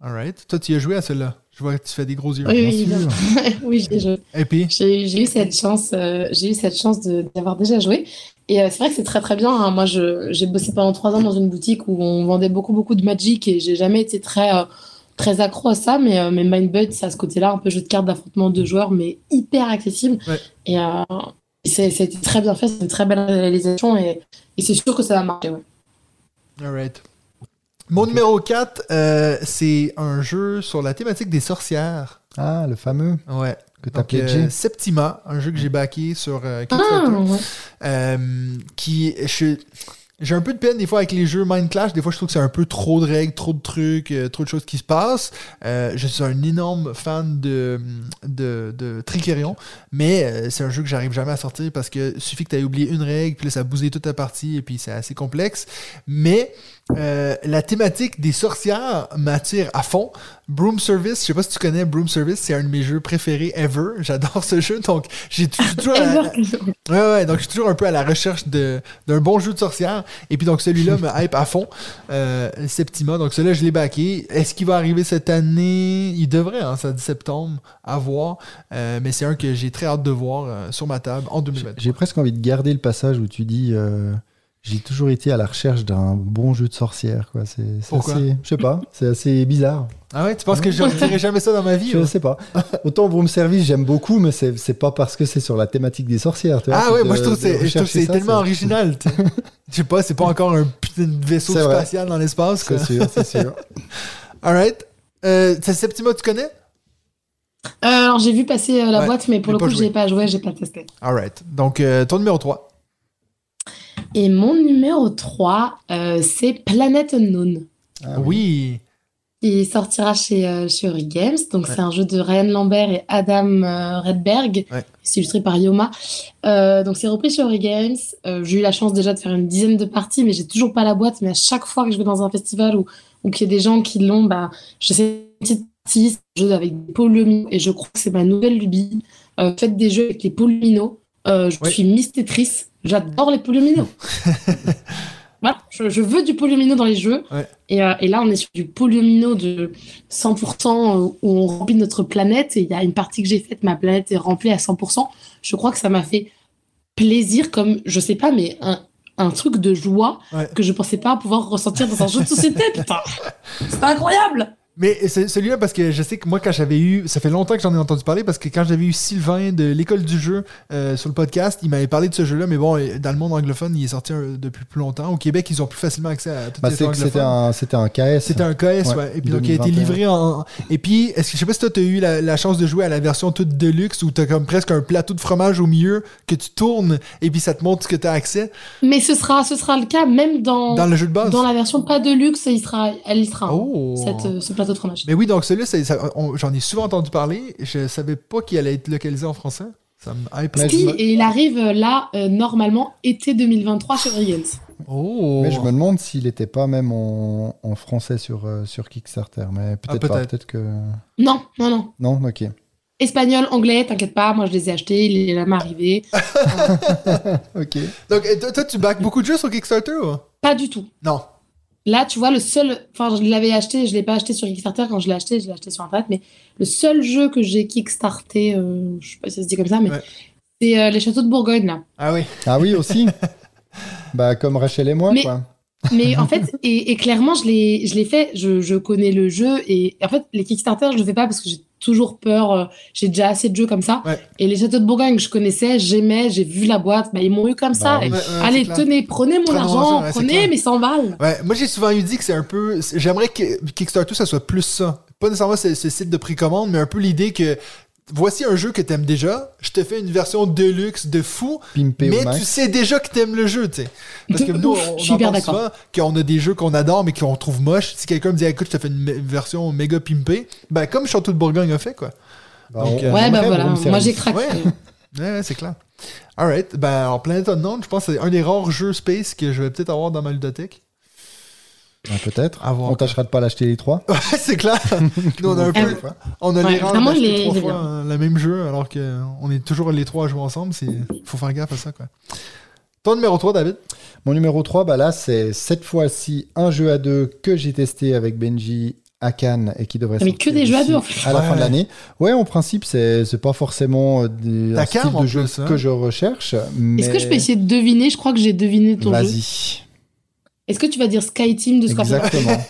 Alright. Toi, tu y as joué à celle-là? Je vois que tu fais des gros yeux. Oui, oui, oui, j'ai joué. Et puis J'ai j'ai eu cette chance, euh, j'ai eu cette chance de- d'avoir déjà joué. Et euh, c'est vrai que c'est très très bien. hein. Moi, je- j'ai bossé pendant trois ans dans une boutique où on vendait beaucoup beaucoup de Magic et j'ai jamais été très euh, très accro à ça. Mais euh, mais Mindbud, c'est à ce côté-là, un peu jeu de cartes d'affrontement de joueurs, mais hyper accessible. Ouais. Et euh, c'est c'était très bien fait, c'est une très belle réalisation et, et c'est sûr que ça va marcher. Ouais. Alright. Mon numéro 4, euh, c'est un jeu sur la thématique des sorcières. Ah, le fameux Ouais. que t'as Donc, euh. Septima, un jeu que j'ai backé sur euh, Ah, Kickstarter. ouais. Euh, qui je- j'ai un peu de peine des fois avec les jeux Mind Clash des fois je trouve que c'est un peu trop de règles trop de trucs euh, trop de choses qui se passent Euh, je suis un énorme fan de de, de Tricerion mais euh, c'est un jeu que j'arrive jamais à sortir parce que suffit que tu aies oublié une règle puis là ça bousille toute ta partie et puis c'est assez complexe mais la thématique des sorcières m'attire à fond. Broom Service, je sais pas si tu connais Broom Service, c'est un de mes jeux préférés ever. J'adore ce jeu, donc j'ai tou- toujours à- Ouais, ouais, donc je suis toujours un peu à la recherche d'un bon jeu de sorcière. Et puis donc celui-là me hype à fond. Euh, Septima, donc celui-là je l'ai backé. Est-ce qu'il va arriver cette année? Il devrait, hein, ça dit septembre, à voir. Euh, mais c'est un que j'ai très hâte de voir euh, sur ma table en J'ai 2020. j'ai presque envie de garder le passage où tu dis euh, J'ai toujours été à la recherche d'un bon jeu de sorcière. Quoi. C'est, assez- Je sais pas, c'est assez bizarre. Ah ouais, tu penses que je ne jamais ça dans ma vie Je ouais? sais pas. Autant Broom Service, j'aime beaucoup, mais c'est, c'est pas parce que c'est sur la thématique des sorcières. tu vois, Ah ouais, de- moi je trouve que c'est, je trouve que rechercher c'est ça, tellement original. Je sais pas, c'est pas encore un putain de vaisseau spatial dans l'espace. quoi. C'est sûr, c'est sûr. Alright. Euh, c'est Septima, tu connais? Euh, alors j'ai vu passer euh, la Ouais, boîte, mais pour le coup, joué. j'ai pas joué, j'ai pas testé. Alright. Donc, euh, ton numéro 3. Et mon numéro 3, euh, c'est Planet Unknown. Ah oui. Il sortira chez, euh, chez Ori Games. Donc, Ouais. c'est un jeu de Ryan Lambert et Adam euh, Redberg. Ouais. C'est illustré par Yoma. Euh, donc, c'est repris chez Ori Games. Euh, j'ai eu la chance déjà de faire une dizaine de parties, mais j'ai toujours pas la boîte. Mais à chaque fois que je vais dans un festival ou, ou qu'il y a des gens qui l'ont, bah, je sais une petite partie. C'est un jeu avec des polyomino. Et je crois que c'est ma nouvelle lubie. Euh, faites des jeux avec les polyomino. Euh, je Ouais. suis Miss Tetris. J'adore les polyomino. voilà, je, je veux du polyomino dans les jeux. Ouais. Et, euh, et là, on est sur du polyomino de 100% où on remplit notre planète. Et il y a une partie que j'ai faite, ma planète est remplie à 100%. Je crois que ça m'a fait plaisir, comme, je sais pas, mais un, un truc de joie Ouais. que je pensais pas pouvoir ressentir dans un jeu de société, putain. C'est incroyable. Mais c'est celui-là, parce que je sais que moi, quand j'avais eu. Ça fait longtemps que j'en ai entendu parler, parce que quand j'avais eu Sylvain de l'école du jeu euh, sur le podcast, il m'avait parlé de ce jeu-là, mais bon, euh, dans le monde anglophone, il est sorti euh, depuis plus longtemps. Au Québec, ils ont plus facilement accès à tout Bah, c'était anglophones. un, c'était un KS. C'était un KS, ouais. Ouais, Et puis donc, il a été 2021. livré en. Et puis, est-ce que je sais pas si toi, t'as eu la, la chance de jouer à la version toute deluxe où t'as comme presque un plateau de fromage au milieu que tu tournes et puis ça te montre ce que t'as accès? Mais ce sera, ce sera le cas même dans, dans le jeu de base? dans la version pas de luxe, il sera, elle y sera, hein, Oh! cette, euh, ce plateau de fromage. Mais oui, donc celui-là, j'en ai souvent entendu parler. Je savais pas qu'il allait être localisé en français. Ça me hype. Si, me- et il arrive euh, là, euh, normalement, été 2023 chez Origins. Oh! Mais je me demande s'il n'était pas même en, en français sur, euh, sur Kickstarter. Mais peut-être pas. peut-être. Peut-être que. Non, non, non. Non, ok. Espagnol, anglais, t'inquiète pas, moi je les ai achetés, il est jamais arrivé. Ok. Donc, toi, tu back beaucoup de jeux sur Kickstarter ou? Pas du tout. Non. Là, tu vois, le seul. Enfin, je l'avais acheté, je l'ai pas acheté sur Kickstarter quand je l'ai acheté, je l'ai acheté sur Internet, mais le seul jeu que j'ai Kickstarté, euh, je sais pas si ça se dit comme ça, mais Ouais. c'est euh, les châteaux de Bourgogne, là. Ah oui. Ah oui, aussi Bah, comme Rachel et moi, Mais- quoi. Mais en fait, et, et clairement, je l'ai, je l'ai fait, je, je connais le jeu, et en fait, les Kickstarter, je le fais pas parce que j'ai toujours peur, euh, j'ai déjà assez de jeux comme ça. Ouais. Et les châteaux de Bourgogne, je connaissais, j'aimais, j'ai vu la boîte, bah, ils m'ont eu comme ça. Bah. Ouais, ouais, Allez, tenez, prenez mon Prenons argent, ça, prenez mes 100 balles. Ouais, moi j'ai souvent eu dit que c'est un peu. J'aimerais que Kickstarter ça soit plus ça. Pas nécessairement ce, ce site de précommande, mais un peu l'idée que voici un jeu que t'aimes déjà, je te fais une version deluxe de fou, Pimpé mais tu sais déjà que t'aimes le jeu, tu sais. Parce que nous, on, on entend souvent qu'on a des jeux qu'on adore mais qu'on trouve moches. Si quelqu'un me dit écoute, je te fais une version méga pimpée, ben comme Château de Bourgogne a fait quoi. Donc, euh, Ouais, bah aimerait voilà, moi j'ai craqué. Ouais. Ouais, ouais, c'est clair. Alright, ben alors Planet Unknown, je pense que c'est un des rares jeux Space que je vais peut-être avoir dans ma ludothèque. Bah, Peut-être. À voir. On tâchera de pas l'acheter les trois. Ouais, c'est clair. Nous, on a un Ah peu. On a Ouais, les rangs vraiment, d'acheter il est- trois fois euh, le même jeu, alors qu'on est toujours les trois à jouer ensemble. Il faut faire gaffe à ça. Quoi. Ton numéro 3, David? Mon numéro 3, bah là, c'est cette fois-ci un jeu à deux que j'ai testé avec Benji à Cannes et qui devrait Mais sortir que des jeux à deux, en fait. À la Ouais. fin de l'année. Ouais, en principe, c'est c'est pas forcément euh, des, un Cannes, style de jeu plus, hein. que je recherche. Mais... Est-ce que je peux essayer de deviner? Je crois que j'ai deviné ton jeu. Vas-y. Est-ce que tu vas dire Sky Team de Scrapper Exactement.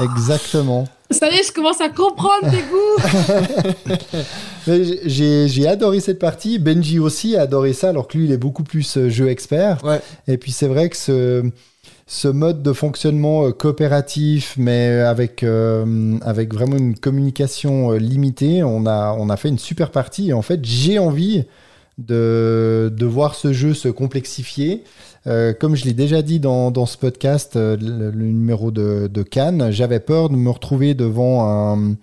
Exactement. Ça y est, je commence à comprendre tes goûts. J'ai j'ai adoré cette partie. Benji aussi a adoré ça, alors que lui, il est beaucoup plus euh, jeu expert. Ouais. Et puis c'est vrai que ce, ce mode de fonctionnement euh, coopératif, mais avec, euh, avec vraiment une communication limitée, on a, on a fait une super partie. Et en fait, j'ai envie de, de voir ce jeu se complexifier. Euh, comme je l'ai déjà dit dans, dans ce podcast, euh, le, numéro de, de Cannes, j'avais peur de me retrouver devant un,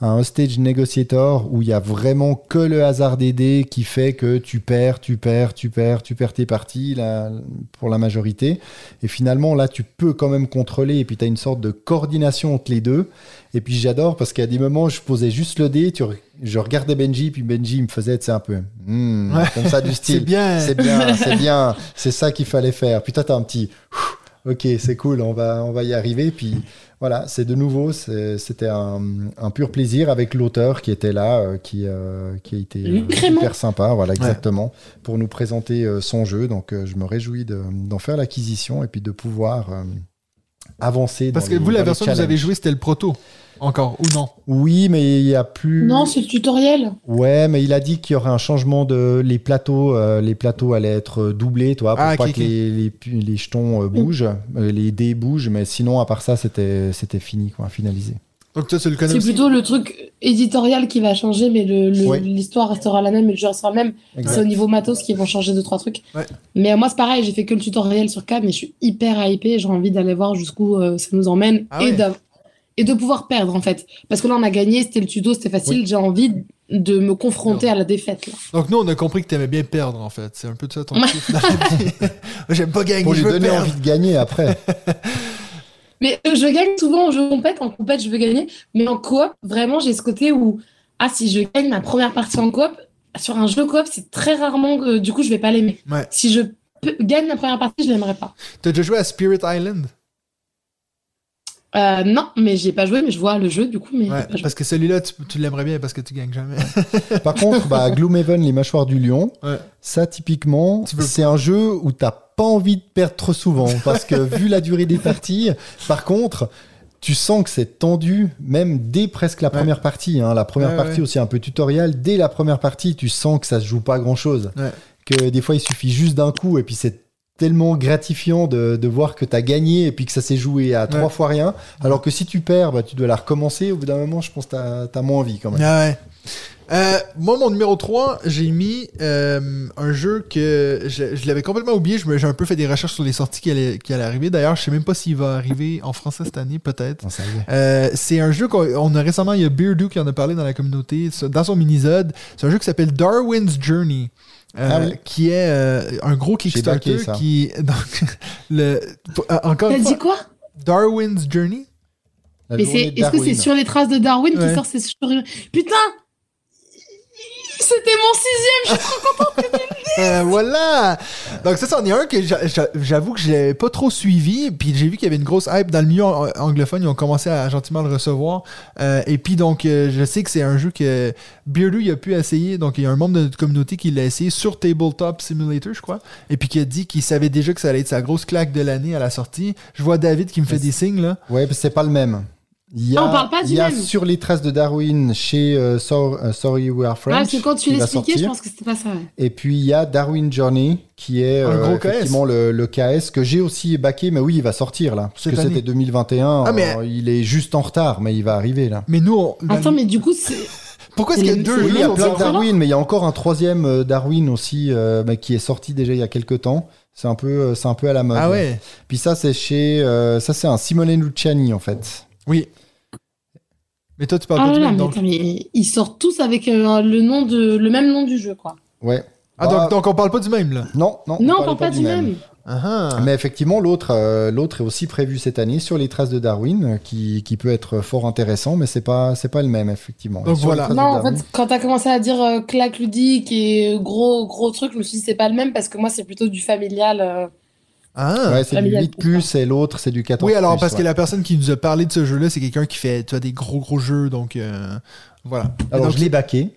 un hostage negotiator où il y a vraiment que le hasard des dés qui fait que tu perds, tu perds, tu perds, tu perds tes parties là, pour la majorité. Et finalement, là, tu peux quand même contrôler et puis tu as une sorte de coordination entre les deux. Et puis j'adore parce qu'à des moments, je posais juste le dé, tu je regardais Benji, puis Benji me faisait, tu sais, un peu hmm, Ouais. comme ça du C'est style. bien. C'est bien, c'est bien, c'est ça qu'il fallait faire. Puis toi, t'as un petit, Ok, c'est cool, on va, on va y arriver. Puis voilà, c'est de nouveau, c'est- c'était un, un pur plaisir avec l'auteur qui était là, euh, qui, euh, qui a été euh, hyper sympa, voilà, exactement, pour nous présenter euh, son jeu. Donc euh, je me réjouis de- d'en faire l'acquisition et puis de pouvoir euh, avancer. Parce dans que les- vous, la version que vous avez jouée, c'était le proto. Encore, ou non Oui, mais il y a plus. Non, c'est le tutoriel. Ouais, mais il a dit qu'il y aurait un changement de les plateaux. euh, les plateaux allaient être euh, doublés, toi, pour Ah, pas que les, les, jetons euh, bougent, euh, les dés bougent. Mais sinon, à part ça, c'était c'était fini, quoi, finalisé. Donc toi, tu le C'est plutôt le truc éditorial qui va changer, mais le- le- Ouais. l'histoire restera la même et le jeu restera le même. C'est au niveau matos qu'ils vont changer deux, trois trucs. Ouais. Mais euh, moi, c'est pareil, j'ai fait que le tutoriel sur Cannes, mais je suis hyper hypée. J'ai envie d'aller voir jusqu'où euh, ça nous emmène Ah et, ouais. Et de pouvoir perdre, en fait. Parce que là, on a gagné, c'était le tuto, c'était facile. J'ai envie de me confronter à la défaite. Là. Donc nous, on a compris que t'aimais bien perdre, en fait. C'est un peu ça ton J'aime pas gagner, Pour lui je donner perdre. envie de gagner après. Mais euh, je gagne souvent en jeu compète, en compète, je veux gagner. Mais en coop, vraiment, j'ai ce côté où, ah, si je gagne ma première partie en coop, sur un jeu coop, c'est très rarement que du coup, je vais pas l'aimer. Ouais. Si je gagne ma première partie, je l'aimerais pas. T'as déjà joué à Spirit Island? Euh, non, mais j'y ai pas joué, mais je vois le jeu du coup. Mais Ouais, pas parce que celui-là, tu, tu l'aimerais bien parce que tu gagnes jamais. Par contre, bah, Gloomhaven, les mâchoires du lion, Ouais. ça, typiquement, c'est un jeu où t'as pas envie de perdre trop souvent. Parce que vu la durée des parties, par contre, tu sens que c'est tendu, même dès presque la Ouais. première partie. hein. La première Ouais, partie ouais. aussi un peu tutoriel. Dès la première partie, tu sens que ça se joue pas grand chose. Ouais. Que des fois, il suffit juste d'un coup et puis c'est tellement gratifiant de, de voir que tu as gagné et puis que ça s'est joué à trois Ouais. fois rien. Alors que si tu perds, bah, tu dois la recommencer. Au bout d'un moment, je pense que tu as, moins envie quand même. Ah ouais. Euh, moi, mon numéro 3, j'ai mis euh, un jeu que je, je l'avais complètement oublié. Je me- J'ai un peu fait des recherches sur les sorties qui allaient, qui allaient arriver. D'ailleurs, je sais même pas s'il va arriver en français cette année, peut-être. Euh, c'est un jeu qu'on on a récemment, il y a Beardo qui en a parlé dans la communauté, dans son minisode. C'est un jeu qui s'appelle Darwin's Journey. Euh, Ah oui. qui est euh, un gros Kickstarter backé ça. qui donc le euh, encore T'as dit quoi? Darwin's Journey Mais c'est, est-ce que c'est sur les traces de Darwin Ouais. qui sort ces Putain C'était mon sixième Euh, voilà! Donc ça, c'en est un que j'a- j'a- j'avoue que je l'avais pas trop suivi, puis j'ai vu qu'il y avait une grosse hype dans le milieu ang- anglophone, ils ont commencé à gentiment le recevoir. Euh, et puis donc, euh, je sais que c'est un jeu que Beardo il a pu essayer, donc il y a un membre de notre communauté qui l'a essayé sur Tabletop Simulator, je crois, et puis qui a dit qu'il savait déjà que ça allait être sa grosse claque de l'année à la sortie. Je vois David qui me fait des signes, là. Ouais, parce que c'est pas le même. Il y a, Ah, on parle pas du il y a même. sur les traces de Darwin chez euh, So- euh, Sorry We Are French. Ah, c'est quand tu l'expliquais, je pense que c'était pas ça. ouais. Et puis il y a Darwin Journey qui est Un euh, gros KS. effectivement le, le KS que j'ai aussi backé, mais oui, il va sortir là. Parce que c'était 2021. Ah, mais- euh, il est juste en retard, mais il va arriver là. Mais nous, on- Attends, mais du coup, c'est. pourquoi est-ce qu'il y a deux Oui, jeux il y a plein de Darwin, mais il y a encore un troisième euh, Darwin aussi euh, bah, qui est sorti déjà il y a quelques temps. C'est un peu, c'est un peu à la mode. Ah ouais? Puis ça, c'est chez, euh, ça c'est un Simone Luciani en fait. Oui. Mais toi, tu parles Ah pas là du là, même, mais, donc. ils sortent tous avec euh, le, nom de, le même nom du jeu, quoi. Ouais. Ah, Bah, donc, donc on parle pas du même, là. Non, non. non, on parlait parle pas du même. Mais effectivement, l'autre, euh, l'autre est aussi prévu cette année sur les traces de Darwin, euh, qui, qui peut être fort intéressant, mais c'est pas, c'est pas le même effectivement. Donc voilà. Non, en Darwin- fait, quand t'as commencé à dire euh, claque ludique et gros, gros truc, je me suis dit c'est pas le même parce que moi, c'est plutôt du familial. Euh. Ah. ouais, c'est du familial, 8 plus et l'autre c'est du 14 Oui, alors plus, parce ouais. que la personne qui nous a parlé de ce jeu-là, c'est quelqu'un qui fait tu vois, des gros gros jeux, donc euh, voilà. Alors Donc, je l'ai baqué,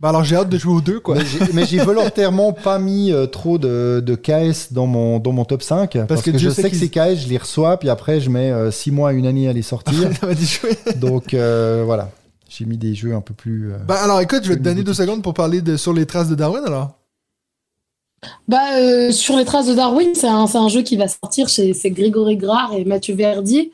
bah, alors j'ai hâte de jouer aux deux, quoi. mais j'ai- volontairement pas mis euh, trop de, de KS dans mon, dans mon top 5, parce, que que, je sais que qu'ils- ces KS, je les reçois, puis après je mets 6 mois à une année à les sortir. Donc euh, voilà, j'ai mis des jeux un peu plus... euh, Bah, alors écoute, je vais te donner deux secondes pour parler de Sur les traces de Darwin, alors. Bah, euh, sur les traces de Darwin, c'est un, un jeu qui va sortir chez Grégory Grard et Mathieu Verdier.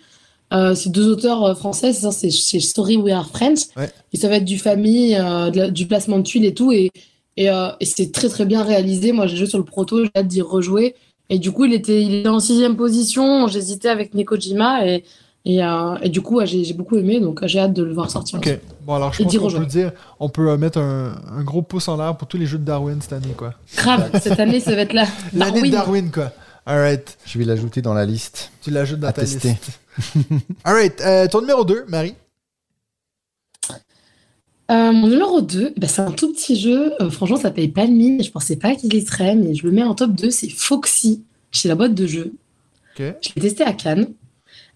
Euh, c'est deux auteurs euh, français, c'est chez Story We Are French. Ouais. Et ça va être du famille, euh, de la- du placement de tuiles et tout. Et, et, et c'est très très bien réalisé. Moi, j'ai joué sur le proto, j'ai hâte d'y rejouer. Et du coup, il était, il était en sixième position. J'hésitais avec Nekojima et, et, euh, et du coup, ouais, j'ai j'ai beaucoup aimé. Donc, j'ai hâte de le voir sortir. Ok. Bon, alors je Et pense qu'on peut dire, on peut euh, mettre un, un gros pouce en l'air pour tous les jeux de Darwin cette année, quoi. Grave, cette année, ça va être la L'année de Darwin. Quoi. Alright. Je vais l'ajouter dans la liste. Tu l'ajoutes dans À ta tester. liste. Alright. Euh, ton numéro 2, Marie. Euh, mon numéro 2, bah, c'est un tout petit jeu. Euh, franchement, ça paye pas le mine. Je pensais pas qu'il serait, mais je le mets en top 2. C'est Foxy, chez la boîte de jeux. Ok. Je l'ai testé à Cannes.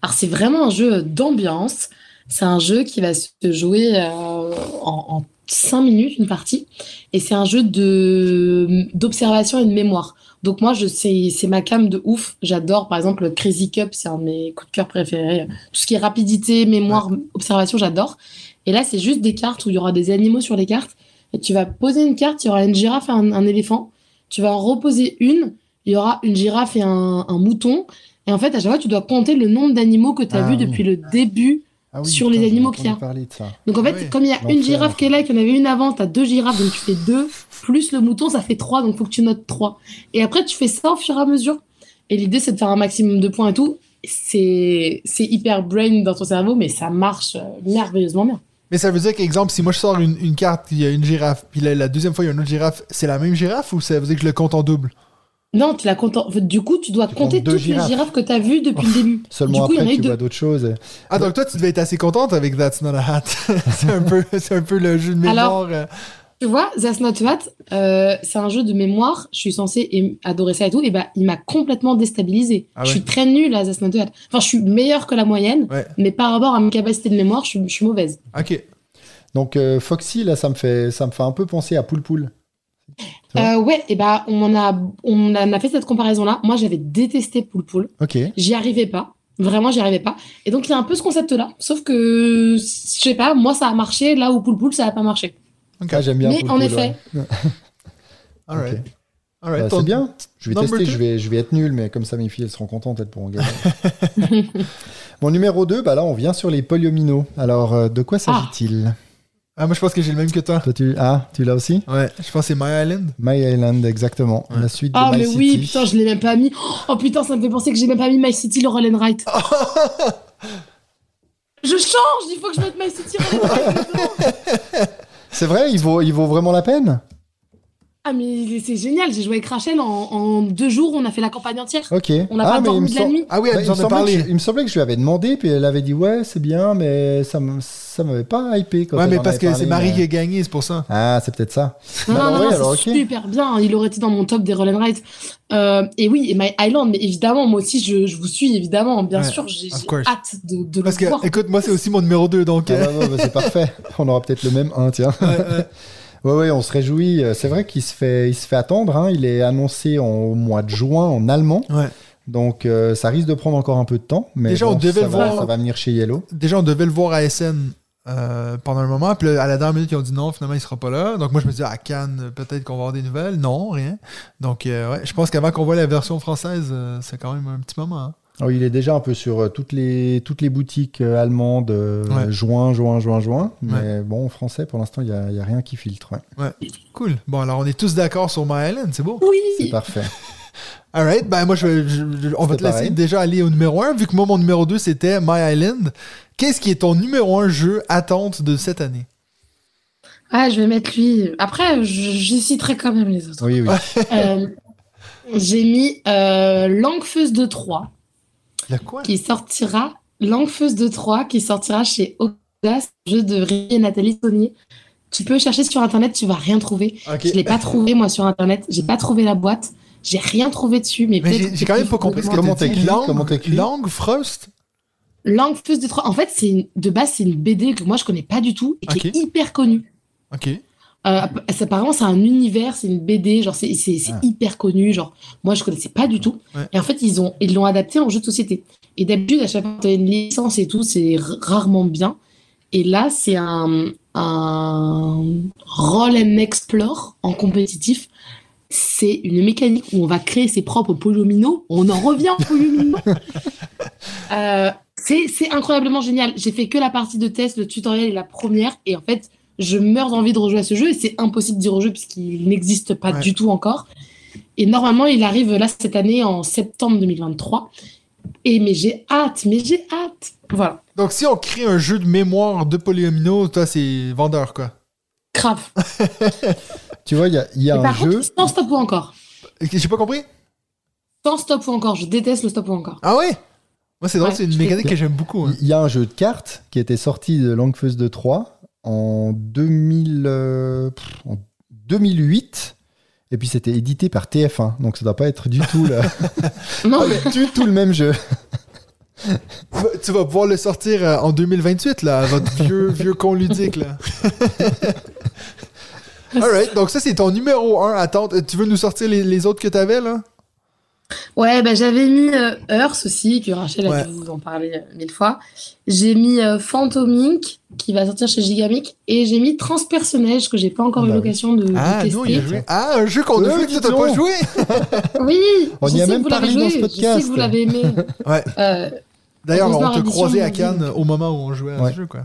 Alors, c'est vraiment un jeu d'ambiance. C'est un jeu qui va se jouer euh, en, en 5 minutes, une partie. Et c'est un jeu de d'observation et de mémoire. Donc moi, je c'est c'est ma cam de ouf. J'adore, par exemple, le Crazy Cup, c'est un de mes coups de cœur préférés. Tout ce qui est rapidité, mémoire, observation, j'adore. Et là, c'est juste des cartes où il y aura des animaux sur les cartes. Et tu vas poser une carte, il y aura une girafe et un, un éléphant. Tu vas en reposer une, il y aura une girafe et un, un mouton. Et en fait, à chaque fois, tu dois compter le nombre d'animaux que tu as Ah vu oui. depuis le début Ah Sur les putain, animaux qu'il y a. parler de ça. Donc en fait, Ouais. comme il y a une girafe qui est là, et qu'il y en avait une avant, t'as deux girafes, donc tu fais deux, plus le mouton, ça fait trois, donc faut que tu notes trois. Et après, tu fais ça au fur et à mesure. Et l'idée, c'est de faire un maximum de points et tout. C'est c'est hyper brain dans ton cerveau, mais ça marche euh, merveilleusement bien. Mais ça veut dire qu'exemple, si moi je sors une, une carte, il y a une girafe, puis la, la deuxième fois il y a une autre girafe, c'est la même girafe ou ça veut dire que je le compte en double? Non, tu la comptes. en- Du coup, tu dois Tu compter toutes girafes. les girafes que t'as vues depuis le début. Seulement du coup, il y en a après, tu deux. vois d'autres choses. Ah, donc toi tu devais être assez contente avec That's Not a Hat. c'est un, peu- c'est un peu le jeu de mémoire. Alors, euh. Tu vois, That's Not What, euh, c'est un jeu de mémoire. Je suis censée aim- adorer ça et tout. Et bah, il m'a complètement déstabilisé. Ah Je suis très nulle à That's Not What. Enfin, je suis meilleure que la moyenne, Ouais. mais par rapport à mes capacités de mémoire, je suis, je suis mauvaise. Ok. Donc euh, Foxy, là, ça me fait, ça me fait un peu penser à Poul Poul. Ouais. Euh, ouais, et bah, on en a, on en a fait cette comparaison-là. Moi, j'avais détesté Poul Poul. Ok. J'y arrivais pas. Vraiment, j'y arrivais pas. Et donc, il y a un peu ce concept-là. Sauf que, je sais pas, moi, ça a marché là où Poul Poul, ça a pas marché. Ok. Ah, j'aime bien mais Poul en Poul, effet, ouais. Alright. Ok. Alright. Bah, c'est bien. Je vais tester, je vais, je vais être nul, mais comme ça mes filles elles seront contentes, elles pourront gagner. Mon numéro 2, bah là on vient sur les polyomino. Alors euh, de quoi s'agit-il? Ah, moi je pense que j'ai le même que toi. Toi tu ah tu l'as aussi? Ouais, je pense que c'est My Island. My Island exactement. Ouais. La suite Ah, de My mais City. oui, putain, je l'ai même pas mis. Oh putain, ça me fait penser que j'ai même pas mis My City, le Roll and Write. Je change, il faut que je mette My City, Roll and Write. C'est vrai, il vaut, il vaut vraiment la peine? Ah, mais c'est génial, j'ai joué avec Rachel en, en deux jours, on a fait la campagne entière. Ok. On n'a ah, pas il dormi de la nuit. Ah oui, bah, elle il, nous me en a semblait que parlé. je, il me semblait que je lui avais demandé, puis elle avait dit ouais c'est bien, mais ça me, ça m'avait pas hypé. Quand Ouais, mais parce que c'est Marie mais- qui a gagné, c'est pour ça. Ah c'est peut-être ça. Non, Bah, non, non, ouais, non, alors, c'est ok. super bien. Il aurait été dans mon top des Roll and Write. Euh, et oui, et My Island, mais évidemment, moi aussi, je, je vous suis, évidemment. Bien Ouais, sûr, j'ai hâte de, de Parce le que, voir. écoute, moi c'est aussi mon numéro 2, donc. Ah, ouais, bah, c'est parfait. On aura peut-être le même 1, tiens. ouais, ouais. Ouais, on se réjouit. Euh, C'est vrai qu'il se fait, il se fait attendre. hein. Il est annoncé en- au mois de juin en allemand. Ouais. Donc, euh, ça risque de prendre encore un peu de temps. Mais Déjà, on devait ça le va, voir. Ça va venir chez Yellow. Déjà, on devait le voir à SN euh, pendant un moment. Puis à la dernière minute, ils ont dit non, finalement, il sera pas là. Donc moi, je me dis, à Cannes, euh, peut-être qu'on va avoir des nouvelles. Non, rien. Donc, euh, ouais, je pense qu'avant qu'on voit la version française, c'est quand même un petit moment. hein. Oh, il est déjà un peu sur euh, toutes les, toutes les boutiques euh, allemandes. euh, Ouais. Juin, juin, juin, juin. Mais bon, en français, pour l'instant, il n'y a, y a rien qui filtre. ouais. Cool. Bon, alors, on est tous d'accord sur My Island, c'est beau? C'est Oui, parfait. Alright, ben moi, je, vais- je- je- on va te laisser pareil. déjà aller au numéro 1, vu que moi, mon numéro 2, c'était My Island. Qu'est-ce qui est ton numéro 1 jeu attente de cette année? ah, je vais mettre lui. Après, je- j'y citerai quand même les autres. Oui, oui. Euh, J'ai mis euh, Langfeuse de 3 Le quoi? qui sortira. Langfeuse de 3 qui sortira chez Audace, jeu de Rie et Nathalie Saunier. Tu peux chercher sur internet, tu vas rien trouver. Ok. Je l'ai pas trouvé moi sur internet, j'ai pas trouvé la boîte, j'ai rien trouvé dessus. Mais, Mais peut-être j'ai quand même pas compris ce que Comment t'écris Langue, Comment t'écris langue Frost? De 3. En fait, c'est une- de base c'est une BD que moi je connais pas du tout et qui est hyper connue. Ok. Euh, apparemment c'est un univers, c'est une BD, genre c'est Ah. hyper connu, genre moi je connaissais pas du tout. Ouais. Et en fait ils ont ils l'ont adapté en jeu de société. Et d'habitude à chaque fois que une licence et tout, c'est rarement bien. Et là c'est un un roll and explore en compétitif. C'est une mécanique où on va créer ses propres polyomino. On en revient aux polyomino. Euh, c'est c'est incroyablement génial. J'ai fait que la partie de test, le tutoriel et la première. Et en fait, je meurs d'envie de rejouer à ce jeu. Et c'est impossible d'y rejouer puisqu'il n'existe pas Ouais. du tout encore. Et normalement, il arrive là cette année en septembre 2023. Et mais j'ai hâte, mais j'ai hâte. Voilà, Donc, si on crée un jeu de mémoire de polyomino, toi, c'est vendeur, quoi. grave. Tu vois, il y a, y un par jeu. contre, sans stop ou encore. J'ai pas compris? Sans stop ou encore. Je déteste le stop ou encore. Ah ouais? Moi, c'est drôle, Ouais, c'est une mécanique fais- que j'aime beaucoup. hein. Il y a un jeu de cartes qui était sorti de Langfeuse de 3 en, 2000, euh, en 2008 Et puis c'était édité par TF1, donc ça doit pas être du tout, le... Non, du tout le même jeu. Tu vas- Tu pouvoir le sortir euh, en 2028, là, votre vieux, vieux con ludique, là. Alright, donc ça, c'est ton numéro 1. Attends, euh, tu veux nous sortir les, les autres que t'avais, là? Ouais, bah, j'avais mis euh, Earth aussi, que Rachel a Ouais. dû vous en parler euh, mille fois. J'ai mis euh, Phantom Inc, qui va sortir chez Gigamic. Et j'ai mis Transpersonnage, que j'ai pas encore Bah eu oui. l'occasion de, de Ah, tester. non, il a joué. Ah, un jeu qu'on a Euh, fait que t'as pas joué! Oui, On je y a même parlé dans ce Je sais podcast. que vous l'avez aimé. Ouais. Euh, D'ailleurs, on te croisait à. Cannes au moment où on jouait à Ouais. ce jeu, quoi.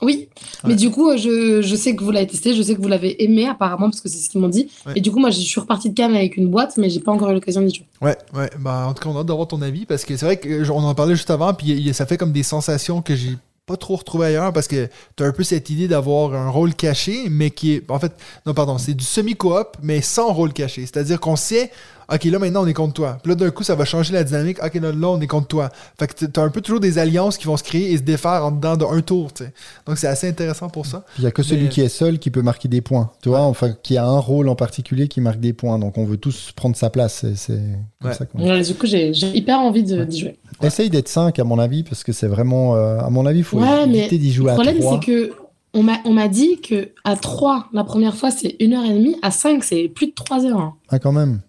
Oui, mais du coup, euh, je, je sais que vous l'avez testé, je sais que vous l'avez aimé apparemment, parce que c'est ce qu'ils m'ont dit. Ouais. Et du coup, moi, je suis repartie de Cannes avec une boîte, mais j'ai pas encore eu l'occasion d'y jouer. Ouais, ouais. Bah, en tout cas, on a hâte d'avoir ton avis parce que c'est vrai qu'on en parlait juste avant, puis ça fait comme des sensations que j'ai pas trop retrouvé ailleurs parce que t'as un peu cette idée d'avoir un rôle caché, mais qui est. En fait, non, pardon, c'est du semi-coop, mais sans rôle caché. C'est-à-dire qu'on sait, OK, là maintenant on est contre toi. Puis là, d'un coup, ça va changer la dynamique. OK, là, là, on est contre toi. Fait que t'as un peu toujours des alliances qui vont se créer et se défaire en dedans d'un tour, tu sais. Donc, c'est assez intéressant pour ça. Il y a que celui Mais- qui est seul qui peut marquer des points. Tu vois, enfin, qui a un rôle en particulier qui marque des points. Donc on veut tous prendre sa place. C'est- C'est comme Ouais. ça qu'on. Ouais, du coup, j'ai hyper envie de- d'y jouer. Essaye d'être 5 à mon avis, parce que c'est vraiment. euh, à mon avis, il faut éviter d'y jouer Le à problème, 3. c'est que on m'a on m'a dit que à 3, la première fois, c'est 1h30, à 5, c'est plus de 3 heures. hein. Ah, quand même.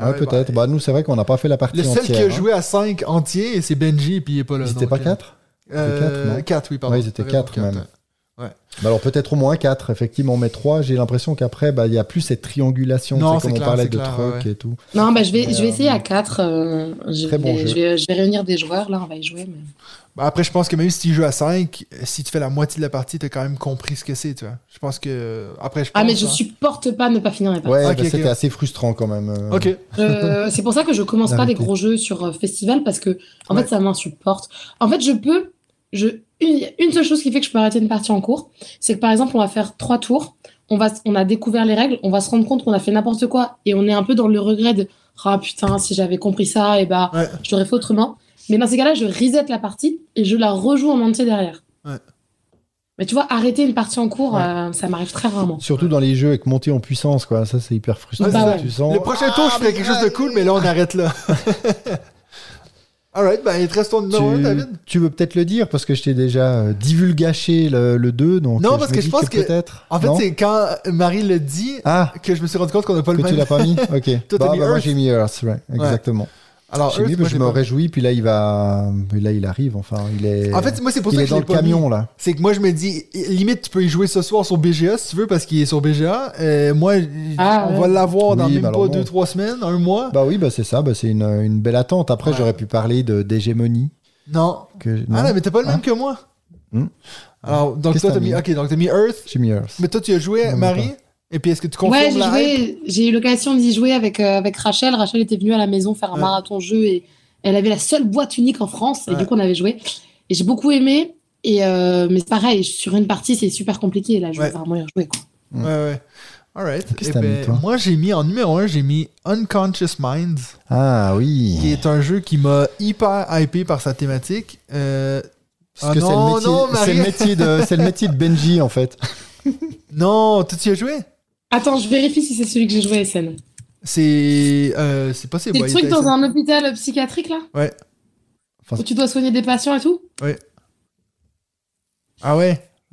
Ah ouais, peut-être. Bah, nous, c'est vrai qu'on n'a pas fait la partie Le seul entière. qui a hein. joué à 5 entiers, c'est Benji, et puis il est pas là. Pas euh, 4 Euh, 4, oui, pardon. Ouais, ils étaient T'as raison, quatre, quatre, même. Ouais. Bah alors peut-être au moins 4, effectivement, mais 3, j'ai l'impression qu'après, bah, il y a plus cette triangulation, Non, comme on clair, parlait c'est de clair, trucs ouais. et tout. Non, bah, je vais, Mais, je vais euh, essayer à 4. euh, je, très bon vais, jeu. je, vais, je vais réunir des joueurs, là, on va y jouer. Mais... Bah, après, je pense que même si tu joues à 5, si tu fais la moitié de la partie, t'as quand même compris ce que c'est, tu vois. Je pense que. Après, je pense. Ah, mais je hein. supporte pas ne pas finir les parties. Ouais, bah, ok, c'était assez frustrant quand même. euh. Ok. Euh, c'est pour ça que je commence pas des gros jeux sur festival parce que en Ouais. fait ça m'insupporte. En fait, je peux je une, une seule chose qui fait que je peux arrêter une partie en cours, c'est que par exemple, on va faire trois tours, on va on a découvert les règles, on va se rendre compte qu'on a fait n'importe quoi et on est un peu dans le regret de ah putain, si j'avais compris ça et bah Ouais. je l'aurais fait autrement. Mais dans ces cas-là, je reset la partie et je la rejoue en entier derrière. Ouais. Mais tu vois, arrêter une partie en cours, Ouais. euh, ça m'arrive très rarement. Surtout dans les jeux avec montée en puissance, quoi. Ça, c'est hyper frustrant. Ouais, Bah ouais. Tu sens... Le prochain tour, je ferai quelque chose de cool, mais là, on arrête là. Alright, ben, il te reste ton numéro 1, tu, David. tu veux peut-être le dire parce que je t'ai déjà euh, divulgaché le, le 2. Donc Non, parce que je pense que- peut-être. En fait, c'est quand Marie le dit Ah, que je me suis rendu compte qu'on n'a pas que le tu même. l'as pas mis Ok. Toi, bah, mis bah, moi, Earth. j'ai mis Earth, ouais, exactement. Alors, Earth, moi, je me pas- réjouis, puis là, il va. mais Là, il arrive, enfin. Il est, En fait, moi, c'est pour il ça est que je dans le pas mis. camion, là. C'est que moi, je me dis, limite, tu peux y jouer ce soir sur BGA si tu veux, parce qu'il est sur BGA. Euh, moi, Ah, on ouais. va l'avoir dans Oui, même bah pas non. 2-3 semaines, un mois. Bah oui, bah c'est ça, bah, c'est une, une belle attente. Après, Ouais. j'aurais pu parler de d'hégémonie. Non. Que... Ah non, mais t'as pas le même Hein que moi. Hmm. Alors, donc toi, t'as mis. mis Ok, donc t'as mis Earth. J'ai mis Earth. Mais toi, tu as joué, Non, Marie. Et puis, est-ce que tu confirmes Ouais, j'ai la hype? joué, j'ai eu l'occasion d'y jouer avec, euh, avec Rachel. Rachel était venue à la maison faire un Ouais. marathon jeu et elle avait la seule boîte unique en France. Et du coup, on avait joué. Et j'ai beaucoup aimé. Et euh, mais c'est pareil, sur une partie, c'est super compliqué. Là, je vais vraiment y rejouer. Quoi. Ouais, ouais. Alright. Qu'est-ce Eh que t'as mis, ben, toi? moi, j'ai mis en numéro 1, j'ai mis Unconscious Minds, Ah qui oui. est un jeu qui m'a hyper hypé par sa thématique. Euh, Parce Ah que c'est le métier, non, c'est Marie. le métier de, c'est le métier de Benji en fait. non, tu y as joué? Attends, je vérifie si c'est celui que j'ai joué à SN. C'est euh, c'est possible. C'est ouais, le truc dans un hôpital psychiatrique là Ouais. Enfin, Où tu dois soigner des patients et tout Ah ouais?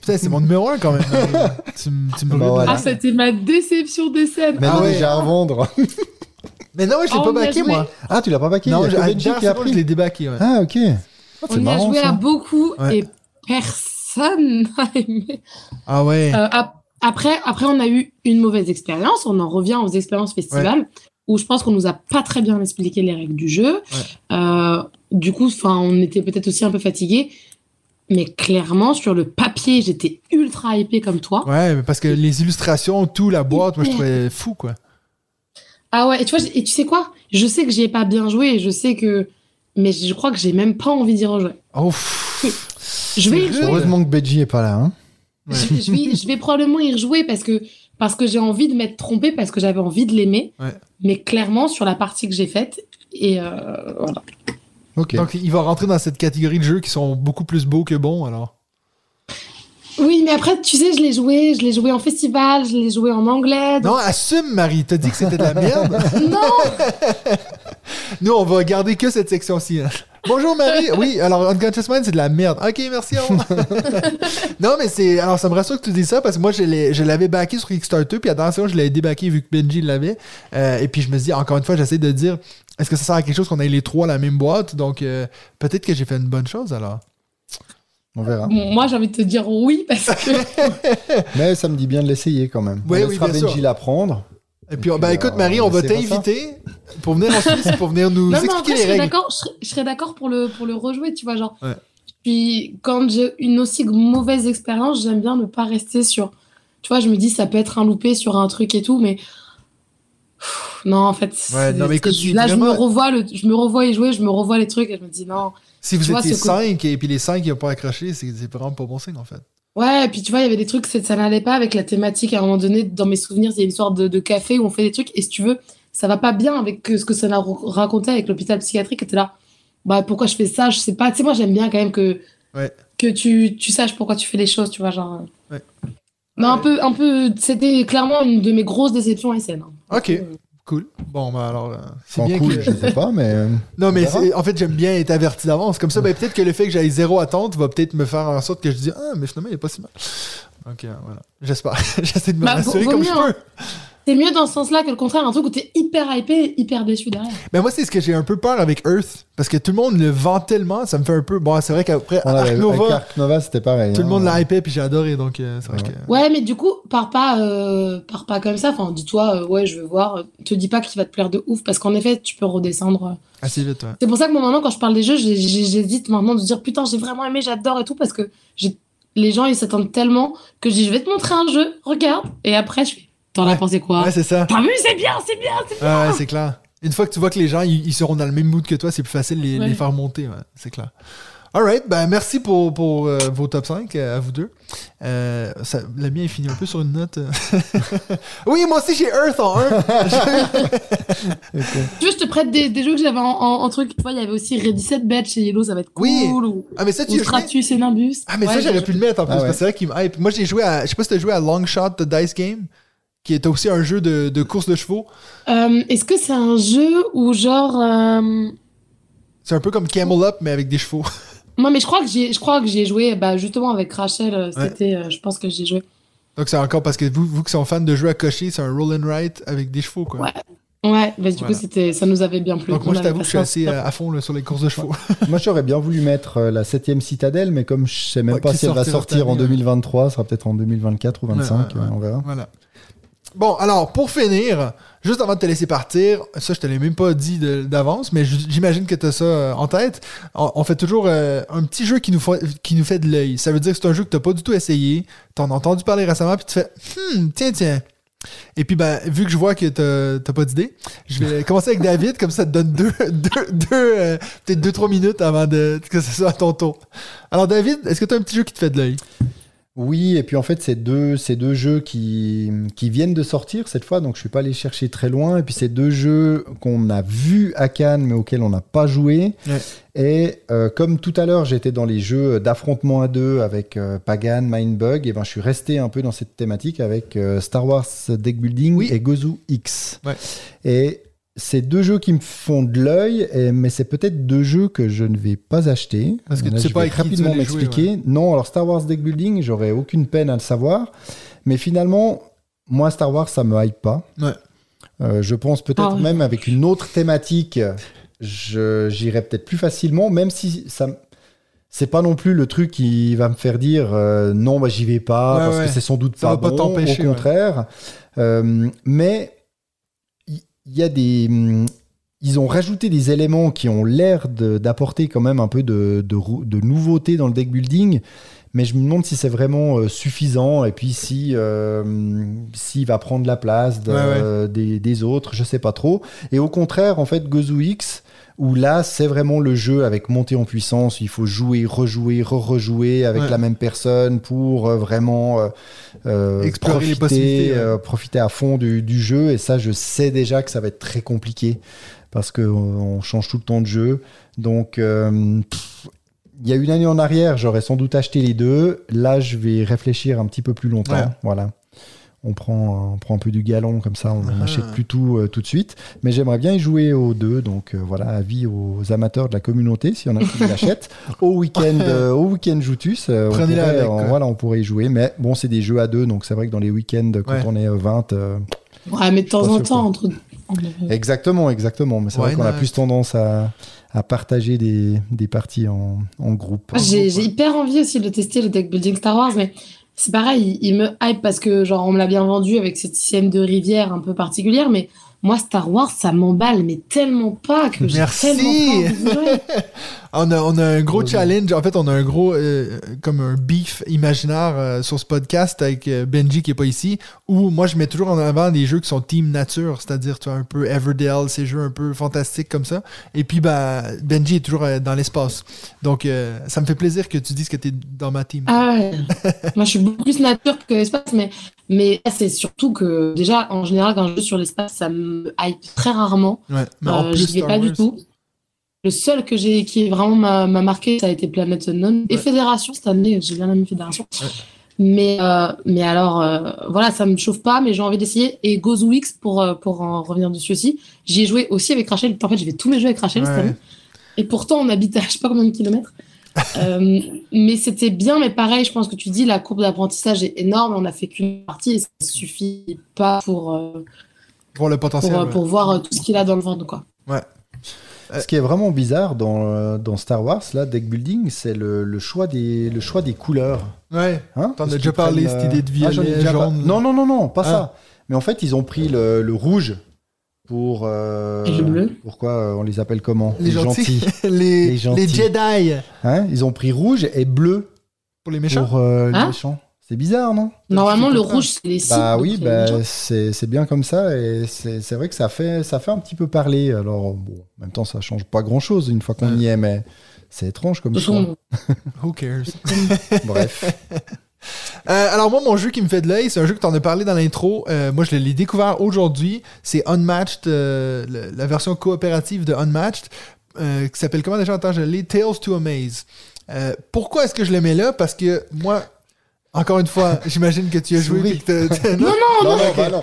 Putain, c'est mon numéro 1 quand même. Marie. tu, me Bah brûles. voilà. Ah, c'était ma déception des scènes. mais Ah non, ouais. déjà à vendre. Mais non, je l'ai Ah, pas joué. moi. Ah, tu l'as pas baqué Non, j'ai- je l'ai débacké. Ouais. Ah, ok. Oh, On y a joué ça. à beaucoup Ouais. et personne n'a aimé. Ah ouais. Euh, après, après, on a eu une mauvaise expérience. On en revient aux expériences festival où je pense qu'on nous a pas très bien expliqué les règles du jeu. Euh, du coup, enfin, on était peut-être aussi un peu fatigué. Mais clairement, sur le papier, j'étais ultra hypée comme toi. Ouais, mais parce que les illustrations, tout, la boîte, moi, je trouvais fou, quoi. Ah ouais, et tu vois, et tu sais quoi? Je sais que j'y ai pas bien joué et je sais que. Mais je crois que j'ai même pas envie d'y rejouer. Oh. Je vais y. Heureusement que Benji est pas là. Hein. Ouais. je, je vais, je vais probablement y rejouer parce que, parce que j'ai envie de m'être trompée, parce que j'avais envie de l'aimer. Ouais. Mais clairement, sur la partie que j'ai faite, et euh, voilà. Ok. Donc, il va rentrer dans cette catégorie de jeux qui sont beaucoup plus beaux que bons, alors? Oui, mais après, tu sais, je l'ai joué, je l'ai joué en festival, je l'ai joué en anglais. donc- Non, assume, Marie. T'as dit que c'était de la merde. Non, Nous, on va garder que cette section-ci. hein. Bonjour, Marie. Oui, alors Unconscious Mind, c'est de la merde. Ok, merci. au revoir. non, mais c'est. Alors, ça me rassure que tu dis ça parce que moi, je l'avais backé sur Kickstarter, puis dernière je l'avais débacké vu que Benji l'avait. Euh, et puis, je me dis, encore une fois, j'essaie de dire, est-ce que ça sert à quelque chose qu'on ait les trois la même boîte? Donc, euh, peut-être que j'ai fait une bonne chose alors. On verra. Moi j'ai envie de te dire oui parce que Mais ça me dit bien de l'essayer quand même. Oui, on oui, laissera bien Benji l'apprendre. Et puis, Et ben puis, écoute, euh, Marie, on va t'inviter pour venir en Suisse, pour venir nous non, mais en expliquer les serais règles. d'accord, je serais- je serais d'accord pour le pour le rejouer, tu vois, genre. Ouais. Puis quand j'ai une aussi mauvaise expérience, j'aime bien ne pas rester sur. Tu vois, je me dis ça peut être un loupé sur un truc et tout, mais Pff, non, en fait. c'est- non, mais écoute, là, je me revois le, je me revois y jouer, je me revois les trucs et je me dis non. Si vous étiez ce côté- 5 et puis les 5 qui n'ont pas accroché, c'est c'est vraiment pas bon signe en fait. Ouais, et puis tu vois, il y avait des trucs, ça n'allait pas avec la thématique. À un moment donné, dans mes souvenirs, il y a une sorte de, de café où on fait des trucs, et si tu veux, ça va pas bien avec euh, ce que ça a ra- raconté avec l'hôpital psychiatrique. Et t'es là, bah pourquoi je fais ça? Je sais pas. Tu sais, moi j'aime bien quand même que, Ouais. que tu, tu saches pourquoi tu fais les choses, tu vois, genre. euh. Ouais. Non, un peu, un peu, c'était clairement une de mes grosses déceptions à SN. hein. Ok, cool. Bon, ben alors, euh, c'est bien cool, que. je sais pas, mais. euh, Non, mais en fait, j'aime bien être averti d'avance. Comme ça, ben, peut-être que le fait que j'aille zéro attente va peut-être me faire en sorte que je dis Ah, mais finalement, il est pas si mal. Euh, voilà. J'espère. J'essaie de me Bah, rassurer comme mieux, je hein. C'est mieux dans ce sens-là que le contraire, un truc où t'es hyper hypé et hyper déçu derrière. Mais moi, c'est ce que j'ai un peu peur avec Earth. Parce que tout le monde le vend tellement, ça me fait un peu. Bon, c'est vrai qu'après, avait- Ark avec Nova, Ark Nova, c'était pareil. tout le hein. monde l'a hypé, puis j'ai adoré. Donc, euh, c'est vrai Ouais. que. Ouais, mais du coup, pars pas, euh, pars pas comme ça. Enfin, dis-toi, euh, ouais, je veux voir. Te dis pas qu'il va te plaire de ouf, parce qu'en effet, tu peux redescendre. Assez vite, ouais. C'est pour ça que moi, maintenant, quand je parle des jeux, j'hésite maintenant de dire putain, j'ai vraiment aimé, j'adore et tout, parce que j'ai- les gens, ils s'attendent tellement que je dis, je vais te montrer un jeu, regarde. Et après, je fais, t'en as Ouais. pensé quoi Ouais, c'est ça. T'as vu, c'est bien, c'est bien, c'est bien. Ouais, ouais, c'est clair. Une fois que tu vois que les gens ils, ils seront dans le même mood que toi, c'est plus facile de les, Ouais. les faire monter, ouais, c'est clair. Alright, ben merci pour, pour euh, vos top 5 euh, à vous deux. Euh, ça, le mien est fini un peu sur une note. oui, moi aussi j'ai Earth en 1. Tu veux, je te prête des, des jeux que j'avais en, en, en truc. Tu vois, il y avait aussi Ready Set Bet chez Yellow, ça va être cool. Oui. Ou, ah, mais ça, tu. Stratus et Nimbus. Ah, mais Ouais, ça, j'aurais pu le mettre en plus, Ah, ouais. parce que c'est vrai qu'il me hype. Moi, j'ai joué à. Je sais pas si t'as joué à Long Shot de Dice Game, qui est aussi un jeu de, de course de chevaux. Euh, Est-ce que c'est un jeu où genre. euh, C'est un peu comme Camel Up, mais avec des chevaux. Non, mais je crois que j'ai, je crois que j'ai joué, bah, justement avec Rachel, euh, c'était, euh, je pense que j'ai joué. Donc, c'est encore parce que vous, vous qui sont fans de jeux à cocher, c'est un roll and write avec des chevaux, quoi. Ouais. Ouais, bah, du Voilà. coup, c'était, ça nous avait bien plu. Donc, moi, je t'avoue que je suis assez à fond là, sur les courses de chevaux. Moi, j'aurais bien voulu mettre euh, la 7ème citadelle, mais comme je sais même Ouais, pas si elle va sortir en année, ouais. 2023, ça sera peut-être en 2024 ou 25, Ouais, ouais, ouais. on verra. Voilà. Bon, alors, pour finir, juste avant de te laisser partir, ça, je te l'ai même pas dit d'avance, mais j'imagine que tu as ça euh, en tête. On, on fait toujours euh, un petit jeu qui nous, fait, qui nous fait de l'œil. Ça veut dire que c'est un jeu que tu pas du tout essayé, tu en as entendu parler récemment, puis tu fais Hmm, tiens, tiens. Et puis, ben, vu que je vois que t'as t'as pas d'idée, je vais commencer avec David, comme ça te donne deux, deux, deux euh, peut-être deux, trois minutes avant de, que ce soit à ton tour. Alors, David, est-ce que tu as un petit jeu qui te fait de l'œil? Oui, et puis en fait, c'est deux, c'est deux jeux qui, qui viennent de sortir cette fois, donc je suis pas allé chercher très loin. Et puis c'est deux jeux qu'on a vus à Cannes, mais auxquels on n'a pas joué. Ouais. Et euh, comme tout à l'heure, j'étais dans les jeux d'affrontement à deux avec euh, Pagan, Mindbug, et ben je suis resté un peu dans cette thématique avec euh, Star Wars Deck Building Oui. et Gozu X. Ouais. Et c'est deux jeux qui me font de l'œil, mais c'est peut-être deux jeux que je ne vais pas acheter. Parce que Là, tu sais je pas vais rapidement m'expliquer. Non, alors Star Wars Deck Building, j'aurais aucune peine à le savoir. Mais finalement, moi, Star Wars, ça me hype pas. Ouais. Euh, je pense peut-être Ah ouais. même avec une autre thématique, je- j'irais peut-être plus facilement, même si ça. C'est pas non plus le truc qui va me faire dire euh, non, bah, j'y vais pas Ouais, parce ouais. que c'est sans doute Ça pas va pas bon. t'empêcher, Au ouais. contraire, Euh, mais il y, a des hum, ils ont rajouté des éléments qui ont l'air d'apporter quand même un peu de, de, nouveauté dans le deck building. Mais je me demande si c'est vraiment euh, suffisant et puis si euh, s'il va prendre la place de- Ouais, ouais. Des, des autres, je sais pas trop. Et au contraire, en fait, Gozu X, où là, c'est vraiment le jeu avec montée en puissance, il faut jouer, rejouer, re-rejouer avec Ouais. la même personne pour euh, vraiment euh, euh, Explorer les profiter, possibilités, ouais. euh, profiter à fond du, du jeu. Et ça, je sais déjà que ça va être très compliqué parce qu'on on change tout le temps de jeu. Donc, euh, pff, il y a une année en arrière, j'aurais sans doute acheté les deux. Là, je vais réfléchir un petit peu plus longtemps. Ouais. Voilà. On prend, on prend un peu du galon comme ça, on Ah. n'achète plus tout euh, tout de suite. Mais j'aimerais bien y jouer aux deux. Donc euh, voilà, avis aux amateurs de la communauté, s'il y en a qui l'achètent. Au week-end, euh, au week-end Joutus, euh, on, Prenez-la pourrait, avec, on- quoi. voilà, on pourrait y jouer. Mais bon, c'est des jeux à deux, donc c'est vrai que dans les week-ends, quand Ouais. on est euh, 20, euh, Ouais, mais de temps en temps, entre. Exactement, exactement. Mais c'est vrai qu'on a plus tendance à, à partager des, des parties en, en groupe. J'ai hyper envie aussi de tester le deck building Star Wars, mais c'est pareil, il, il me hype parce que genre on me l'a bien vendu avec cette système de rivière un peu particulière, mais moi Star Wars ça m'emballe, mais tellement pas que j'ai tellement pas envie d'y jouer. On a, on a un gros challenge. En fait, on a un gros, euh, comme un beef imaginaire euh, sur ce podcast avec euh, Benji qui est pas ici, où moi je mets toujours en avant des jeux qui sont team nature, c'est-à-dire tu vois un peu Everdell, ces jeux un peu fantastiques comme ça. Et puis bah Benji est toujours euh, dans l'espace. Donc euh, ça me fait plaisir que tu dises que tu es dans ma team. Ah ouais. Moi, je suis beaucoup plus nature que espace, mais, mais c'est surtout que, déjà, en général, quand je joue sur l'espace, ça me hype très rarement. Ouais, mais en Euh, plus J'y vais pas du tout. Le seul que j'ai qui vraiment m'a m'a marqué, ça a été Planet Unknown. Et Ouais. Fédération, cette année, j'ai bien aimé Fédération. Ouais. Mais, euh, mais alors, euh, voilà, ça me chauffe pas, mais j'ai envie d'essayer. Et Gozo X, pour, euh, pour en revenir dessus aussi, j'y ai joué aussi avec Rachel. En fait, j'ai fait tous mes jeux avec Rachel cette Ouais. année. Et pourtant, on habite à je sais pas combien de kilomètres. Euh, mais c'était bien, mais pareil, je pense que tu dis, la courbe d'apprentissage est énorme. On a fait qu'une partie et ça suffit pas pour, Pour le potentiel. ouais. pour voir tout ce qu'il a dans le ventre, quoi. Ce qui est vraiment bizarre dans, euh, dans Star Wars, là, deck building, c'est le, le choix des, le choix des couleurs. Ouais. Hein T'en as déjà parlé, prennent, cette idée de Ah, j'en ai violet, déjà jaune. pas- Non, non, non, non, pas Ah. ça. Mais en fait, ils ont pris le, le rouge pour. euh, Et le bleu Pourquoi euh, on les appelle comment Les gentils. les, Les les, gentils. Jedi. Hein ils ont pris rouge et bleu Pour les méchants. pour euh, les Hein méchants. C'est bizarre, non? Normalement, le rouge, c'est les signes. Bah oui, c'est bah, c'est c'est bien comme ça et c'est c'est vrai que ça fait, ça fait un petit peu parler. Alors, bon, en même temps, ça change pas grand chose une fois qu'on Ouais. y est, mais c'est étrange comme façon, Who cares? Bref. Euh, alors moi, mon jeu qui me fait de l'œil, c'est un jeu que tu en as parlé dans l'intro. Euh, moi, je l'ai découvert aujourd'hui. C'est Unmatched, euh, le- la version coopérative de Unmatched, euh, qui s'appelle comment déjà? Attends, je l'ai Tales to Amaze. Euh, pourquoi est-ce que je le mets là? Parce que moi, encore une fois, j'imagine que tu as joué. Souris. puis que t'as- t'as- non, non, non, bah non.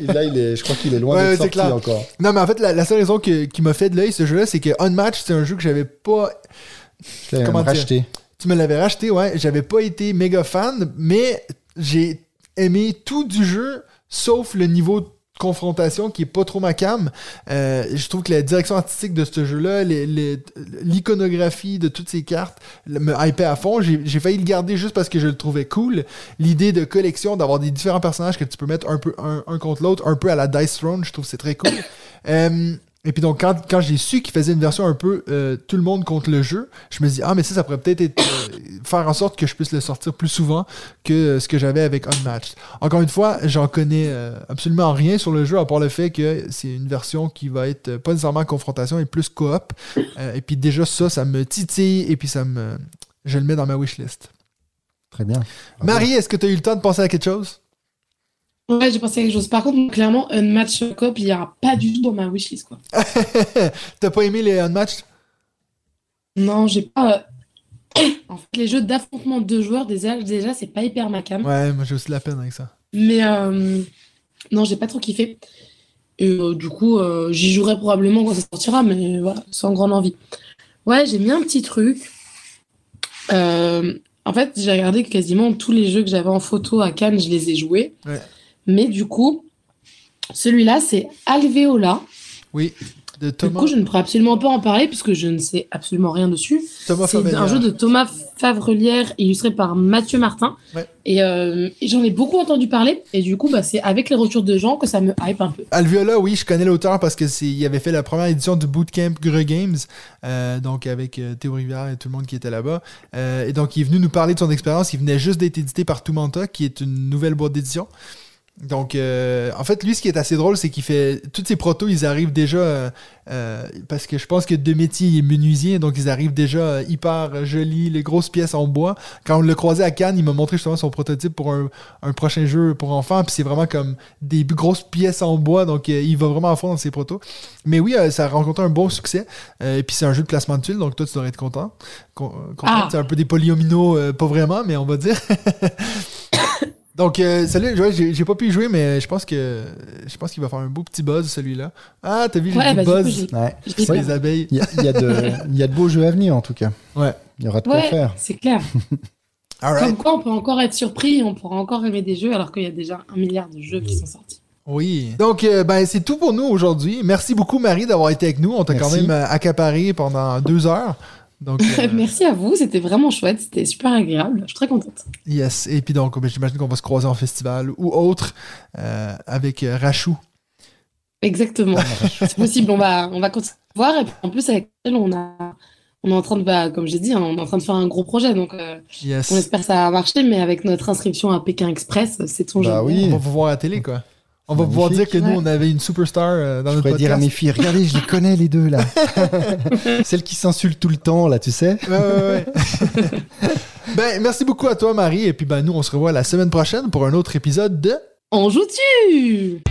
Il- Là, il est, je crois qu'il est loin Ouais, d'être c'est sorti clair. encore. non, mais en fait, la, la seule raison que- qui m'a fait de l'œil ce jeu-là, c'est que Unmatched, c'est un jeu que j'avais pas Je l'ai Comment même dire? racheté. Tu me l'avais racheté, ouais. J'avais pas été méga fan, mais j'ai aimé tout du jeu, sauf le niveau de confrontation qui est pas trop ma cam. Euh, je trouve que la direction artistique de ce jeu-là, l'iconographie de toutes ces cartes me hypait à fond. J'ai failli le garder juste parce que je le trouvais cool. L'idée de collection, d'avoir des différents personnages que tu peux mettre un peu un, un contre l'autre, un peu à la Dice Throne, je trouve que c'est très cool. Euh, et puis donc, quand, quand j'ai su qu'il faisait une version un peu euh, tout le monde contre le jeu, je me dis, ah, mais ça, ça pourrait peut-être être, euh, faire en sorte que je puisse le sortir plus souvent que euh, ce que j'avais avec Unmatched. Encore une fois, j'en connais euh, absolument rien sur le jeu, à part le fait que c'est une version qui va être pas nécessairement en confrontation, et plus coop. Et puis déjà, ça, ça me titille, et puis ça me. Je le mets dans ma wishlist. Très bien. Marie, est-ce que tu as eu le temps de penser à quelque chose? Ouais, j'ai pensé à quelque chose. Par contre, clairement, un match cop, il n'y aura pas du tout dans ma wishlist, quoi. T'as pas aimé les Unmatched? Non, j'ai pas. euh, En fait, les jeux d'affrontement de deux joueurs, déjà, déjà c'est pas hyper ma cam. Ouais, moi j'ai aussi la peine avec ça. Mais euh, non, j'ai pas trop kiffé. Et euh, du coup, euh, j'y jouerai probablement quand ça sortira, mais voilà, sans grande envie. Ouais, j'ai mis un petit truc. En fait, j'ai regardé quasiment tous les jeux que j'avais en photo à Cannes, je les ai joués. Ouais. Mais du coup, celui-là, c'est Alveola. Oui, de Du Thomas, coup, je ne pourrais absolument pas en parler puisque je ne sais absolument rien dessus. Thomas C'est un jeu de Thomas Favrelière illustré par Mathieu Martin. Ouais. Et, euh, et j'en ai beaucoup entendu parler. Et du coup, bah, c'est avec les retours de gens que ça me hype un peu. Alviola, oui, je connais l'auteur parce que c'est, il avait fait la première édition du Bootcamp Gre Games, euh, donc avec euh, Théo Rivière et tout le monde qui était là-bas. Et donc, il est venu nous parler de son expérience. Il venait juste d'être édité par Tumanta, qui est une nouvelle boîte d'édition. Donc, euh, en fait, lui, ce qui est assez drôle, c'est qu'il fait. Toutes ses protos, ils arrivent déjà. euh, euh, parce que je pense que de métier, il est menuisier, donc ils arrivent déjà euh, hyper jolis, les grosses pièces en bois. Quand on l'a croisé à Cannes, il m'a montré justement son prototype pour un, un prochain jeu pour enfants, puis c'est vraiment comme des grosses pièces en bois, donc il va vraiment à fond dans ses protos. Mais oui, ça a rencontré un bon succès, euh, et puis c'est un jeu de placement de tuiles, donc toi, tu devrais être content. Con- content. Ah. C'est un peu des polyomino, euh, pas vraiment, mais on va dire. Donc, euh, salut, ouais, j'ai pas pu y jouer, mais je pense que je pense qu'il va faire un beau petit buzz, celui-là. Ah, t'as vu, j'ai Ouais, dit bah, buzz Ouais. sur les abeilles. Il y, a- il y a de, il y a de beaux jeux à venir en tout cas. Ouais. Il y aura de quoi Ouais, faire. c'est clair. Alright. Comme quoi, on peut encore être surpris, on pourra encore aimer des jeux alors qu'il y a déjà un milliard de jeux qui sont sortis. Oui. Donc, euh, ben, c'est tout pour nous aujourd'hui. Merci beaucoup, Marie, d'avoir été avec nous. On t'a quand même euh, accaparé pendant deux heures. Donc, euh, Merci à vous, c'était vraiment chouette, c'était super agréable. Je suis très contente. yes. Et puis donc, ben, j'imagine qu'on va se croiser en festival ou autre euh, avec euh, Rachou. Exactement. c'est possible, on va, on va continuer à voir. Et puis en plus, avec elle, on, a, on est en train de, bah, comme j'ai dit, hein, on est en train de faire un gros projet. Donc, euh, Yes. on espère que ça va marcher. Mais avec notre inscription à Pékin Express, c'est ton Bah jeu. oui. On va vous voir à la télé, quoi. On va pouvoir dire que nous, on avait une superstar euh, dans Je notre pourrais dire à podcast. mes filles, regardez, je les connais les deux là. Celles qui s'insultent tout le temps là, tu sais. Ouais, ouais, ouais. ben, merci beaucoup à toi, Marie. Et puis, ben, nous, on se revoit la semaine prochaine pour un autre épisode de On joue-tu